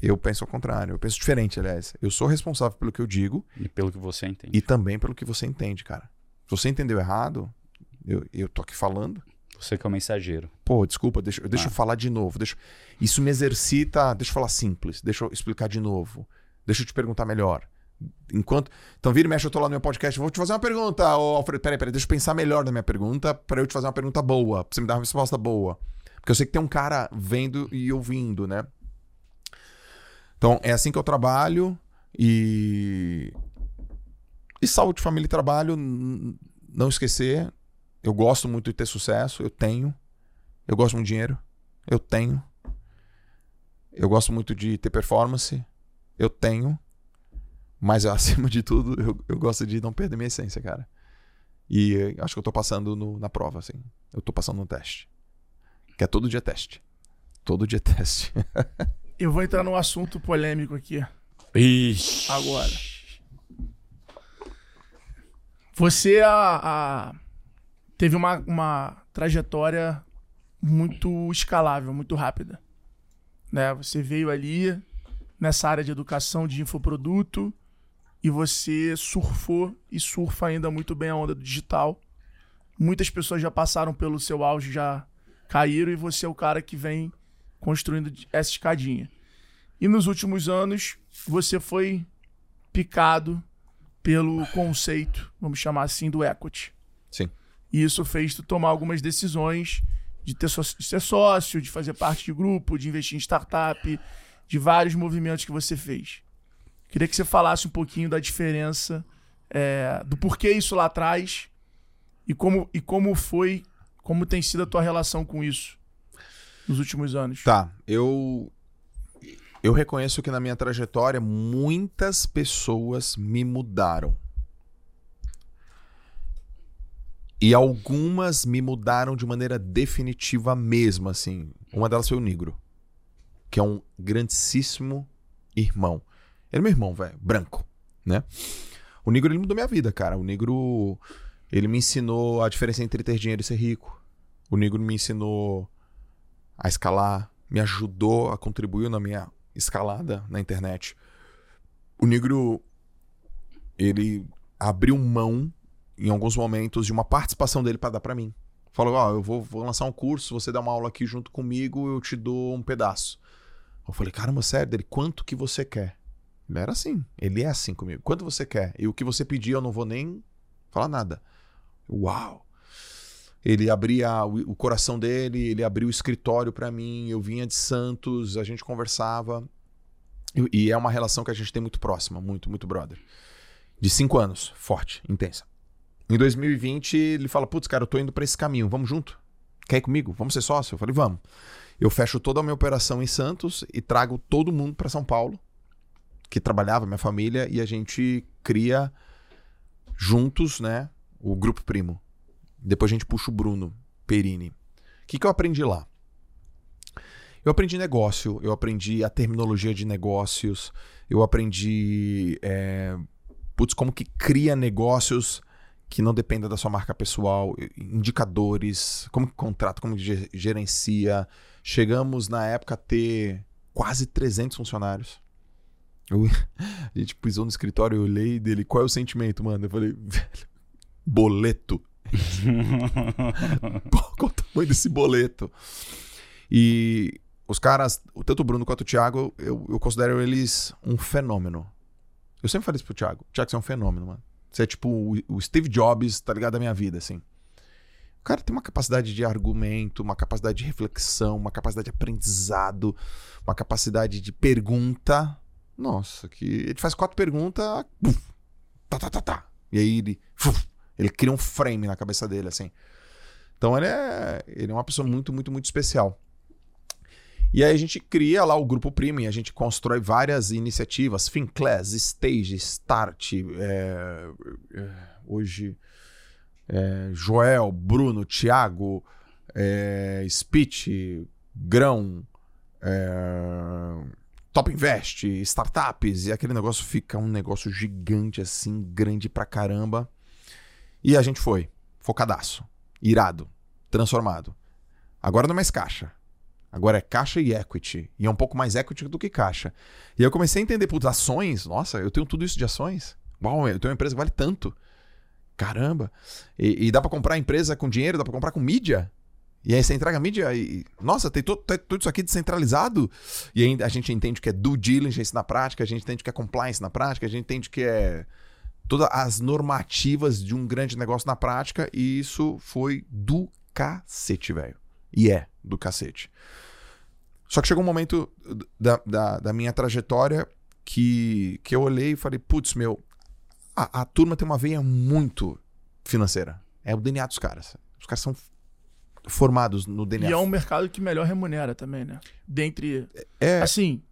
Eu penso ao contrário. Eu penso diferente, aliás. Eu sou responsável pelo que eu digo. E pelo que você entende. E também pelo que você entende, cara. Se você entendeu errado, eu, eu tô aqui falando. Você que é o mensageiro. Pô, desculpa, deixa, deixa ah. eu falar de novo. Deixa, isso me exercita. Deixa eu falar simples. Deixa eu explicar de novo. Deixa eu te perguntar melhor. Enquanto. Então, vira e mexe, eu tô lá no meu podcast. Vou te fazer uma pergunta, ô Alfredo. Peraí, peraí, deixa eu pensar melhor na minha pergunta para eu te fazer uma pergunta boa. Pra você me dar uma resposta boa. Porque eu sei que tem um cara vendo e ouvindo, né? Então, é assim que eu trabalho e. E saúde, família e trabalho, não esquecer. Eu gosto muito de ter sucesso, eu tenho. Eu gosto muito de dinheiro, eu tenho. Eu gosto muito de ter performance, eu tenho. Mas acima de tudo, eu, eu gosto de não perder minha essência, cara. E acho que eu tô passando no, na prova, assim. Eu tô passando no teste. Que é todo dia teste. Todo dia teste. Eu vou entrar num assunto polêmico aqui. Ixi. Agora. Você a, a, teve uma, uma trajetória muito escalável, muito rápida. Né? Você veio ali nessa área de educação de infoproduto e você surfou e surfa ainda muito bem a onda do digital. Muitas pessoas já passaram pelo seu auge, já caíram e você é o cara que vem construindo essa escadinha. E nos últimos anos, você foi picado pelo conceito, vamos chamar assim, do equity. Sim. E isso fez tu tomar algumas decisões de, ter de ser sócio, de fazer parte de grupo, de investir em startup, de vários movimentos que você fez. Queria que você falasse um pouquinho da diferença, é, do porquê isso lá atrás e como, e como foi, como tem sido a tua relação com isso nos últimos anos? Tá, eu eu reconheço que na minha trajetória muitas pessoas me mudaram. E algumas me mudaram de maneira definitiva mesmo, assim. Uma delas foi o Negro, que é um grandíssimo irmão. É meu irmão, velho, branco, né? O Negro ele mudou minha vida, cara. O Negro ele me ensinou a diferença entre ter dinheiro e ser rico. O Negro me ensinou a escalar, me ajudou a contribuir na minha escalada na internet. O Negro ele abriu mão em alguns momentos de uma participação dele para dar para mim. Falou: Ó, oh, eu vou, vou lançar um curso, você dá uma aula aqui junto comigo, eu te dou um pedaço. Eu falei: Caramba, sério, dele, quanto que você quer? Era assim, ele é assim comigo. Quanto você quer? E o que você pedir eu não vou nem falar nada. Uau! Ele abria o, coração dele, ele abriu o escritório para mim, eu vinha de Santos, a gente conversava. E, e, é uma relação que a gente tem muito próxima, muito, muito brother. De cinco anos, forte, intensa. Em 2020, ele fala: Putz, cara, eu tô indo para esse caminho, vamos junto? Quer ir comigo? Vamos ser sócio? Eu falei: Vamos. Eu fecho toda a minha operação em Santos e trago todo mundo para São Paulo, que trabalhava, minha família, e a gente cria juntos, né, o Grupo Primo. Depois a gente puxa o Bruno Perini. O que, que eu aprendi lá? Eu aprendi negócio, eu aprendi a terminologia de negócios, eu aprendi é, putz, como que cria negócios que não dependa da sua marca pessoal, indicadores, como que contrata, como que gerencia. Chegamos na época a ter quase 300 funcionários. Eu, a gente pisou no escritório, eu olhei dele, qual é o sentimento, mano? Eu falei, velho, boleto. Qual o tamanho desse boleto? E os caras, tanto o Bruno quanto o Thiago, eu, eu considero eles um fenômeno. Eu sempre falei isso pro Thiago. Thiago, você é um fenômeno, mano. Você é tipo o, o Steve Jobs, tá ligado, da minha vida, assim. O cara tem uma capacidade de argumento, uma capacidade de reflexão, uma capacidade de aprendizado, uma capacidade de pergunta. Nossa, que ele faz quatro perguntas, tá, tá, tá, tá. E aí ele, ele cria um frame na cabeça dele, assim. Então ele é, ele é uma pessoa muito, muito, muito especial. E aí a gente cria lá o Grupo e a gente constrói várias iniciativas, Finclass, Stage, Start, é, hoje é, Joel, Bruno, Thiago, é, Speech, Grão, é, Top Invest, startups, e aquele negócio fica um negócio gigante assim, grande pra caramba. E a gente foi, focadaço, irado, transformado. Agora não é mais caixa. Agora é caixa e equity. E é um pouco mais equity do que caixa. E eu comecei a entender, putz, ações, nossa, eu tenho tudo isso de ações. Uau, eu tenho uma empresa que vale tanto. Caramba. E, e dá para comprar empresa com dinheiro, dá para comprar com mídia. E aí você entrega a mídia e. Nossa, tem, tem tudo isso aqui descentralizado. E aí a gente entende que é due diligence na prática, a gente entende que é compliance na prática, a gente entende que é todas as normativas de um grande negócio na prática. E isso foi do cacete, velho. E é do cacete. Só que chegou um momento da, da, da minha trajetória que, que eu olhei e falei, putz, meu, a, a turma tem uma veia muito financeira. É o DNA dos caras. Os caras são formados no DNA. E é um mercado que melhor remunera também, né? Dentre. É, Assim.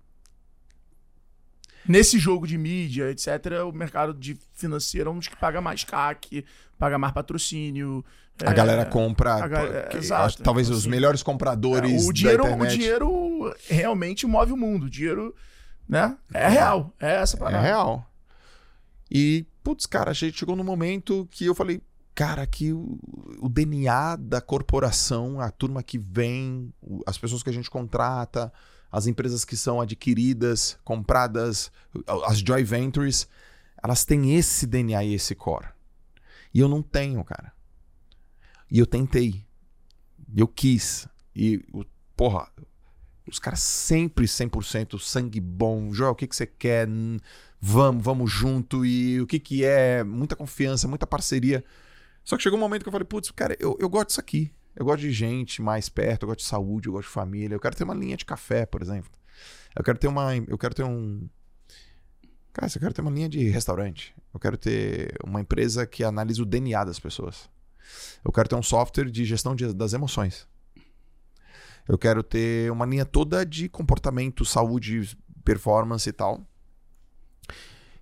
Nesse jogo de mídia, etc., o mercado de financeiro é um dos que paga mais CAC, paga mais patrocínio. a é, galera compra. a ga- é, que- exato. talvez os Assim, melhores compradores. É, o, dinheiro, o dinheiro realmente move o mundo. O dinheiro, né? É real. É essa É parada. real. E, putz, cara, a gente chegou num momento que eu falei, cara, que o, o DNA da corporação, a turma que vem, as pessoas que a gente contrata, as empresas que são adquiridas, compradas, as joint ventures, elas têm esse DNA e esse core. E eu não tenho, cara. E eu tentei. Eu quis. E, porra, os caras sempre 100% sangue bom. Joel, o que, que você quer? Hum, Vamos, vamos junto. E o que, que é? Muita confiança, muita parceria. Só que chegou um momento que eu falei, putz, cara, eu, eu gosto disso aqui. Eu gosto de gente mais perto, eu gosto de saúde, eu gosto de família. Eu quero ter uma linha de café, por exemplo. Eu quero ter uma. Eu quero ter um. Cara, eu quero ter uma linha de restaurante. Eu quero ter uma empresa que analisa o DNA das pessoas. Eu quero ter um software de gestão de- das emoções. Eu quero ter uma linha toda de comportamento, saúde, performance e tal.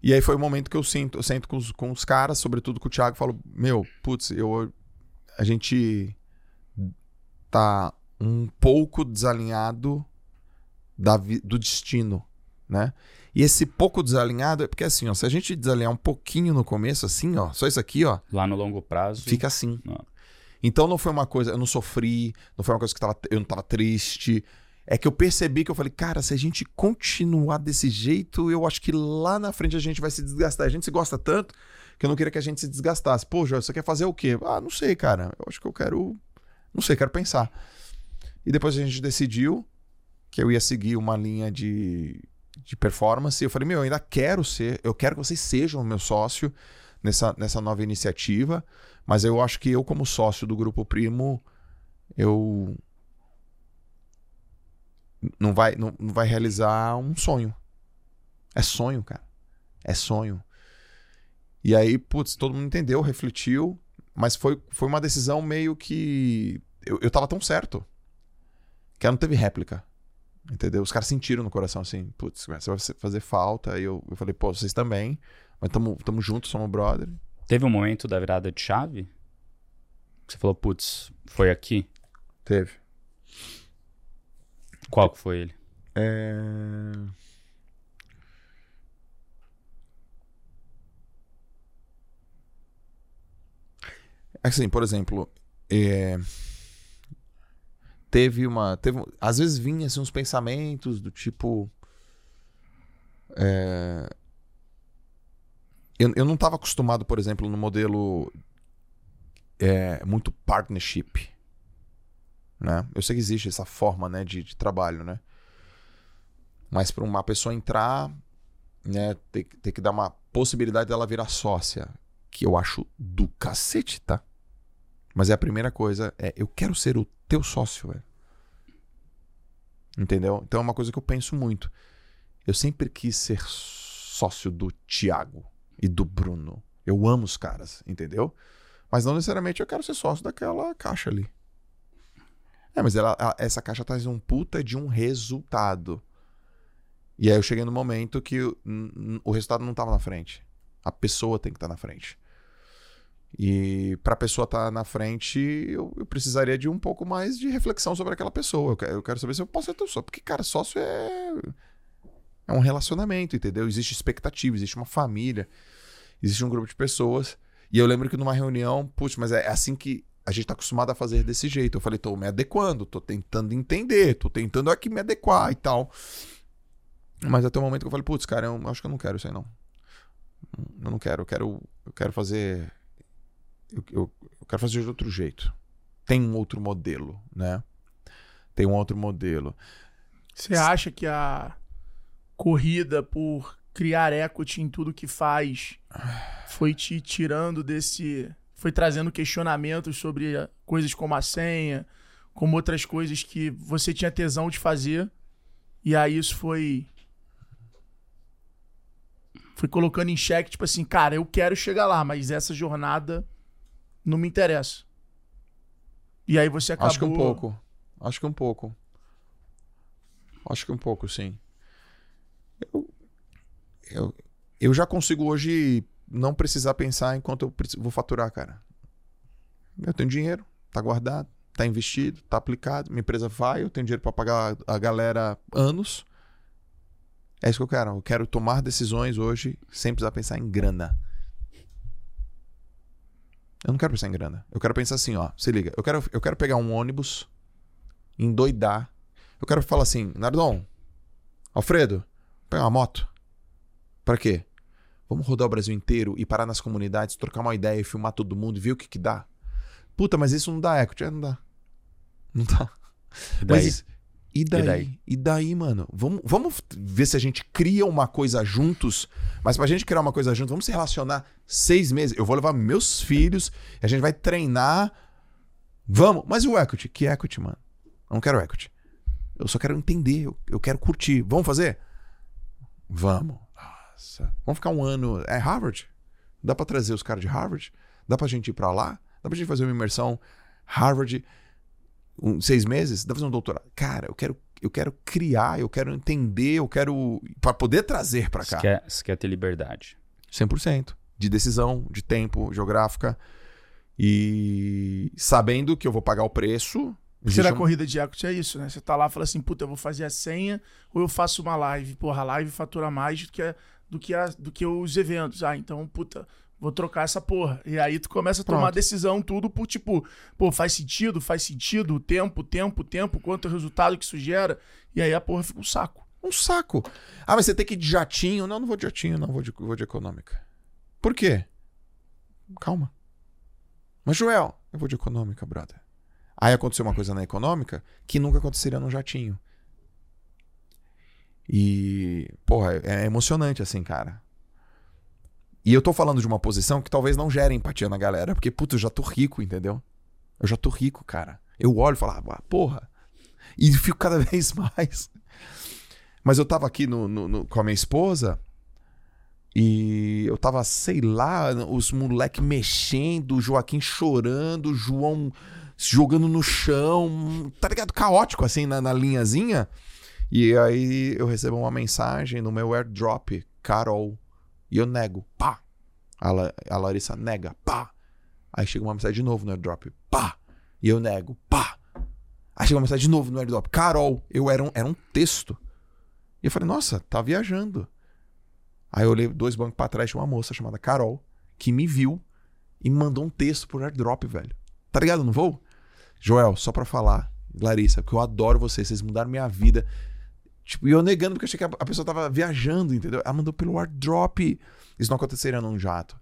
E aí foi o momento que eu sinto, eu sento com os, com os caras, sobretudo com o Thiago, e falo: Meu, putz, eu, a gente tá um pouco desalinhado da, do destino, né? E esse pouco desalinhado é porque assim, ó, se a gente desalinhar um pouquinho no começo, assim, ó, só isso aqui, ó, Lá no longo prazo. fica assim. Não. Então não foi uma coisa, eu não sofri, não foi uma coisa que tava, eu não tava triste. É que eu percebi que eu falei, cara, se a gente continuar desse jeito, eu acho que lá na frente a gente vai se desgastar. A gente se gosta tanto que eu não queria que a gente se desgastasse. Pô, Joel, você quer fazer o quê? Ah, não sei, cara. Eu acho que eu quero. Não sei, quero pensar. E depois a gente decidiu que eu ia seguir uma linha de, de performance. Eu falei, meu, eu ainda quero ser, eu quero que vocês sejam meu sócio nessa, nessa nova iniciativa. Mas eu acho que eu, como sócio do Grupo Primo, eu. Não vai, não, não vai realizar um sonho. É sonho, cara. É sonho. E aí, putz, todo mundo entendeu, refletiu, mas foi, foi uma decisão meio que. Eu, eu tava tão certo que ela não teve réplica. Entendeu? Os caras sentiram no coração assim, putz, você vai fazer falta. Aí eu, eu falei, pô, vocês também, mas tamo, tamo juntos, somos brother. Teve um momento da virada de chave? Você falou, putz, foi aqui? Teve. Qual que foi ele? É... Assim, por exemplo, é, teve uma. Teve, às vezes vinha assim, uns pensamentos do tipo. é, Eu, eu não estava acostumado, por exemplo, no modelo é, muito partnership. Né? Eu sei que existe essa forma né, de, de trabalho, né? Mas para uma pessoa entrar, né, ter, ter que dar uma possibilidade dela virar sócia, que eu acho do cacete, tá? Mas é a primeira coisa, é eu quero ser o teu sócio, velho. Entendeu? Então é uma coisa que eu penso muito. Eu sempre quis ser sócio do Thiago e do Bruno. Eu amo os caras, entendeu? Mas não necessariamente eu quero ser sócio daquela caixa ali. É, mas ela, ela- essa caixa traz um puta de um resultado. E aí eu cheguei no momento que o, o resultado não tava na frente. A pessoa tem que estar na frente. E pra pessoa estar na frente, eu, eu precisaria de um pouco mais de reflexão sobre aquela pessoa. Eu quero, eu quero saber se eu posso ser teu sócio. Porque, cara, sócio é. É um relacionamento, entendeu? Existe expectativa, existe uma família, existe um grupo de pessoas. E eu lembro que numa reunião, putz, mas é assim que a gente tá acostumado a fazer desse jeito. Eu falei, tô me adequando, tô tentando entender, tô tentando aqui me adequar e tal. Mas até o momento que eu falei, putz, cara, eu acho que eu não quero isso aí, não. Eu não quero, eu quero, eu quero fazer. Eu, eu, eu quero fazer de outro jeito. Tem um outro modelo, né? Tem um outro modelo. Você acha que a corrida por criar equity em tudo que faz foi te tirando desse. Foi trazendo questionamentos sobre eh, coisas como a senha, como outras coisas que você tinha tesão de fazer, e aí isso foi. Foi colocando em xeque, tipo assim, cara, eu quero chegar lá, mas essa jornada não me interessa. E aí você acabou. Acho que um pouco. Acho que um pouco. Acho que um pouco, sim. Eu, eu, eu já consigo hoje não precisar pensar em quanto eu vou faturar, cara. Eu tenho dinheiro, tá guardado, tá investido, tá aplicado, minha empresa vai, eu tenho dinheiro pra pagar a galera anos. É isso que eu quero. Eu quero tomar decisões hoje sem precisar pensar em grana. Eu não quero pensar em grana. Eu quero pensar assim, ó. Se liga. Eu quero, eu quero pegar um ônibus, endoidar. Eu quero falar assim, Nardon, Alfredo, pegar uma moto. Pra quê? Vamos rodar o Brasil inteiro e parar nas comunidades, trocar uma ideia e filmar todo mundo e ver o que que dá. Puta, mas isso não dá equity. É, não dá. Não dá. E daí? Mas e daí? E daí, daí? mano? Vamos, vamos ver se a gente cria uma coisa juntos. Mas pra gente criar uma coisa juntos, vamos se relacionar seis meses. Eu vou levar meus filhos, a gente vai treinar. Vamos. Mas e o equity? Que equity, mano? Eu não quero equity. Eu só quero entender, eu, eu quero curtir. Vamos fazer? Vamos. Nossa. Vamos ficar um ano. É Harvard? Dá pra trazer os caras de Harvard? Dá pra gente ir pra lá? Dá pra gente fazer uma imersão Harvard um, seis meses? Dá pra fazer um doutorado? Cara, eu quero, eu quero criar, eu quero entender, eu quero. Pra poder trazer pra Você cá. quer, você quer ter liberdade. 100%. De decisão, de tempo, geográfica. E sabendo que eu vou pagar o preço. Você existe da um- corrida de equity é isso, né? Você tá lá e fala assim, puta, eu vou fazer a senha ou eu faço uma live. Porra, a live fatura mais do que, a- do que, a- do que os eventos. Ah, então, puta, vou trocar essa porra. E aí tu começa a tomar Pronto. decisão, tudo por tipo, pô, faz sentido, faz sentido, o tempo, tempo, tempo, quanto é resultado que isso gera. E aí a porra fica um saco. Um saco. Ah, mas você tem que ir de jatinho. Não, não vou de jatinho, não. Vou de, vou de econômica. Por quê? Calma. Mas, Joel, eu vou de econômica, brother. Aí aconteceu uma coisa na econômica que nunca aconteceria no jatinho. E, porra, é emocionante assim, cara. E eu tô falando de uma posição que talvez não gere empatia na galera, porque, puta, eu já tô rico, entendeu? Eu já tô rico, cara. Eu olho e falo, ah, porra. E fico cada vez mais. Mas eu tava aqui no, no- no- com a minha esposa e eu tava, sei lá, os moleque mexendo, o Joaquim chorando, o João jogando no chão, tá ligado? Caótico assim na, na linhazinha. E aí eu recebo uma mensagem no meu airdrop, Carol. E eu nego, pá. A, La- a Larissa nega, pá. Aí chega uma mensagem de novo no airdrop, pá. E eu nego, pá. Aí chega uma mensagem de novo no airdrop, Carol. Eu era um, era um texto. E eu falei, nossa, tá viajando. Aí eu olhei dois bancos pra trás, tinha uma moça chamada Carol, que me viu e me mandou um texto por airdrop, velho. Tá ligado? No voo? Joel, só pra falar, Larissa, porque eu adoro vocês, vocês mudaram minha vida. Tipo, e eu negando porque achei que a a pessoa tava viajando, entendeu? Ela mandou pelo airdrop. Isso não aconteceria num jato.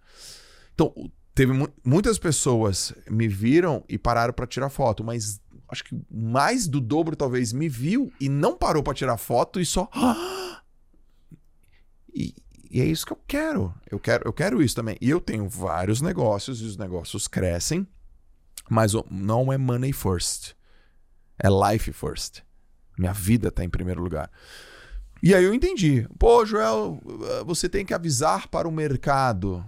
Então, teve mu- muitas pessoas me viram e pararam pra tirar foto, mas acho que mais do dobro talvez me viu e não parou pra tirar foto e só e, e é isso que eu quero. Eu quero, eu quero isso também. E eu tenho vários negócios e os negócios crescem, mas não é money first. É life first. Minha vida tá em primeiro lugar. E aí eu entendi. Pô, Joel, você tem que avisar para o mercado.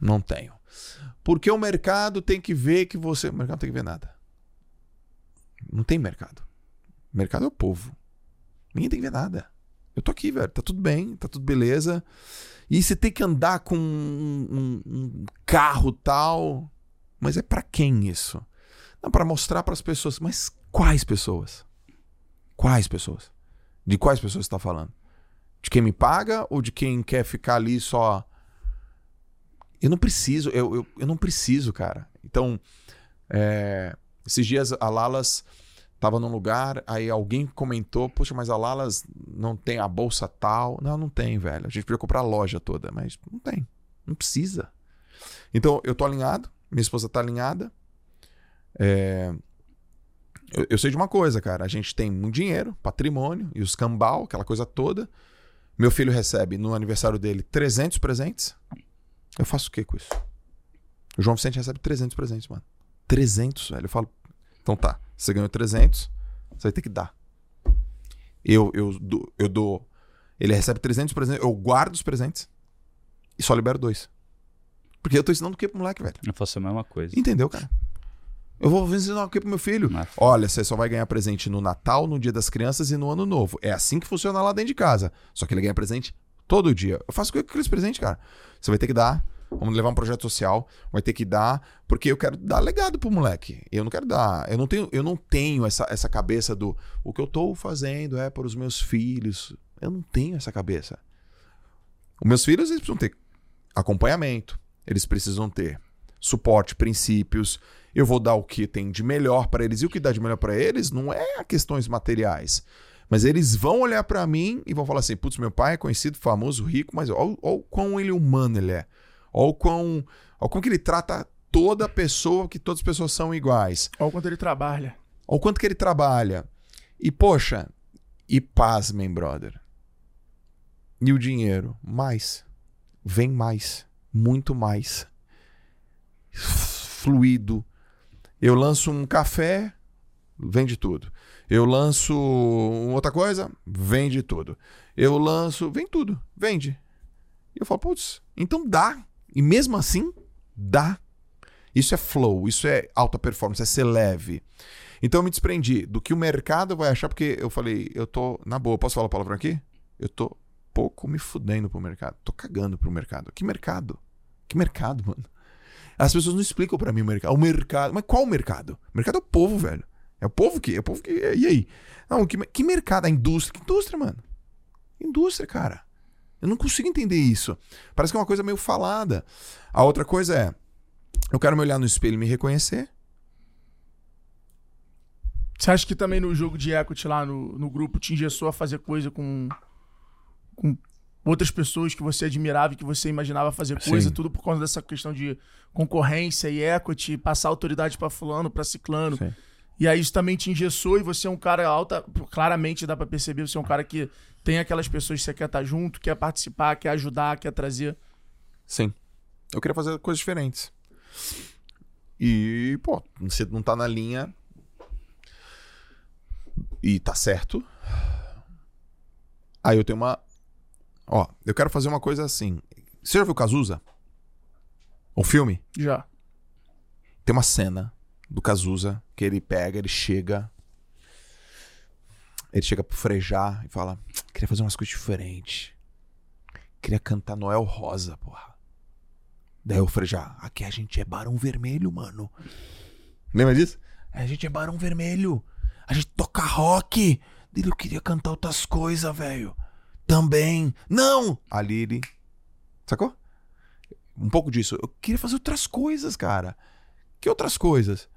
Não tenho. Porque o mercado tem que ver que você. O mercado não tem que ver nada. Não tem mercado. Mercado é o povo. Ninguém tem que ver nada. Eu tô aqui, velho. Tá tudo bem, tá tudo beleza. E você tem que andar com um, um, um carro tal. Mas é para quem isso? Não, para mostrar para as pessoas. Mas quais pessoas? Quais pessoas? De quais pessoas você tá falando? De quem me paga ou de quem quer ficar ali só. Eu não preciso, eu, eu, eu não preciso, cara. Então, é, esses dias a Lalas tava num lugar, aí alguém comentou, poxa, mas a Lalas não tem a bolsa tal. Não, não tem, velho. A gente podia comprar a loja toda, mas não tem. Não precisa. Então, eu tô alinhado, minha esposa tá alinhada. É, eu, eu sei de uma coisa, cara. A gente tem muito dinheiro, patrimônio e os cambal, aquela coisa toda. Meu filho recebe no aniversário dele 300 presentes. Eu faço o que com isso? O João Vicente recebe 300 presentes, mano. 300, velho. Eu falo, então tá, você ganhou 300, você vai ter que dar. Eu, eu, dou, eu dou. Ele recebe 300 presentes, eu guardo os presentes e só libero dois. Porque eu tô ensinando o que pro moleque, velho? Eu faço a mesma coisa. Entendeu, cara? Eu vou ensinar o que pro meu filho? Mas- Olha, você só vai ganhar presente no Natal, no Dia das Crianças e no Ano Novo. É assim que funciona lá dentro de casa. Só que ele ganha presente todo dia. Eu faço o que com aqueles presentes, cara? Você vai ter que dar. Vamos levar um projeto social, vai ter que dar, porque eu quero dar legado pro moleque. Eu não quero dar, eu não tenho, eu não tenho essa, essa cabeça do o que eu tô fazendo é para os meus filhos. Eu não tenho essa cabeça. Os meus filhos eles precisam ter acompanhamento, eles precisam ter suporte, princípios. Eu vou dar o que tem de melhor para eles e o que dá de melhor para eles não é questões materiais. Mas eles vão olhar para mim e vão falar assim: putz, meu pai é conhecido, famoso, rico, mas olha o quão ele humano ele é. Olha o quão, olha como que ele trata toda pessoa, que todas as pessoas são iguais. Olha o quanto ele trabalha. Olha o quanto que ele trabalha. E, poxa, e pasmem, brother. E o dinheiro? Mais. Vem mais. Muito mais. Fluido. Eu lanço um café, vende tudo. Eu lanço outra coisa, vende tudo. Eu lanço, vem tudo, vende. E eu falo, putz, então dá. E mesmo assim, dá. Isso é flow, isso é alta performance, é ser leve. Então eu me desprendi do que o mercado vai achar, porque eu falei, eu tô, na boa, posso falar a palavra aqui? Eu tô pouco me fudendo pro mercado. Tô cagando pro mercado. Que mercado? Que mercado, mano? As pessoas não explicam pra mim o mercado. O mercado. Mas qual o mercado? O mercado é o povo, velho. É o povo que. É o povo que. E aí? Não, que, que mercado? A indústria. Que indústria, mano? Indústria, cara. Eu não consigo entender isso. Parece que é uma coisa meio falada. A outra coisa é. Eu quero me olhar no espelho e me reconhecer. Você acha que também no jogo de equity lá no, no grupo te engessou a fazer coisa com, com outras pessoas que você admirava e que você imaginava fazer coisa, Sim. tudo por conta dessa questão de concorrência e equity, passar autoridade pra fulano, pra ciclano. Sim. E aí isso também te engessou e você é um cara alta, claramente dá pra perceber, você é um cara que tem aquelas pessoas que você quer estar junto, quer participar, quer ajudar, quer trazer. Sim. Eu queria fazer coisas diferentes. E, pô, você não tá na linha. E tá certo. Aí eu tenho uma. Ó, eu quero fazer uma coisa assim. Você já viu Cazuza? O filme? Já. Tem uma cena do Cazuza que ele pega, ele chega. Ele chega pro Frejá e fala: Queria fazer umas coisas diferentes. Queria cantar Noel Rosa, porra. Daí o Frejá: Aqui a gente é Barão Vermelho, mano. Lembra disso? A gente é Barão Vermelho. A gente toca rock. Dele eu queria cantar outras coisas, velho. Também. Não! Ali ele. Sacou? Um pouco disso. Eu queria fazer outras coisas, cara. Que outras coisas?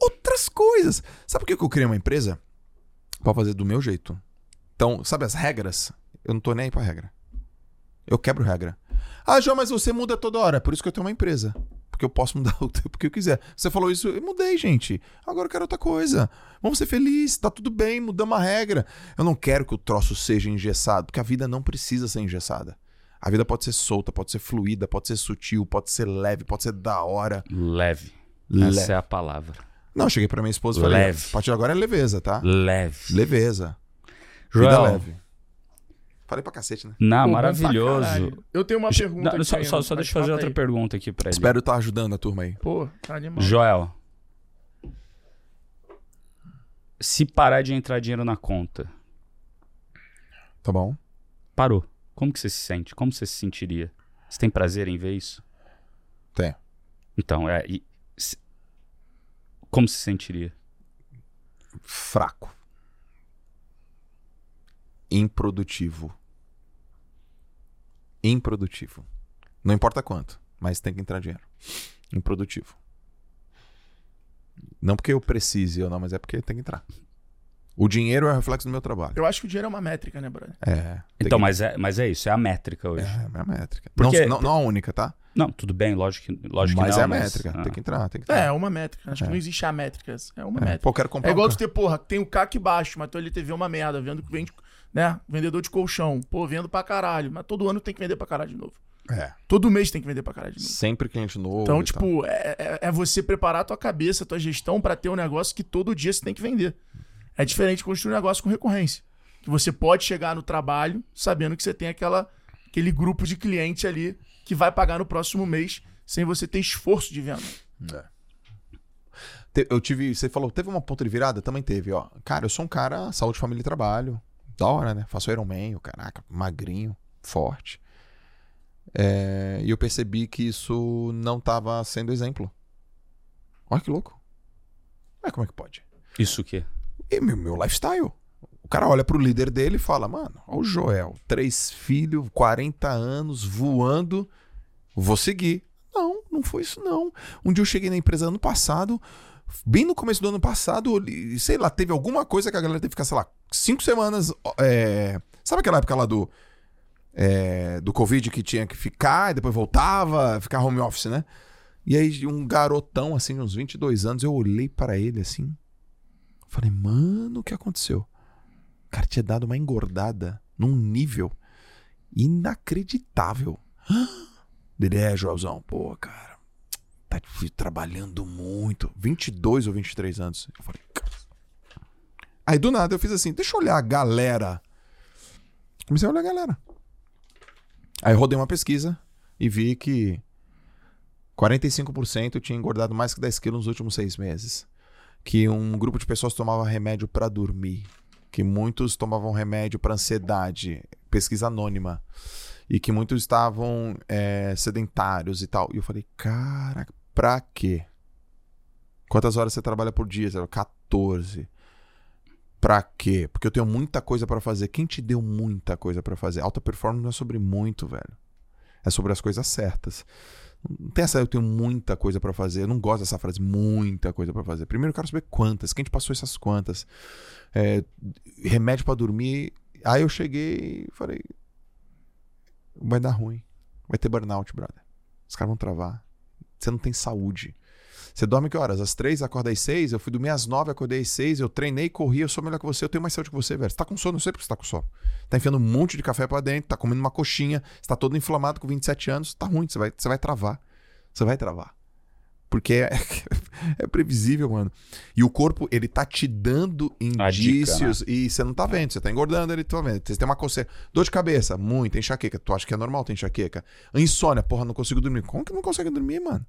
Outras coisas. Sabe por que eu criei uma empresa? Pra fazer do meu jeito. Então, sabe as regras? Eu não tô nem aí pra regra. Eu quebro regra. Ah, João, mas você muda toda hora. É por isso que eu tenho uma empresa. Porque eu posso mudar o tempo que eu quiser. Você falou isso, eu mudei, gente. Agora eu quero outra coisa. Vamos ser felizes, tá tudo bem, mudamos a regra. Eu não quero que o troço seja engessado, porque a vida não precisa ser engessada. A vida pode ser solta, pode ser fluida, pode ser sutil, pode ser leve, pode ser da hora. Leve. Leve. Essa é a palavra. Não, cheguei pra minha esposa e falei: Leve. a partir de agora é leveza, tá? Leve. Leveza. Vida Joel. leve. Falei pra cacete, né? Não, Pô, maravilhoso. Eu tenho uma pergunta. Não, aqui só, só, só deixa eu fazer outra aí. pergunta aqui pra ele. Espero estar ajudando a turma aí. Pô, tá animal. Joel, Se parar de entrar dinheiro na conta, Tá bom? parou. Como que você se sente? Como você se sentiria? Você tem prazer em ver isso? Tem. Então, é. e se- como se sentiria? Fraco. Improdutivo. Improdutivo. Não importa quanto, mas tem que entrar dinheiro. Improdutivo. Não porque eu precise ou não, mas é porque tem que entrar. O dinheiro é o reflexo do meu trabalho. Eu acho que o dinheiro é uma métrica, né, brother? É. Então, que- mas é, mas é isso, é a métrica hoje. É, é a métrica. Porque- Não, não, não a única, tá? Não, tudo bem, lógico que, lógico mas que não. é a métrica. ah. Tem que entrar, tem que É, entrar. é uma métrica. Acho que não existe a métrica. É uma É, métrica. Pô, quero comprar É igual um tu ter, porra, tem o CAC baixo, mas tua LTV é uma merda, vendo que vende, né? Vendedor de colchão. Pô, vendo pra caralho. Mas todo ano tem que vender pra caralho de novo. É. Todo mês tem que vender pra caralho de novo. Sempre cliente novo. Então, tipo, é, é- é você preparar a tua cabeça, a tua gestão pra ter um negócio que todo dia você tem que vender. É diferente construir um negócio com recorrência. Que você pode chegar no trabalho sabendo que você tem aquela, aquele grupo de cliente ali que vai pagar no próximo mês sem você ter esforço de venda. Te- Eu tive. Você falou, teve uma ponta de virada? Também teve, ó. Cara, eu sou um cara, saúde, família e trabalho. Da hora, né? Faço Ironman, o caraca, magrinho, forte. É, e eu percebi que isso não tava sendo exemplo. Olha que louco. Olha como é que pode. Isso o quê? E meu, meu lifestyle. O cara olha pro líder dele e fala, mano, ó o Joel, três filhos, 40 anos, voando, vou seguir. Não, não foi isso não. Um dia eu cheguei na empresa ano passado, bem no começo do ano passado, sei lá, teve alguma coisa que a galera teve que ficar, sei lá, cinco semanas. é, Sabe aquela época lá do. é, do Covid que tinha que ficar e depois voltava, ficar home office, né? E aí um garotão, assim, uns 22 anos, eu olhei para ele assim. Falei, mano, o que aconteceu? O cara tinha dado uma engordada num nível inacreditável. Ele é, Joelzão, pô, cara, tá trabalhando muito. 22 ou 23 anos. Eu falei. Aí do nada eu fiz assim, deixa eu olhar a galera. Comecei a olhar a galera. Aí rodei uma pesquisa e vi que 45% tinha engordado mais que 10 quilos nos últimos seis meses que um grupo de pessoas tomava remédio para dormir, que muitos tomavam remédio para ansiedade, pesquisa anônima, e que muitos estavam é, sedentários e tal. E eu falei, cara, pra quê? Quantas horas você trabalha por dia? Zé? 14. Pra quê? Porque eu tenho muita coisa pra fazer. Quem te deu muita coisa pra fazer? Alta performance não é sobre muito, velho. É sobre as coisas certas. Essa, eu tenho muita coisa pra fazer. Eu não gosto dessa frase, muita coisa pra fazer. Primeiro eu quero saber quantas. Quem te passou essas quantas? É, remédio pra dormir. Aí eu cheguei e falei: vai dar ruim. Vai ter burnout, brother. Os caras vão travar. Você não tem saúde. Você dorme que horas? Às três, acorda às seis. Eu fui dormir às nove, acordei às seis. Eu treinei, corri, eu sou melhor que você. Eu tenho mais saúde que você, velho. Você tá com sono, não sei porque você tá com sono. Tá enfiando um monte de café pra dentro, tá comendo uma coxinha, você tá todo inflamado com 27 anos. Tá ruim, você vai, você vai travar. Você vai travar. Porque é, é previsível, mano. E o corpo, ele tá te dando A dica, indícios e você não tá vendo. Você tá engordando, ele tá vendo. Você tem uma coceira. Dor de cabeça, muita enxaqueca. Tu acha que é normal ter enxaqueca? Insônia, porra, não consigo dormir. Como que não consegue dormir, mano?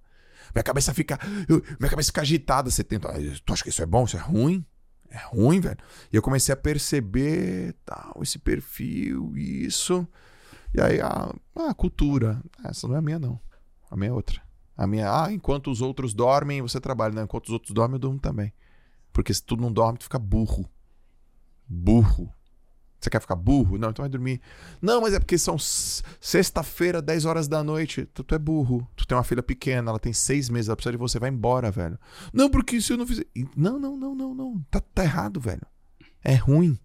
Minha cabeça fica. eu- minha cabeça fica agitada. Você tenta. "Ah, Tu acha que isso é bom? Isso é ruim? É ruim, velho. E eu comecei a perceber tal, esse perfil, isso. E aí, a, a cultura. Essa não é a minha, não. A minha é outra. A minha, ah, enquanto os outros dormem, você trabalha. Não, enquanto os outros dormem, eu durmo também. Porque se tu não dorme, tu fica burro. Burro. Você quer ficar burro? Não, então vai dormir. Não, mas é porque são sexta-feira, 10 horas da noite. Tu, tu é burro. Tu tem uma filha pequena, ela tem seis meses, ela precisa de você, vai embora, velho. Não, porque se eu não fizer. Não, não, não, não, não. Tá, tá errado, velho. É ruim.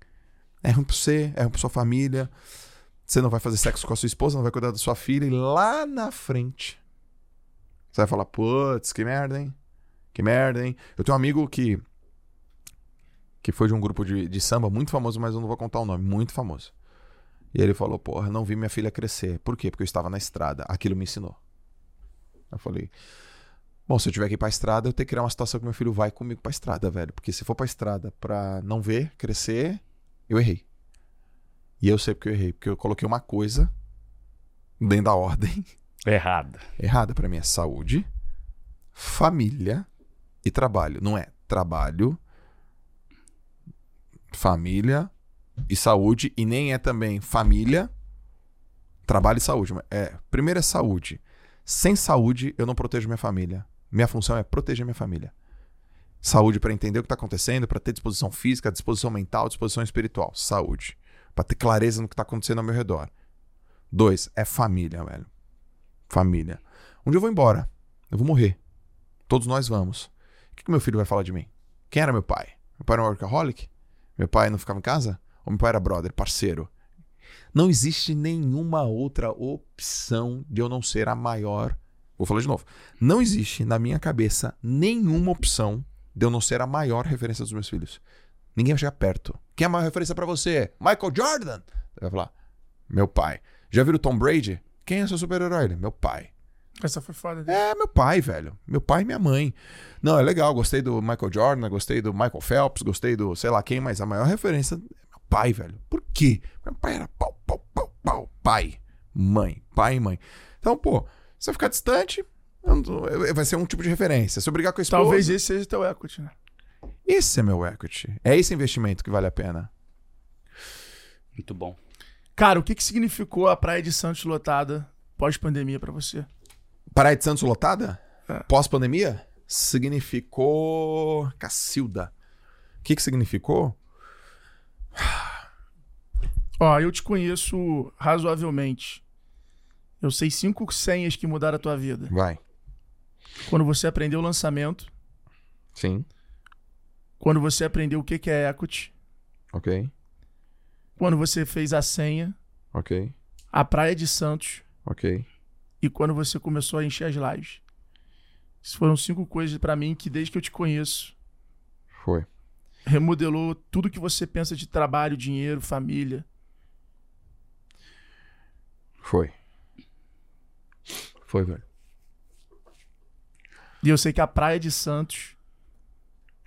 É ruim pra você, é ruim pra sua família. Você não vai fazer sexo com a sua esposa, não vai cuidar da sua filha. E lá na frente, você vai falar: putz, que merda, hein? Que merda, hein? Eu tenho um amigo que. Que foi de um grupo de, de samba muito famoso, mas eu não vou contar o nome, muito famoso. E ele falou: Porra, não vi minha filha crescer. Por quê? Porque eu estava na estrada. Aquilo me ensinou. Eu falei: Bom, se eu tiver que ir pra estrada, eu tenho que criar uma situação que meu filho vai comigo pra estrada, velho. Porque se for pra estrada pra não ver crescer, eu errei. E eu sei porque eu errei. Porque eu coloquei uma coisa dentro da ordem Errado. errada pra mim. É saúde, família e trabalho. Não é trabalho, família e saúde. E nem é também família, trabalho e saúde. É, primeiro é saúde. Sem saúde, eu não protejo minha família. Minha função é proteger minha família. Saúde para entender o que está acontecendo, para ter disposição física, disposição mental, disposição espiritual. Saúde. Para ter clareza no que está acontecendo ao meu redor. Dois, é família, velho. Família. Um dia eu vou embora. Eu vou morrer. Todos nós vamos. O que, que meu filho vai falar de mim? Quem era meu pai? Meu pai era um workaholic? Meu pai não ficava em casa? Ou meu pai era brother, parceiro? Não existe nenhuma outra opção de eu não ser a maior. Vou falar de novo. Não existe na minha cabeça nenhuma opção de eu não ser a maior referência dos meus filhos. Ninguém vai chegar perto. Quem é a maior referência para você? Michael Jordan? Vai falar. Meu pai. Já viram Tom Brady? Quem é seu super-herói? Meu pai. Essa foi foda. Dele. É, meu pai, velho. Meu pai e minha mãe. Não, é legal. Gostei do Michael Jordan, gostei do Michael Phelps, gostei do sei lá quem, mas a maior referência é meu pai, velho. Por quê? Meu pai era pau, pau, pau, pau. Pai, mãe, pai e mãe. Então, pô, se eu ficar distante, vai ser um tipo de referência. Se eu brigar com a esposa... Talvez esse seja teu equity, né? Esse é meu equity. É esse investimento que vale a pena. Muito bom. Cara, o que, que significou a Praia de Santos lotada pós-pandemia para você? Praia de Santos lotada? É. Pós-pandemia? Significou. Cacilda. O que, que significou? Ó, eu te conheço razoavelmente. Eu sei cinco senhas que mudaram a tua vida. Vai. Quando você aprendeu o lançamento. Sim. Quando você aprendeu o que é equity. Ok. Quando você fez a senha. Ok. A Praia de Santos. Ok. E quando você começou a encher as lives. Isso foram cinco coisas para mim que desde que eu te conheço. Foi. Remodelou tudo que você pensa de trabalho, dinheiro, família. Foi. Foi, velho. E eu sei que a Praia de Santos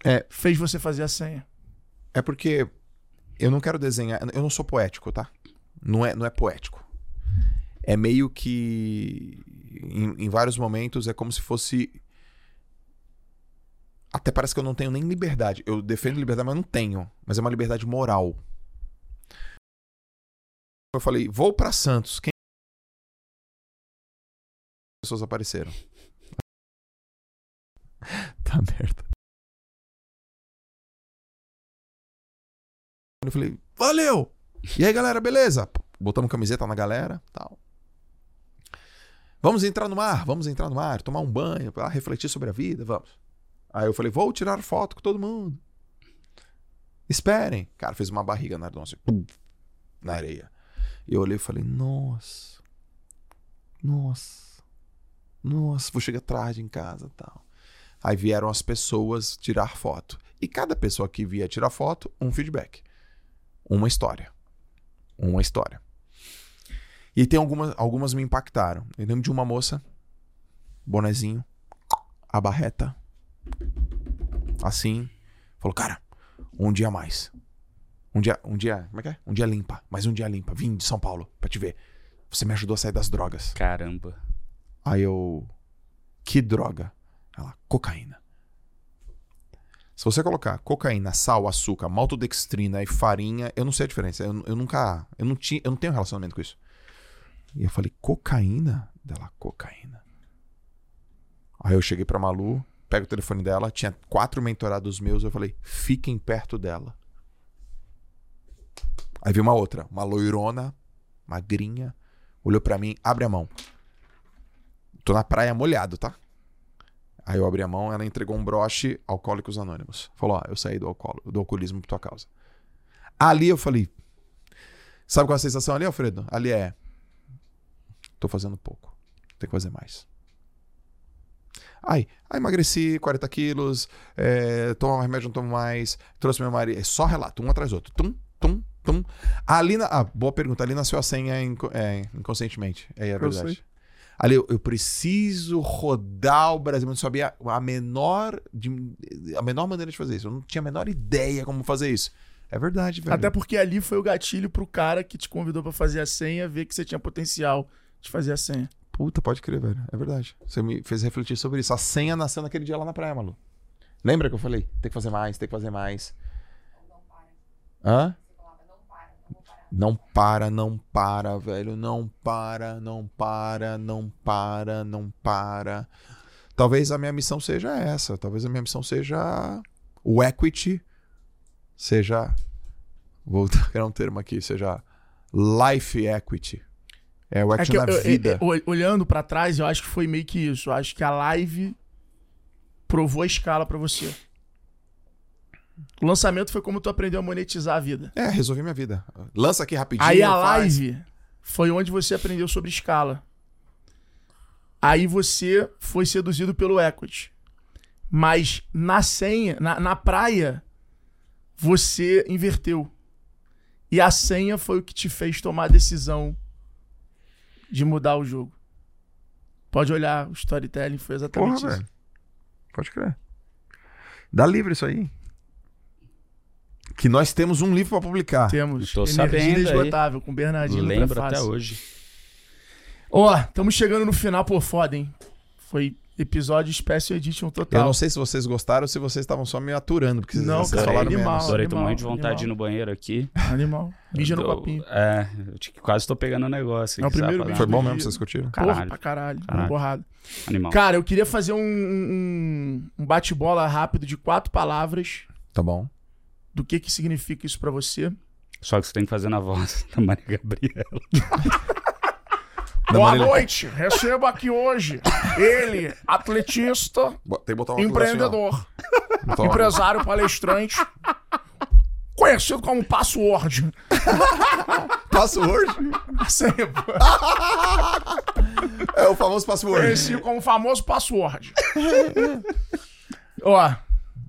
é, fez você fazer a senha. É porque eu não quero desenhar. Eu não sou poético, tá? Não é, não é poético. É meio que. Em, em vários momentos é como se fosse. Até parece que eu não tenho nem liberdade. Eu defendo liberdade, mas não tenho. Mas é uma liberdade moral. Eu falei, vou para Santos. Quem pessoas apareceram? tá merda. Eu falei, valeu! E aí, galera, beleza? Botamos camiseta na galera, tal. Vamos entrar no mar, vamos entrar no mar, tomar um banho, pra refletir sobre a vida, vamos. Aí eu falei, vou tirar foto com todo mundo. Esperem. Cara, fez uma barriga na pum, na areia. E eu olhei e falei, nossa. Nossa. Nossa, vou chegar tarde em casa tal. Aí vieram as pessoas tirar foto. E cada pessoa que via tirar foto, um feedback uma história. Uma história. E tem algumas, algumas me impactaram. Eu lembro de uma moça, bonezinho, a barreta, assim, falou, cara, um dia mais. Um dia, um dia, como é que é? Um dia limpa, mais um dia limpa. Vim de São Paulo pra te ver. Você me ajudou a sair das drogas. Caramba. Aí eu, que droga? Ela, cocaína. Se você colocar cocaína, sal, açúcar, maltodextrina e farinha, eu não sei a diferença. Eu, eu nunca. Eu não, tinha, eu não tenho relacionamento com isso. E eu falei, cocaína? Dela, cocaína. Aí eu cheguei pra Malu, pego o telefone dela, tinha quatro mentorados meus, eu falei, fiquem perto dela. Aí vi uma outra, uma loirona, magrinha, olhou para mim, abre a mão. Tô na praia molhado, tá? Aí eu abri a mão, ela entregou um broche Alcoólicos Anônimos. Falou: Ó, eu saí do, alcool, do alcoolismo por tua causa. Ali eu falei: Sabe qual é a sensação ali, Alfredo? Ali é: Tô fazendo pouco. Tem que fazer mais. Ai, aí emagreci 40 quilos, é, tomo remédio, não tomo mais, trouxe meu marido. É só relato, um atrás do outro. Tum, tum, tum. Ali na, ah, boa pergunta. Ali nasceu a senha é, inconscientemente. É, é verdade. Ali, eu, eu, preciso rodar o Brasil. Eu não sabia a menor, de, a menor maneira de fazer isso. Eu não tinha a menor ideia como fazer isso. É verdade, velho. Até porque ali foi o gatilho pro cara que te convidou para fazer a senha ver que você tinha potencial de fazer a senha. Puta, pode crer, velho. É verdade. Você me fez refletir sobre isso. A senha nasceu naquele dia lá na praia, Malu. Lembra que eu falei? Tem que fazer mais, tem que fazer mais. Hã? Não para, não para, velho. Não para, não para, não para, não para. Talvez a minha missão seja essa. Talvez a minha missão seja o equity, seja. Vou criar um termo aqui, seja life equity. É o É equity que na eu- eu- vida. eu- olhando pra trás, eu acho que foi meio que isso. Eu acho que a live provou a escala pra você. O lançamento foi como tu aprendeu a monetizar a vida. É, resolvi minha vida. Lança aqui rapidinho. Aí a faz. live foi onde você aprendeu sobre escala. Aí você foi seduzido pelo equity. Mas na senha, na, na praia, você inverteu. E a senha foi o que te fez tomar a decisão de mudar o jogo. Pode olhar, o storytelling foi exatamente Porra, isso. velho. Pode crer. Dá livre isso aí. Que nós temos um livro pra publicar. Temos Tô Energia sabendo aí. Inesgotável com Bernardinho Lembro até hoje. Ó, estamos chegando no final, pô, foda, hein? Foi episódio Special Edition Eu total. não sei se vocês gostaram ou se vocês estavam só me aturando, porque vocês, Não, vocês cara, falaram animal. menos. Adorei, tô animal, morrendo de vontade de ir no banheiro aqui. Animal. Mija no Eu- copinho. É, eu quase tô pegando o negócio. É o aqui, primeiro sabe? Foi bom mesmo, vocês curtiram? Porra, Caralho. pra caralho. Caralho. Borrado. Animal. Cara, eu queria fazer um, um, um bate-bola rápido de quatro palavras Tá bom. do que que significa isso pra você. Só que você tem que fazer na voz da Maria Gabriela. Da Boa Marília- noite. Receba aqui hoje ele, atletista, coisa empreendedor, assim, empresário palestrante, conhecido como Password. Password. Assim, pô. É o famoso password. Conhecido como famoso password. Ó,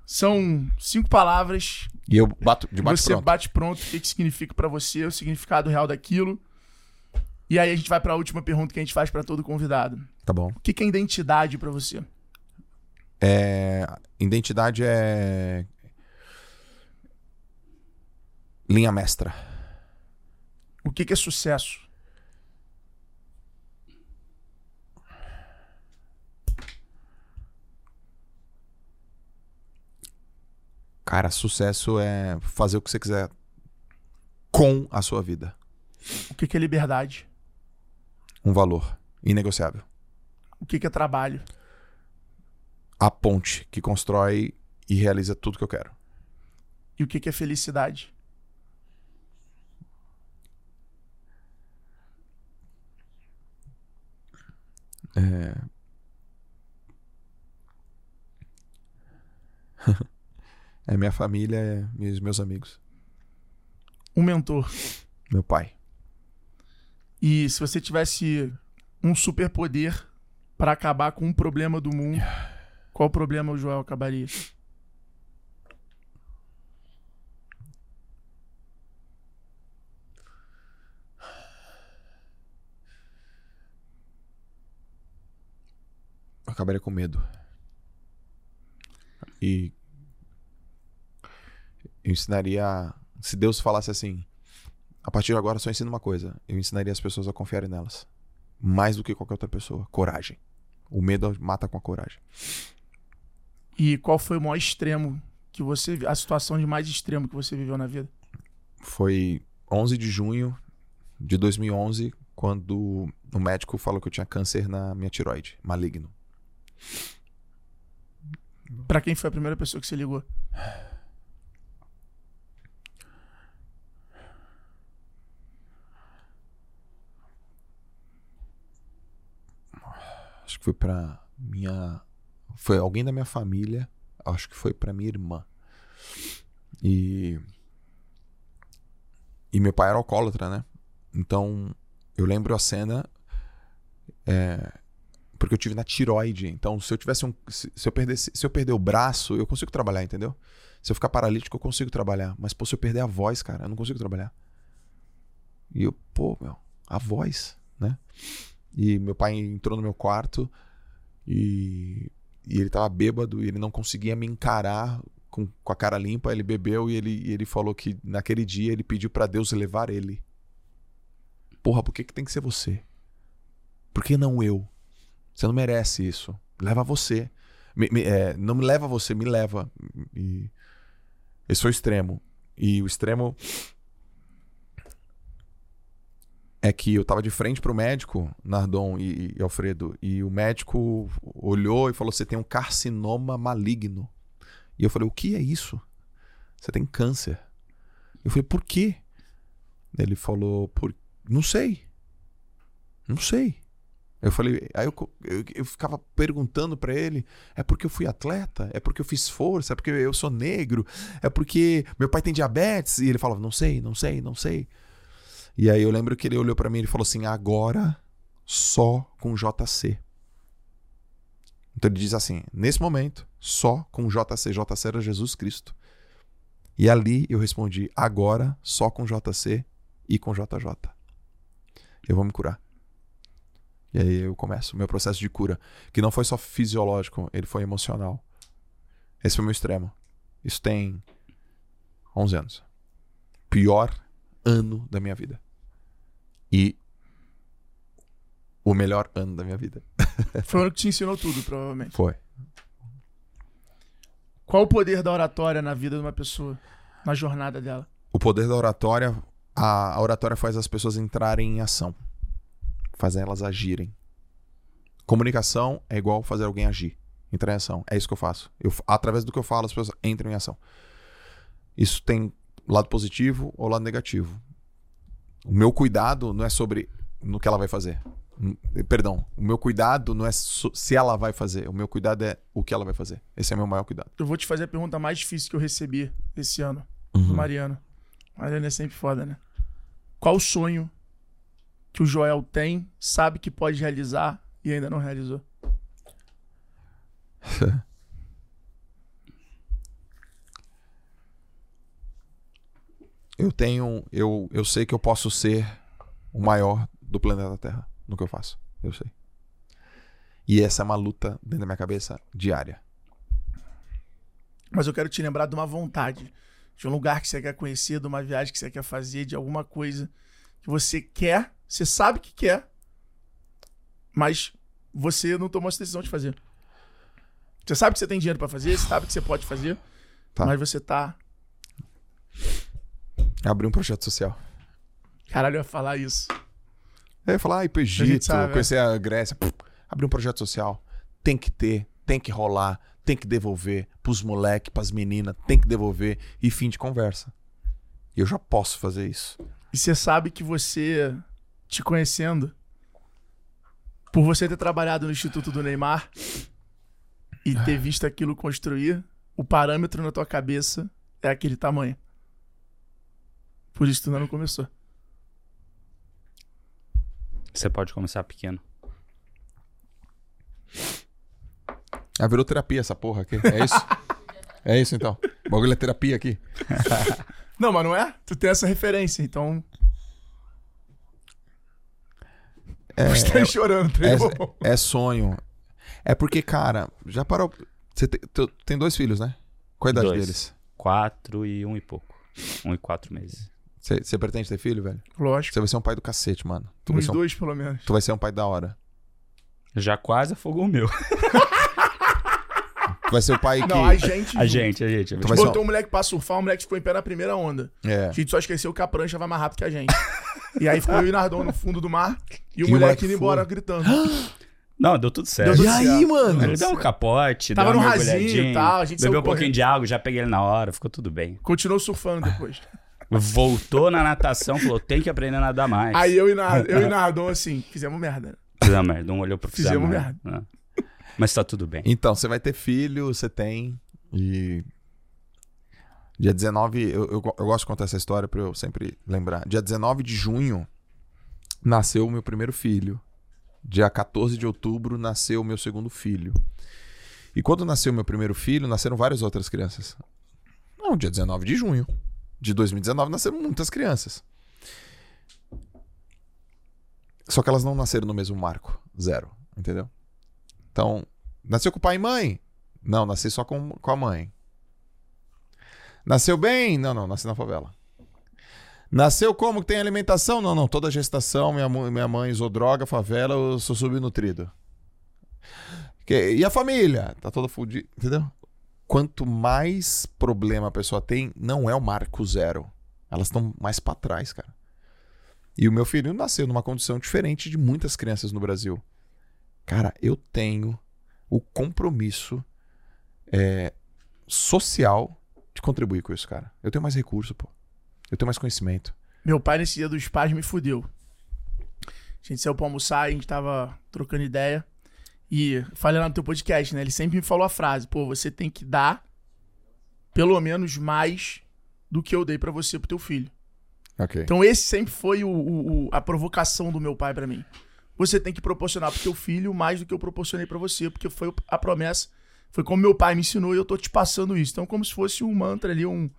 são cinco palavras. E eu bato de bate você pronto. bate pronto o que, que significa pra você, o significado real daquilo. E aí a gente vai pra última pergunta que a gente faz pra todo convidado. Tá bom. O que, que é identidade pra você? É, identidade é. Linha mestra. O que, que é sucesso? Cara, sucesso é fazer o que você quiser com a sua vida. O que, que é liberdade? Um valor inegociável. O que, que é trabalho? A ponte que constrói e realiza tudo que eu quero. E o que, que é felicidade? É minha família é, e meus amigos. Um mentor. Meu pai. E se você tivesse um superpoder pra acabar com um problema do mundo, qual problema o Joel acabaria? Eu acabaria com medo. E eu ensinaria. Se Deus falasse assim, a partir de agora só ensina uma coisa: eu ensinaria as pessoas a confiarem nelas. Mais do que qualquer outra pessoa. Coragem. O medo mata com a coragem. E qual foi o maior extremo que você a situação de mais extremo que você viveu na vida? Foi 11 de junho de 2011, quando o médico falou que eu tinha câncer na minha tiroide, maligno. Pra quem foi a primeira pessoa que você ligou? Acho que foi pra minha. Foi alguém da minha família. Acho que foi pra minha irmã. E. E meu pai era alcoólatra, né? Então, eu lembro a cena. é, porque eu tive na tiroide. Então, se eu tivesse um. Se, se eu perdesse, se eu perder o braço, eu consigo trabalhar, entendeu? Se eu ficar paralítico, eu consigo trabalhar. Mas, pô, se eu perder a voz, cara, eu não consigo trabalhar. E eu, pô, meu, a voz, né? E meu pai entrou no meu quarto e, e ele tava bêbado e ele não conseguia me encarar com, com a cara limpa. Ele bebeu e ele, e ele falou que naquele dia ele pediu pra Deus levar ele. Porra, por que, que tem que ser você? Por que não eu? Você não merece isso. Leva você. Me- me- é, não me leva você, me leva. E esse foi o extremo. E o extremo é que eu tava de frente pro médico, Nardon e, e Alfredo, e o médico olhou e falou: Você tem um carcinoma maligno. E eu falei: O que é isso? Você tem câncer. Eu falei: Por quê? Ele falou: Por... Não sei. Não sei. Eu falei, aí eu, eu, eu ficava perguntando pra ele: é porque eu fui atleta? É porque eu fiz força? É porque eu sou negro? É porque meu pai tem diabetes? E ele falava: não sei, não sei, não sei. E aí eu lembro que ele olhou pra mim e falou assim: agora só com JC. Então ele diz assim: nesse momento, só com JC. JC era Jesus Cristo. E ali eu respondi: agora só com JC e com JJ. Eu vou me curar. E aí eu começo o meu processo de cura, que não foi só fisiológico, ele foi emocional. Esse foi o meu extremo. Isso tem 11 anos. Pior ano da minha vida. E o melhor ano da minha vida. Foi o ano que te ensinou tudo, provavelmente. Foi. Qual o poder da oratória na vida de uma pessoa, na jornada dela? O poder da oratória, a, a oratória faz as pessoas entrarem em ação. Faz elas agirem. Comunicação é igual fazer alguém agir. Entrar em ação. É isso que eu faço. Eu, através do que eu falo, as pessoas entram em ação. Isso tem lado positivo ou lado negativo. O meu cuidado não é sobre no que ela vai fazer. Perdão, o meu cuidado não é se ela vai fazer. O meu cuidado é o que ela vai fazer. Esse é o meu maior cuidado. Eu vou te fazer a pergunta mais difícil que eu recebi esse ano, Uhum. do Mariano. Mariano é sempre foda, né? Qual o sonho que o Joel tem, sabe que pode realizar e ainda não realizou? Eu tenho. Eu, eu sei que eu posso ser o maior do planeta Terra no que eu faço. Eu sei. E essa é uma luta dentro da minha cabeça diária. Mas eu quero te lembrar de uma vontade, de um lugar que você quer conhecer, de uma viagem que você quer fazer, de alguma coisa que você quer, você sabe que quer, mas você não tomou essa decisão de fazer. Você sabe que você tem dinheiro pra fazer, você sabe que você pode fazer, Tá. mas você tá. Abrir um projeto social. Caralho, eu ia falar isso. Eu ia falar, ah, ir pro A Egito, gente sabe, é. conhecer a Grécia. Pff, abrir um projeto social. Tem que ter, tem que rolar, tem que devolver pros moleques, pras meninas, tem que devolver e fim de conversa. E eu já posso fazer isso. E você sabe que você, te conhecendo, por você ter trabalhado no Instituto do Neymar e ter visto aquilo construir, o parâmetro na tua cabeça é aquele tamanho. Por isso tu ainda não começou. Você pode começar pequeno. Ah, virou terapia essa porra aqui. É isso? é isso então. O bagulho é terapia aqui. Não, mas não é? Tu tem essa referência, então. É, Você tá chorando, tá é, é sonho. É porque, cara, já parou. Você tem, tu- tem dois filhos, né? Qual a idade Dois. deles? Quatro e um e pouco. Um e quatro meses. Você pretende ter filho, velho? Lógico. Você vai ser um pai do cacete, mano. Tu Uns um, dois, pelo menos. tu vai ser um pai da hora. Já quase afogou o meu. Tu vai ser o pai que. Não, a gente. A gente, a gente. Ser Botou um moleque pra surfar, o moleque ficou em pé na primeira onda. É. A gente só esqueceu que a prancha vai mais rápido que a gente. e aí ficou o Nardon no fundo do mar e o E moleque moleque indo embora gritando. Não, deu tudo certo. Deu tudo E aí, certo. mano? Ele deu um capote, Tava deu uma no rasinho e tal, a gente bebeu um pouquinho de água, já peguei ele na hora, ficou tudo bem. Continuou surfando depois. Voltou na natação, falou, tem que aprender a nadar mais. Aí eu e, Nar- eu e Nardon, assim, fizemos merda. Fizemos merda, um olhou pro Fizemos fizemos merda. né? Mas tá tudo bem. Então, você vai ter filho, você tem. E. Dia 19. Eu, eu, eu gosto de contar essa história pra eu sempre lembrar. Dia 19 de junho nasceu o meu primeiro filho. Dia 14 de outubro nasceu o meu segundo filho. E quando nasceu meu primeiro filho, nasceram várias outras crianças. Não, dia 19 de junho de 2019 nasceram muitas crianças. Só que elas não nasceram no mesmo marco. Zero. Entendeu? Então, nasceu com pai e mãe? Não, nasci só com, com a mãe. Nasceu bem? Não, não, nasci na favela. Nasceu como que tem alimentação? Não, não, toda gestação, minha, minha mãe usou droga, favela, eu sou subnutrido. E a família? Tá toda fudida, entendeu? Quanto mais problema a pessoa tem, não é o marco zero. Elas estão mais pra trás, cara. E o meu filho nasceu numa condição diferente de muitas crianças no Brasil. Cara, eu tenho o compromisso é, social de contribuir com isso, cara. Eu tenho mais recurso, pô. Eu tenho mais conhecimento. Meu pai, nesse dia dos pais, me fudeu. A gente saiu pra almoçar, a gente tava trocando ideia. E falei lá no teu podcast, né? Ele sempre me falou a frase: pô, você tem que dar pelo menos mais do que eu dei pra você pro teu filho. Ok. Então, esse sempre foi o, o- o- a provocação do meu pai pra mim. Você tem que proporcionar pro teu filho mais do que eu proporcionei pra você, porque foi a promessa. Foi como meu pai me ensinou e eu tô te passando isso. Então, como se fosse um mantra ali, um,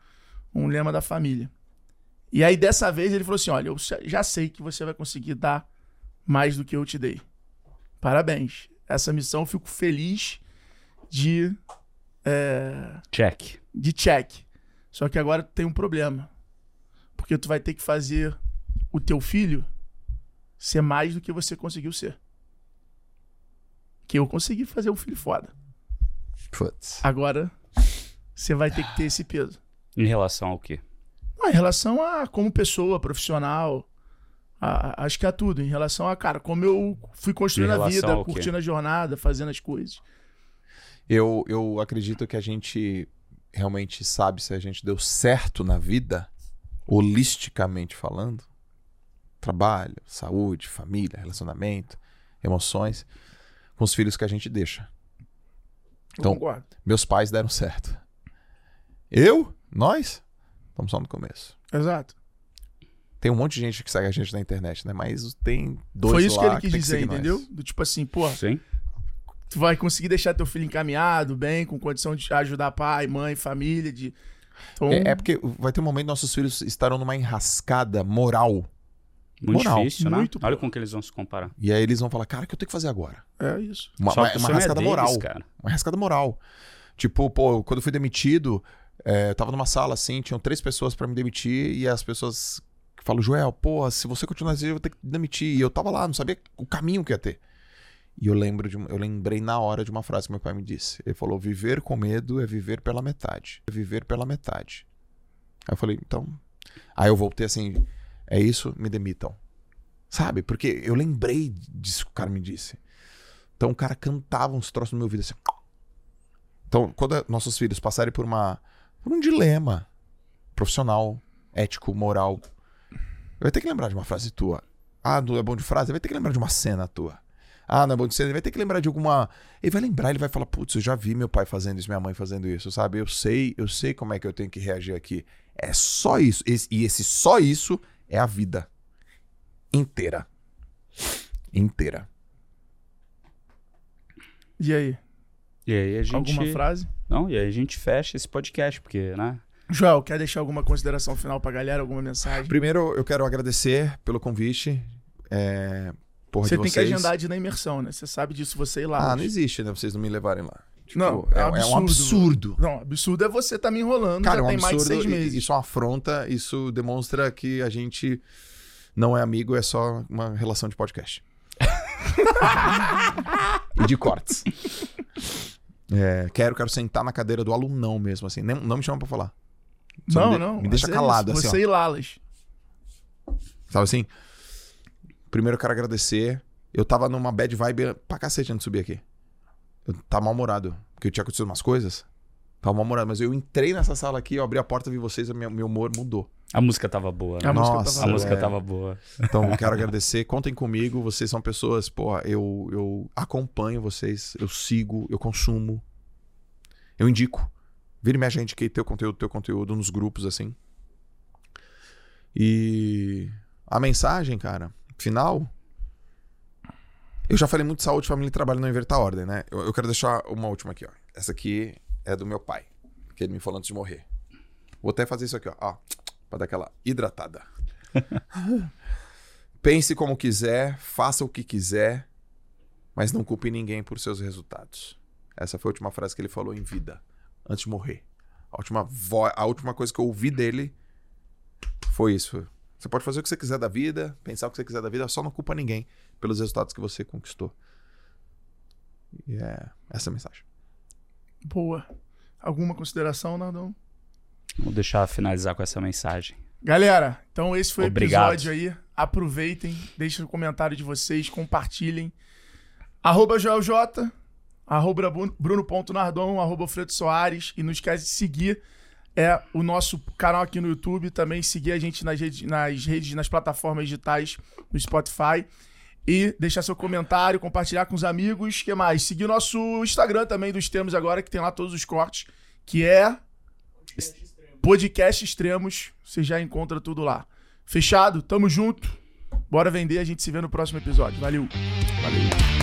um lema da família. E aí, dessa vez, ele falou assim: Olha, eu já sei que você vai conseguir dar mais do que eu te dei. Parabéns. Essa missão eu fico feliz de, é, Check. de check. Só que agora tem um problema. Porque tu vai ter que fazer o teu filho ser mais do que você conseguiu ser. Que eu consegui fazer um filho foda. Putz. Agora você vai ter que ter esse peso. Em relação ao quê? Ah, em relação a como pessoa, profissional, a- a- acho que é tudo. Em relação a, cara, como eu fui construindo a vida, curtindo a jornada, fazendo as coisas. Eu, eu acredito que a gente realmente sabe se a gente deu certo na vida, holisticamente falando. Trabalho, saúde, família, relacionamento, emoções, com os filhos que a gente deixa. Então-. Meus pais deram certo. Eu? Nós? Estamos só no começo. Exato. Tem um monte de gente que segue a gente na internet, né? Mas tem dois Foi isso lá que ele quis tem dizer, nós. entendeu? Do tipo assim, pô, Sim. tu vai conseguir deixar teu filho encaminhado, bem, com condição de ajudar pai, mãe, família, de. Então, É, é porque vai ter um momento que nossos filhos estarão numa enrascada moral. Muito Moral. difícil, né? Muito, Olha com que eles vão se comparar. E aí eles vão falar, cara, o que eu tenho que fazer agora? é isso. Uma, Só uma, que uma sonho é rascada deles, moral. cara. Uma rascada moral. Tipo, pô, quando eu fui demitido, é, eu tava numa sala assim, tinham três pessoas pra me demitir e as pessoas falam, Joel, pô, se você continuar assim, eu vou ter que demitir. E eu tava lá, não sabia o caminho que ia ter. E eu lembro de, eu lembrei na hora de uma frase que meu pai me disse. Ele falou: viver com medo é viver pela metade. É viver pela metade. Aí eu falei, então. Aí eu voltei assim, é isso, me demitam. Sabe? Porque eu lembrei disso que o cara me disse. Então o cara cantava uns troços no meu ouvido assim. Então, quando nossos filhos passarem por uma por um dilema profissional, ético, moral, vai ter que lembrar de uma frase tua. Ah, não é bom de frase, vai ter que lembrar de uma cena tua. Ah, não é bom de cena, ele vai ter que lembrar de alguma. Ele vai lembrar, ele vai falar, putz, eu já vi meu pai fazendo isso, minha mãe fazendo isso, sabe? Eu sei, eu sei como é que eu tenho que reagir aqui. É só isso. E esse só isso é a vida inteira. Inteira. E aí? E aí a gente. Alguma frase? Não, e aí a gente fecha esse podcast, porque, né? Joel, quer deixar alguma consideração final pra galera? Alguma mensagem? Primeiro, eu quero agradecer pelo convite. É... Porra Você tem que agendar de ir na imersão, né? Você sabe disso, você ir lá. Ah, mas- não existe, né? Vocês não me levarem lá. Tipo, Não, é, é é um absurdo. absurdo. Não, absurdo é você tá me enrolando, Cara, já é um tem mais de absurdo. seis meses. Isso é uma afronta. Isso demonstra que a gente não é amigo, é só uma relação de podcast. e de cortes. É, quero, quero sentar na cadeira do alunão mesmo, assim. Nem- não me chama pra falar. Só Não, me de- não. Me deixa é calado, isso, assim, ó. Você e Lalas. Sabe assim? Primeiro eu quero agradecer. Eu tava numa bad vibe pra cacete antes de subir aqui. Eu tava mal-humorado. Porque tinha acontecido umas coisas. Tava mal-humorado. Mas eu entrei nessa sala aqui, eu abri a porta, vi vocês, e meu, meu humor mudou. A música tava boa, né? A música Nossa, tava A boa. música é. tava boa. Então, eu quero agradecer. Contem comigo. Vocês são pessoas, porra, eu, eu acompanho vocês, eu sigo, eu consumo. Eu indico. Vira e mexe, gente que teu conteúdo, teu conteúdo nos grupos, assim. E a mensagem, cara, final. Eu já falei muito de saúde, família e trabalho, não inverter a ordem, né? Eu, eu quero deixar uma última aqui, ó. Essa aqui é do meu pai, que ele me falou antes de morrer. Vou até fazer isso aqui, ó. ó pra dar aquela hidratada. Pense como quiser, faça o que quiser, mas não culpe ninguém por seus resultados. Essa foi a última frase que ele falou em vida, antes de morrer. A última, vo- a última coisa que eu ouvi dele foi isso. Você pode fazer o que você quiser da vida, pensar o que você quiser da vida, só não culpa ninguém pelos resultados que você conquistou. E é essa a mensagem. Boa. Alguma consideração, Nardão? Vou deixar finalizar com essa mensagem. Galera, então esse foi Obrigado. o episódio aí. Aproveitem, deixem o comentário de vocês, compartilhem. Arroba Joel J, arroba Bru- Bruno.nardon, arroba Fredo Soares. E não esquece de seguir é, o nosso canal aqui no YouTube. Também seguir a gente nas redes, nas redes, nas plataformas digitais, no Spotify. E deixar seu comentário, compartilhar com os amigos. Que mais? Seguir o nosso Instagram também dos Extremos agora, que tem lá todos os cortes, que é Podcast Extremos. Você já encontra tudo lá. Fechado? Tamo junto. Bora vender, a gente se vê no próximo episódio. Valeu. Valeu.